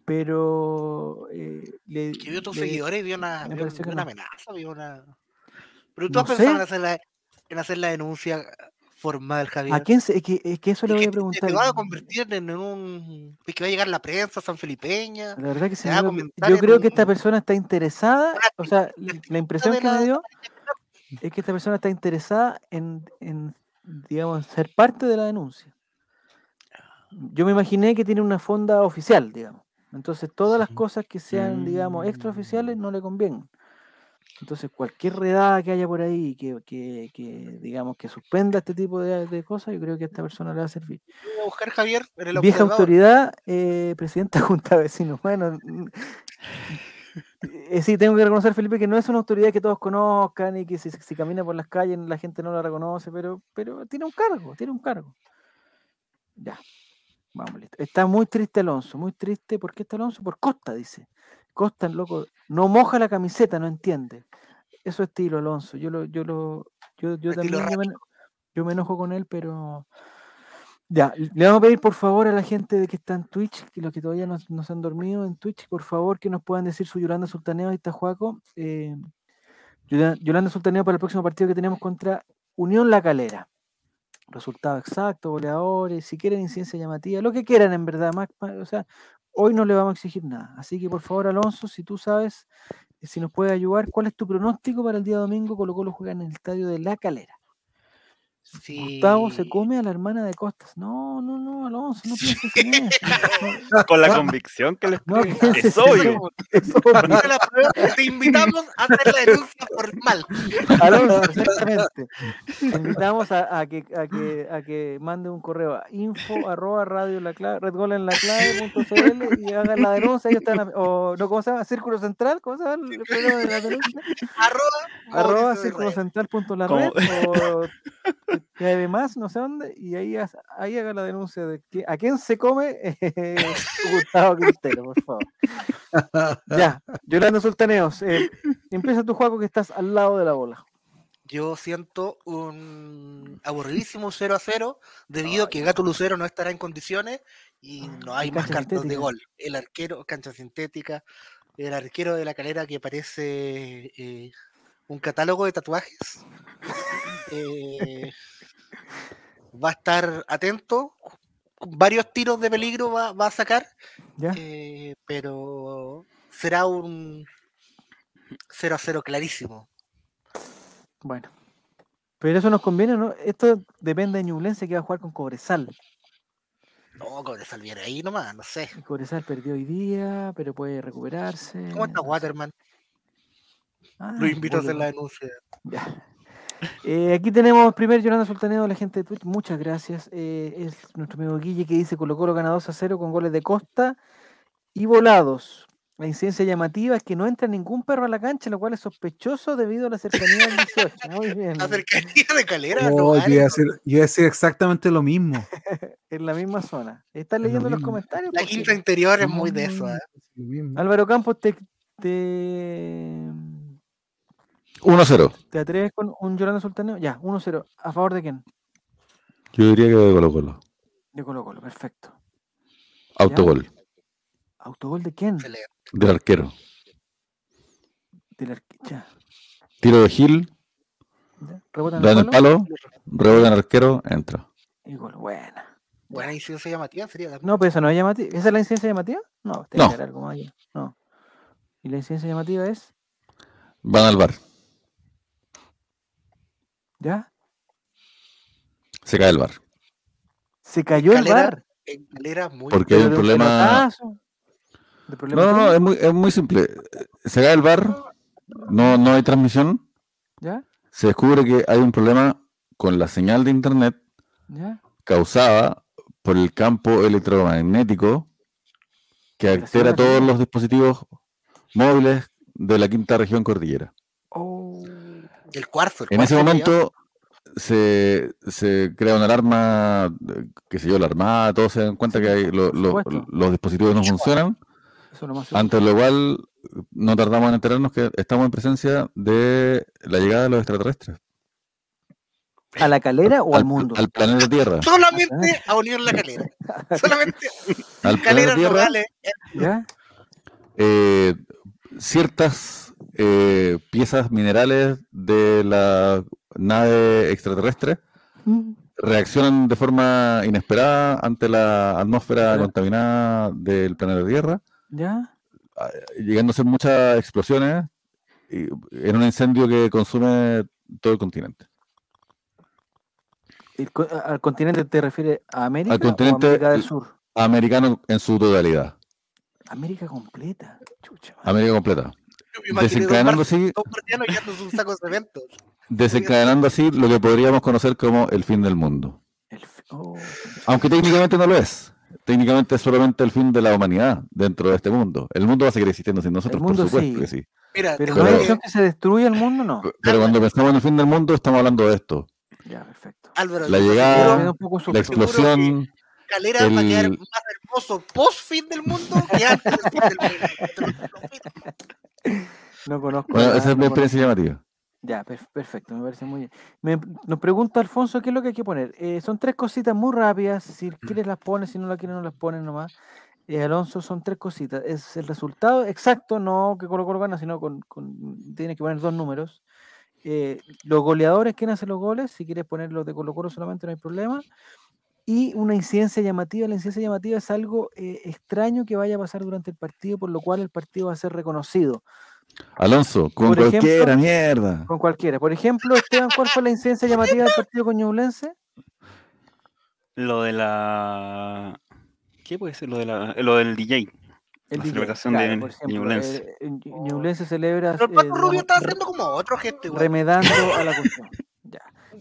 Pero eh, le, Que vio tus le- seguidores vio una, vio una no. amenaza, vio una. Pero tú No has pensado en hacer, la, en hacer la denuncia formal, Javier. ¿A quién se, es, que, es que eso le voy a preguntar. Te va a convertir en un. Es que va a llegar la prensa San Felipeña. La verdad que se va a yo creo que un- esta persona está interesada, o sea, la impresión que me dio es que esta persona está interesada en, en, digamos, ser parte de la denuncia. Yo me imaginé que tiene una fonda oficial, digamos. Entonces todas las cosas que sean, digamos, extraoficiales no le convienen. Entonces cualquier redada que haya por ahí que, que, que, digamos, que suspenda este tipo de, de cosas, yo creo que a esta persona le va a servir. Voy a buscar Javier en el Vieja observador. autoridad, eh, presidenta de Junta de Vecinos. Bueno, mm, eh, sí, tengo que reconocer, Felipe, que no es una autoridad que todos conozcan y que si, si camina por las calles la gente no la reconoce, pero, pero tiene un cargo, tiene un cargo. Ya, vamos, listo. Está muy triste Alonso, muy triste. ¿Por qué está Alonso? Por Costa, dice. Costa, el loco, no moja la camiseta, no entiende. Eso es estilo, Alonso. Yo lo, yo lo, yo, yo también yo me, yo me enojo con él, pero ya, le vamos a pedir por favor a la gente de que está en Twitch, que los que todavía no, no se han dormido en Twitch, por favor que nos puedan decir su Yolanda Sultaneo, ahí está Juaco. eh, Yola- Yolanda Sultaneo para el próximo partido que tenemos contra Unión La Calera. Resultado exacto, goleadores, si quieren incidencia llamativa, lo que quieran en verdad, más- o sea, hoy no le vamos a exigir nada. Así que por favor, Alonso, si tú sabes, eh, si nos puedes ayudar, ¿cuál es tu pronóstico para el día domingo? Colo Colo juega en el estadio de La Calera. Gustavo se Sí. come a la hermana de Costas. No, no, no, Alonso, no pienses en eso. No, Con la convicción que les no Es obvio. es Te invitamos a hacer la denuncia formal. Alonso, exactamente. Te invitamos a, a que, a, que, a que mande un correo a info arroba radio la clave, redgol en la clave.cl y hagan la denuncia. Ahí están, la- o no, ¿cómo se llama? Círculo Central, ¿cómo se llama el de la denuncia? Arroba, arroba círculo central punto la red o TV más, no sé dónde, y ahí, ahí haga la denuncia de que, a quién se come eh, Gustavo Quintero, por favor. Ya, Yolanda Sultaneos, eh, empieza tu juego que estás al lado de la bola. Yo siento un aburridísimo 0 a 0 debido a que Gato Lucero no estará en condiciones y no hay más cartas de sintética. gol. El arquero, cancha sintética, el arquero de la calera que parece eh, un catálogo de tatuajes. eh, va a estar atento. Varios tiros de peligro va, va a sacar, ¿Ya? eh, pero será un 0 a 0 clarísimo. Bueno. Pero eso nos conviene, ¿no? Esto depende de Ñublense que va a jugar con Cobresal. No, como de Salviera ahí nomás, no sé. Cobresal perdió hoy día, pero puede recuperarse. ¿Cómo está. Waterman? Ah, Lo invito a hacer la denuncia. Ya. Eh, aquí tenemos primer Yolanda Sultaneo de la gente de Twitch. Muchas gracias. Eh, es nuestro amigo Guille que dice Colo Colo gana 2 a 0 con goles de Costa y volados. La incidencia llamativa es que no entra ningún perro a la cancha, lo cual es sospechoso debido a la cercanía del 18. Muy bien. La cercanía de calera, no Oh, yo, vale, iba a no. decir, yo iba a decir exactamente lo mismo. En la misma zona. ¿Estás leyendo los mismo. comentarios? La quinta interior es muy de eso. ¿eh? Álvaro Campos, te, te, 1-0. ¿te atreves con un Yolanda Sultaneo? Ya, 1-0. ¿A favor de quién? Yo diría que de Colo Colo. De Colo Colo, perfecto. Autogol. ¿Autogol de quién? Del arquero. Del arque- ya, Tiro de Gil, ya. Rebota en da el en el palo. palo, rebota en el arquero, entra. Y gol, buena. Buena incidencia llamativa sería. No, pero esa no es llamativa. ¿Esa es la incidencia llamativa? No, tiene No. que haber algo más allá. No. ¿Y la incidencia llamativa es? Van al bar. ¿Ya? Se cae el bar. Se cayó el bar. En calera muy Porque hay un problema. de problema No, no, no, es muy, es muy simple. Se cae el bar, no, no hay transmisión. ¿Ya? Se descubre que hay un problema con la señal de internet ¿Ya? causada por el campo electromagnético que altera todos los dispositivos móviles de la quinta región cordillera. El cuarzo. el En ese cuarzo que momento se, se crea una alarma, eh, qué sé yo, la armada, todos se dan cuenta Sí, que hay, lo- por lo- supuesto. los dispositivos no funcionan, lo ante lo cual no tardamos en enterarnos que estamos en presencia de la llegada de los extraterrestres ¿A la calera o al mundo? al planeta Tierra. Solamente a unir la calera. Solamente Al planeta calera Tierra. ¿Ya? eh, ciertas eh, piezas minerales de la nave extraterrestre Mm. reaccionan de forma inesperada ante la atmósfera contaminada del planeta Tierra, ¿Ya? ah, llegando a ser muchas explosiones y- en un incendio que consume todo el continente. El ¿Al continente te refieres a América continente- o América del Sur? Americano en su totalidad, América completa. Chucha. América completa. Desencadenando así, de desencadenando así lo que podríamos conocer como el fin del mundo. El fi- oh, Aunque técnicamente no lo es. Técnicamente es solamente el fin de la humanidad dentro de este mundo. El mundo va a seguir existiendo sin nosotros, por mundo supuesto sí. que sí. Mira, pero te no hay que se destruya el mundo, no. Pero cuando pensamos en el fin del mundo, estamos hablando de esto. Ya, perfecto. Álvaro, la llegada-. La explosión, Calera va a quedar el- más hermoso post fin del mundo que antes del fin del mundo. No conozco. bueno, nada, esa es mi no experiencia llamativa. Ya, per- perfecto, me parece muy bien. Me- nos pregunta Alfonso qué es lo que hay que poner. Eh, son tres cositas muy rápidas, si quieres las pones, si no las quieres no las pones nomás. Eh, Alonso, son tres cositas. Es el resultado exacto, no que Colo Colo gana, sino con, con tienes que poner dos números. Eh, los goleadores, quién hace los goles, si quieres poner los de Colo Colo solamente no hay problema. Y una incidencia llamativa. La incidencia llamativa es algo eh, extraño que vaya a pasar durante el partido, por lo cual el partido va a ser reconocido. Alonso, con Por ejemplo- cualquiera, mierda. Con cualquiera. Por ejemplo, Esteban, ¿cuál fue la incidencia llamativa del partido con Ñublense? Lo de la. ¿Qué puede ser? Lo, de la... lo del DJ. El La DJ, celebración de claro, por ejemplo, Ñublense. eh, Ñ- Ñublense celebra Pero el Paco eh, Rubio está haciendo como otro gesto igual. remedando a la cuestión.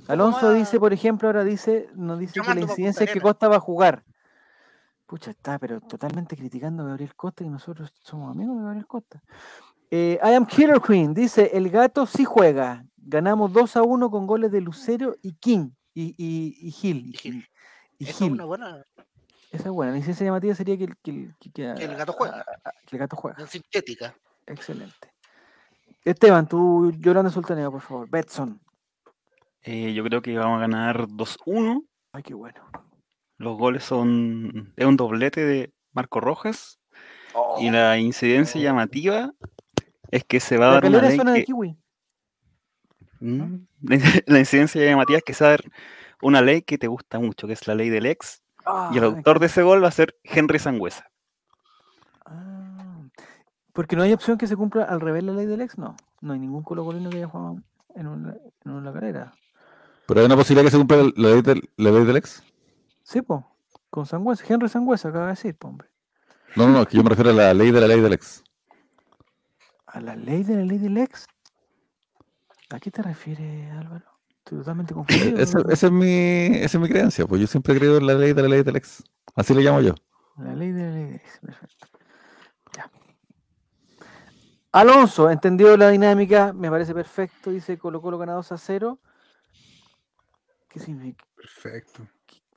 Alonso dice, por ejemplo, ahora dice, nos dice que la incidencia es que. Costa va a jugar. Pucha, está, pero totalmente criticando a Gabriel Costa y nosotros somos amigos de Gabriel Costa. Eh, I am Killer Queen, dice, el gato sí juega. Ganamos 2 a 1 con goles de Lucero y King. Y, y, y Gil. Y, Gil. y Esa es una buena. Esa es buena. La licencia llamativa sería que el, que que- que el gato juega. que el gato juega. Sintética. Excelente. Esteban, tú Yolanda Sultaneo, por favor. Betson. Eh, yo creo que vamos a ganar 2-1. Ay, qué bueno. Los goles son. Es un doblete de Marco Rojas. Y la incidencia llamativa es que se va a La dar una ley. suena de que- kiwi. Mm, La la incidencia llamativa es que se va a dar una ley que te gusta mucho, que es la ley del ex. Y el Ah, autor de ese gol va a ser Henry Sangüesa. ah. Porque no hay opción que se cumpla al revés la ley del ex, no. No hay ningún colocolino que haya jugado en una, en una carrera. Pero hay una posibilidad que se cumpla la ley del, la ley del ex. Sí, po. Con Sangüesa. Henry Sangüesa acaba de decir, po, hombre. No, no, no, que yo me refiero a la ley de la ley del ex. ¿A la ley de la ley del ex? ¿A qué te refieres, Álvaro? Estoy totalmente confundido. Esa, es mi, esa es mi creencia, pues yo siempre he creído en la ley de la ley del ex. Así le llamo yo. La ley de la ley de ex, perfecto. Ya. Alonso, entendió la dinámica, me parece perfecto, dice Colo Colo ganados a cero. ¿Qué significa? Perfecto.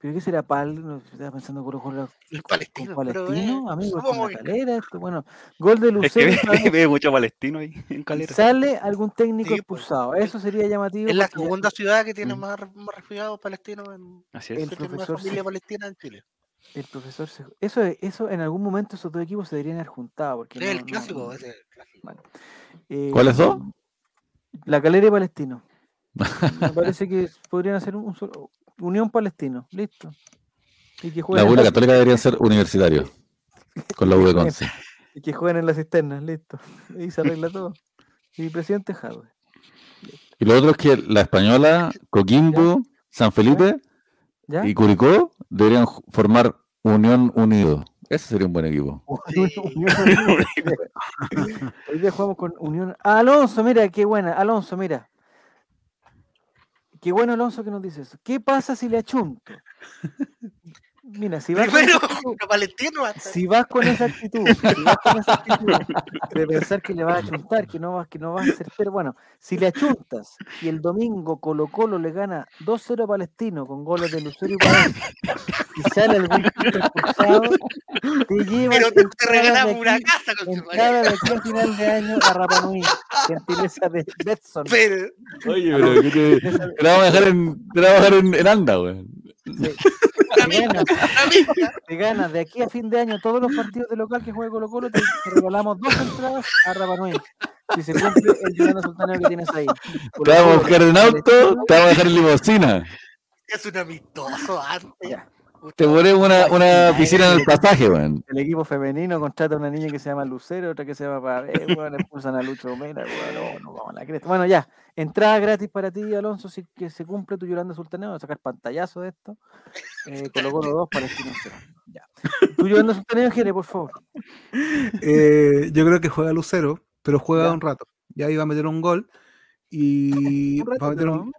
¿Pero qué será pal? No, Estaba pensando Colo Colo El con palestino. pero, palestino, eh, amigo, con la calera, esto, bueno, gol de Es que Lucero. ve, mucho palestino ahí en calera. sale algún técnico Sí, pues, expulsado. Eso sería llamativo. Es la segunda ciudad que tiene Mm. más, más refugiados palestinos en. Así el es. más profesor familia se- palestina en Chile. El profesor se- eso, eso en algún momento esos dos equipos se deberían haber juntado. Porque Es no- el clásico, no- ese es el clásico. Bueno, eh, ¿Cuáles dos? La Calera y Palestino. Me parece que podrían hacer un, solo- Unión Palestino, listo. Y que La U la Católica deberían ser universitarios. Con la U de Conce. y que jueguen en las cisternas, listo. Y se arregla todo. Y presidente Jadwe. Y lo otro es que la Española, Coquimbo, San Felipe ¿Ya? y Curicó deberían formar Unión Unido. Ese sería un buen equipo. Hoy día jugamos con Unión. Alonso, mira, qué buena. Alonso, mira. Qué bueno Alonso que nos dice eso. ¿Qué pasa si le achunto? Mira, si vas, con Primero, actitud, hasta- si vas con esa actitud, si vas con esa actitud de pensar que le vas a achuntar, que no vas, que no vas a ser pero bueno, si le achuntas y el domingo Colo Colo le gana 2-0 a Palestino con goles de Lucero y Paredes y sale algún tipo expulsado, te llevas Pero te, te regalamos una casa con tu entrada de aquí a final de año a Rapa Nui, gentileza de Betson. Pero, Oye, pero ¿qué te, te la vamos a dejar en, te la vamos a dejar en, en anda, güey. Te ganas, de aquí a fin de año todos los partidos de local que juegue Colo Colo, te, te regalamos dos entradas a Rapa Nui. Si se cumple el Tirano Sultaneo que tienes ahí. Te vamos a buscar en auto, te vamos a dejar en limosina. Es un amistoso antes. Ya. Te pones una, una piscina en el pasaje, weón. El equipo femenino contrata a una niña que se llama Lucero, otra que se llama Pavé, weón, expulsan a Lucho weón, no, no vamos a la cresta. Bueno, ya, entrada gratis para ti, Alonso, si que se cumple tu Yolanda Sultaneo, voy a sacar pantallazo de esto. Eh, Colo Colo 2, Palestino 0. Ya. Tu Yolanda Sultaneo, Jere, por favor. Eh, yo creo que juega Lucero, pero juega Ya. un rato. Ya iba a meter un gol y Un rato, va a meter un,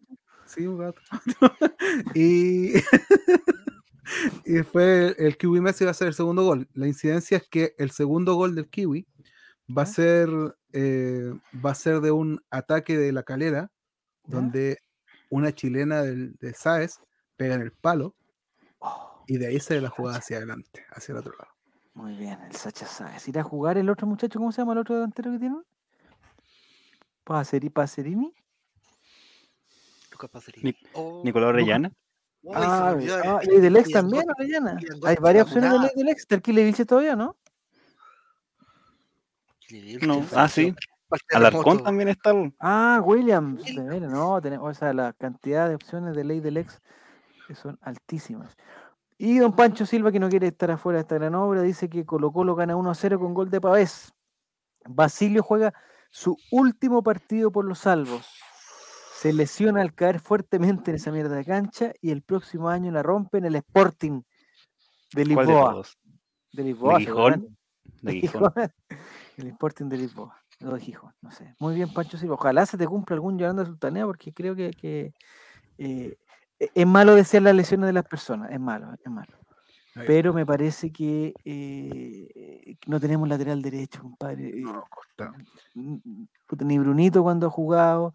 sí, un rato. y, y después el Kiwi Messi va a ser el segundo gol. La incidencia es que el segundo gol del Kiwi va a ser eh, va a ser de un ataque de la calera ¿Ya? donde una chilena del, de Saez pega en el palo Oh, y de ahí se la jugada hacia adelante, hacia el otro lado. muy bien, el Sacha Sáez. ¿Irá a jugar el otro muchacho? ¿Cómo se llama el otro delantero que tienen? Paceri, Pacerini. Lucas. Nic- Oh, Nicolás Orellana. Uy, se Ah, ah, el- y del ex y también, Orellana. Hay varias opciones de ley del ex. ¿Está el Kile Vilches todavía, no? No, ah, sí. Alarcón también está. el- Ah, Williams. No, tenemos, o sea, la cantidad de opciones de ley del ex que son altísimas. Y don Pancho Silva, que no quiere estar afuera de esta gran obra, dice que Colo Colo gana 1 a 0 con gol de Pavés. Basilio juega su último partido por los salvos. Se lesiona al caer fuertemente en esa mierda de cancha y el próximo año la rompe en el Sporting de ¿Cuál de Lisboa. todos? De Lisboa, ¿De. Gijón? De Gijón. El Sporting de Lisboa. No de Gijón, no sé. Muy bien, Pancho Silva. Ojalá se te cumpla algún Yolanda Sultanea porque creo que, que, eh, e- es malo desear las lesiones de las personas. Es malo, es malo. Pero me parece que eh, no tenemos lateral derecho, compadre. eh, No, Costa. puta, ni Brunito cuando ha jugado.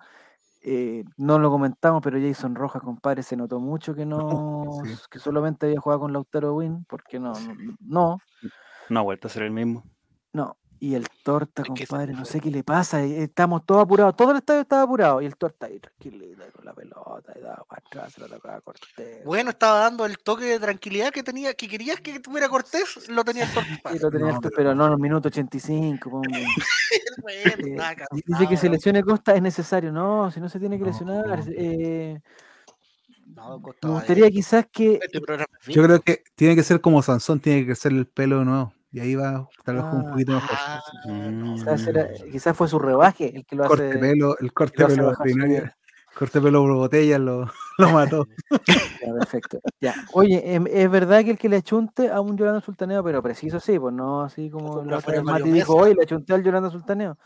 Eh, no lo comentamos, pero Jason Rojas, compadre, se notó mucho que no, sí. que solamente había jugado con Lautaro Win, porque no, no, no, No ha vuelto a ser el mismo. no, y el torta, compadre, no sé qué le pasa. eh, Estamos todos apurados. Todo el estadio estaba apurado. Y el torta ahí tranquilito con la pelota y daba para atrás, se la tocaba Cortés. Bueno, estaba dando el toque de tranquilidad que tenía, que querías que tuviera Cortés, lo tenía el Torta. Sí, lo tenía No, el Torta, pero- no en los minutos 85. po, hombre. Bueno, Eh, dice que se lesione Costa es necesario. No, si no se tiene que No, lesionar. no. eh, No, Costa me va gustaría quizás que. Este Yo creo que tiene que ser como Sansón, tiene que crecer el pelo de nuevo. Y ahí va tal vez un Ah, poquito mejor. Ah, no. Quizás, era- quizás fue su rebaje el que lo corte hace. pelo, el corte pelo ordinario, nivel. corte pelo por botella lo, lo mató. Ya, perfecto. Ya. Oye, em, es verdad que el que le achunte a un Yolanda Sultaneo, pero preciso sí, pues no así como fuera vez Mario Mati dijo, hoy le achunté al Yolanda Sultaneo.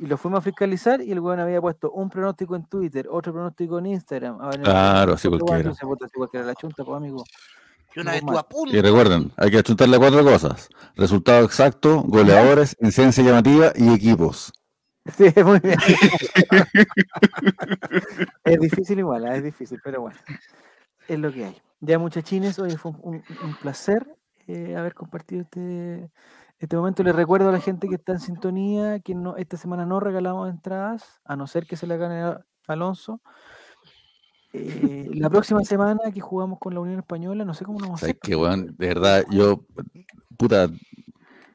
Y lo fuimos a fiscalizar y el weón había puesto un pronóstico en Twitter, otro pronóstico en Instagram. ver, el Claro, así cualquiera. "Puta, si cualquiera la achunta, pues amigo. Y una No, vez mal. tú a punto. Y recuerden, hay que achuntarle cuatro cosas. Resultado exacto, goleadores, incidencia llamativa y equipos. Sí, muy bien. es difícil igual, ah, es difícil, pero bueno. Es lo que hay. Ya muchachines, hoy fue un, un- un placer eh, haber compartido este, este momento. Les recuerdo a la gente que está en sintonía que no, esta semana no regalamos entradas, a no ser que se la gane a Alonso. Eh, la próxima semana que jugamos con la Unión Española, no sé cómo nos vamos a ¿Sabes hacer. qué, weón? De verdad, yo, puta,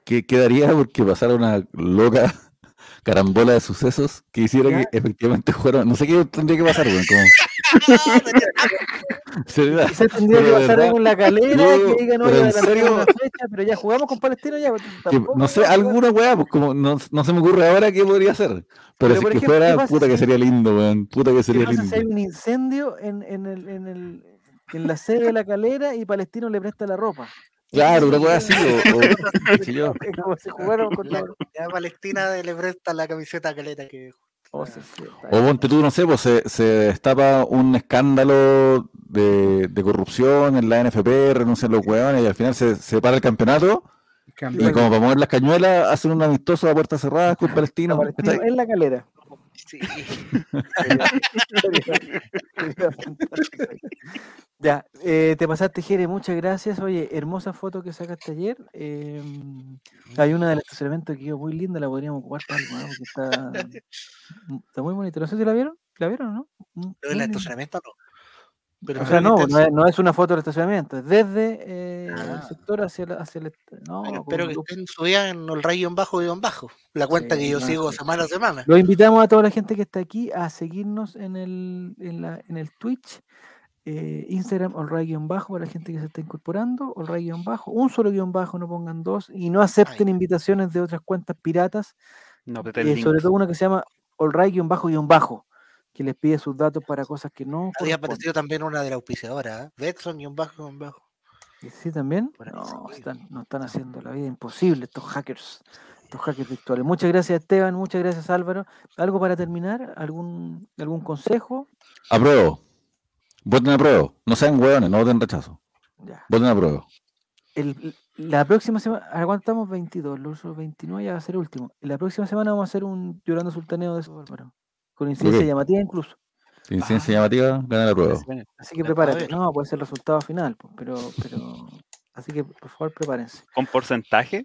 ¿qué quedaría porque pasara una loca carambola de sucesos que hiciera ¿Ya? que efectivamente fuera, no sé qué tendría que pasar, weón, como. Quizás tendría que pasar verdad, algo en la calera, yo, que oye, en adelantemos serio, la fecha, pero ya jugamos con Palestino ya. pues, que, tampoco no sé, alguna weá, pues como no, no se me ocurre ahora qué podría hacer. Pero, Pero, si que ejemplo, ¿qué fuera, puta que sería lindo, weón. Puta que ¿Qué sería pasa si hay lindo. un incendio en, en, el, en, el, en la sede de la calera y Palestino le presta la ropa? Claro, una weá así, o, o yo. Como si jugaron con La la... palestina le presta la camiseta caleta que. Oh, sí, sí, está O ponte tú, no sé, pues se, se destapa un escándalo de, de corrupción en la NFP, renuncian los hueones y al final se, se para el campeonato y como para mover las cañuelas hacen un amistoso a puertas cerradas con Palestino. En la calera. Sí. ya, eh, te pasaste, Jere, muchas gracias. Oye, hermosa foto que sacaste ayer. eh, hay una del estacionamiento que quedó muy linda, la podríamos ocupar para algo, ¿no? Porque está, está muy bonita. No sé si la vieron. ¿La vieron o no? Mm, el estacionamiento no. Pero O sea, no, no es, no es una foto del estacionamiento, es desde eh, el Ah. sector hacia, la- hacia el... No, Bueno, espero que estén subidas en el rayo en bajo y en bajo. La cuenta Sí, que yo no, sigo sí. semana a semana. Los invitamos a toda la gente que está aquí a seguirnos en el, en la, en el Twitch. Eh, Instagram, olray-bajo, para la gente que se está incorporando, olray-bajo, un solo guion bajo, no pongan dos, y no acepten invitaciones de otras cuentas piratas, No eh, sobre todo una que se llama olray-bajo, que les pide sus datos para cosas que no Había corresponden. aparecido también una de la auspiciadora, ¿eh? Betson y un bajo, un bajo. Sí, también. No, están, nos están haciendo la vida imposible estos hackers, estos hackers virtuales. Muchas gracias Esteban, muchas gracias Álvaro. ¿Algo para terminar? ¿Algún, algún consejo? Apruebo. Voten apruebo. No sean hueones, no voten rechazo. Ya. Voten apruebo. El- la próxima semana, aguantamos 22, los otros 29 ya va a ser último. La próxima semana vamos a hacer un Llorando Sultaneo de eso, Álvaro. Con incidencia llamativa incluso. Sin ciencia llamativa, gana el apruebo. Así que prepárate. No, puede ser el resultado final, pues, pero, pero. Así que por favor prepárense. ¿Con porcentaje?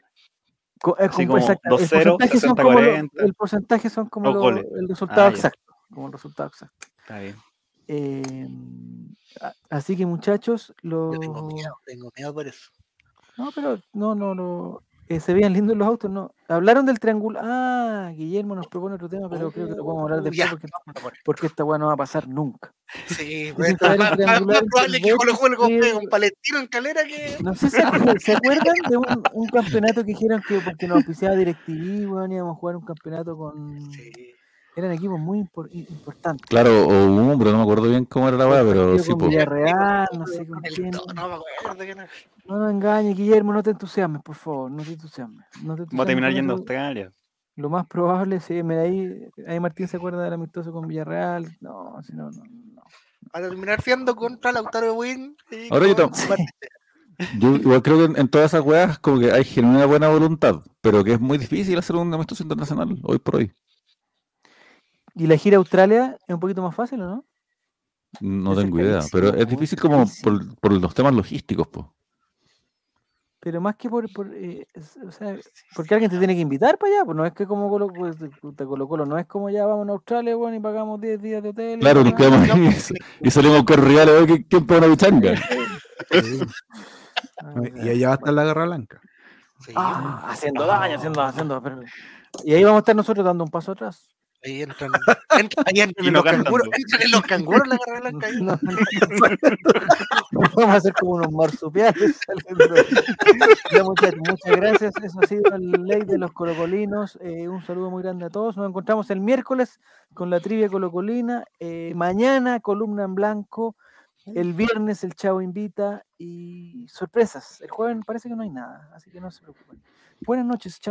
Co- es Así como como exacta- el 2-0, porcentaje son 60, como lo- 40. el porcentaje son como Los lo- el resultado Ah, ya. exacto. Como el resultado exacto. Está bien. Eh, a- así que muchachos, los. Yo tengo miedo, tengo miedo por eso. No, pero no, no, no. eh, se veían lindos los autos, no. Hablaron del triángulo. Ah, Guillermo nos propone otro tema, pero creo que lo podemos hablar Uh, después porque, esta weá no va a pasar nunca. Sí, era el más, probable que Betis y- pegue un palestino en calera que. No sé si se, ¿se acuerdan de un, un campeonato que dijeron que porque nos auspiciaba DirecTV, weón, íbamos a jugar un campeonato con. Sí. Eran equipos muy impor- importantes. Claro, o un, pero no me acuerdo bien cómo era la weá, pero sí, con pues. Villarreal, no sé con quién. no me acuerdo. No engañes, Guillermo, no te entusiasmes, por favor, no te entusiasmes. No te Va a terminar yendo a. Australia. Lo más probable, sí, mira, ahí, ahí Martín se acuerda del amistoso con Villarreal. No, si no, no, no. A terminar siendo contra Lautaro Win. Ahora yo con tam- Martín. Yo igual creo que en, en todas esas weas como que hay genuina buena voluntad, pero que es muy difícil hacer un amistoso internacional hoy por hoy. ¿Y la gira a Australia es un poquito más fácil o no? No tengo idea, pero es difícil como por, por los temas logísticos, pues. Pero más que por, por eh, o sea, porque alguien te tiene que invitar para allá, pues no es que como Colo, pues, te- Colo Colo, no es como ya vamos a Australia, bueno, y pagamos 10 días de hotel. y Claro, nos quedamos ahí y, y salimos con rivales, oye, ¿quién- ¿quién pone una bichanga? Ah, Y allá va a estar la Guerra Blanca. Sí, Ah, haciendo daño, haciendo, haciendo. pero- Y ahí vamos a estar nosotros dando un paso atrás. Ahí entran, entran, ahí entran en no los canguros, entran en los canguros la carrera blanca. ahí. No, no, vamos a hacer como unos marsupiales. saliendo. Ya, muchachos, muchas gracias. Eso ha sido el ley de los colocolinos. Eh, un saludo muy grande a todos. Nos encontramos el miércoles con la trivia colocolina. Eh, mañana, columna en blanco. El viernes, el Chavo invita. Y sorpresas. El jueves parece que no hay nada. Así que no se preocupen. Buenas noches. Chao.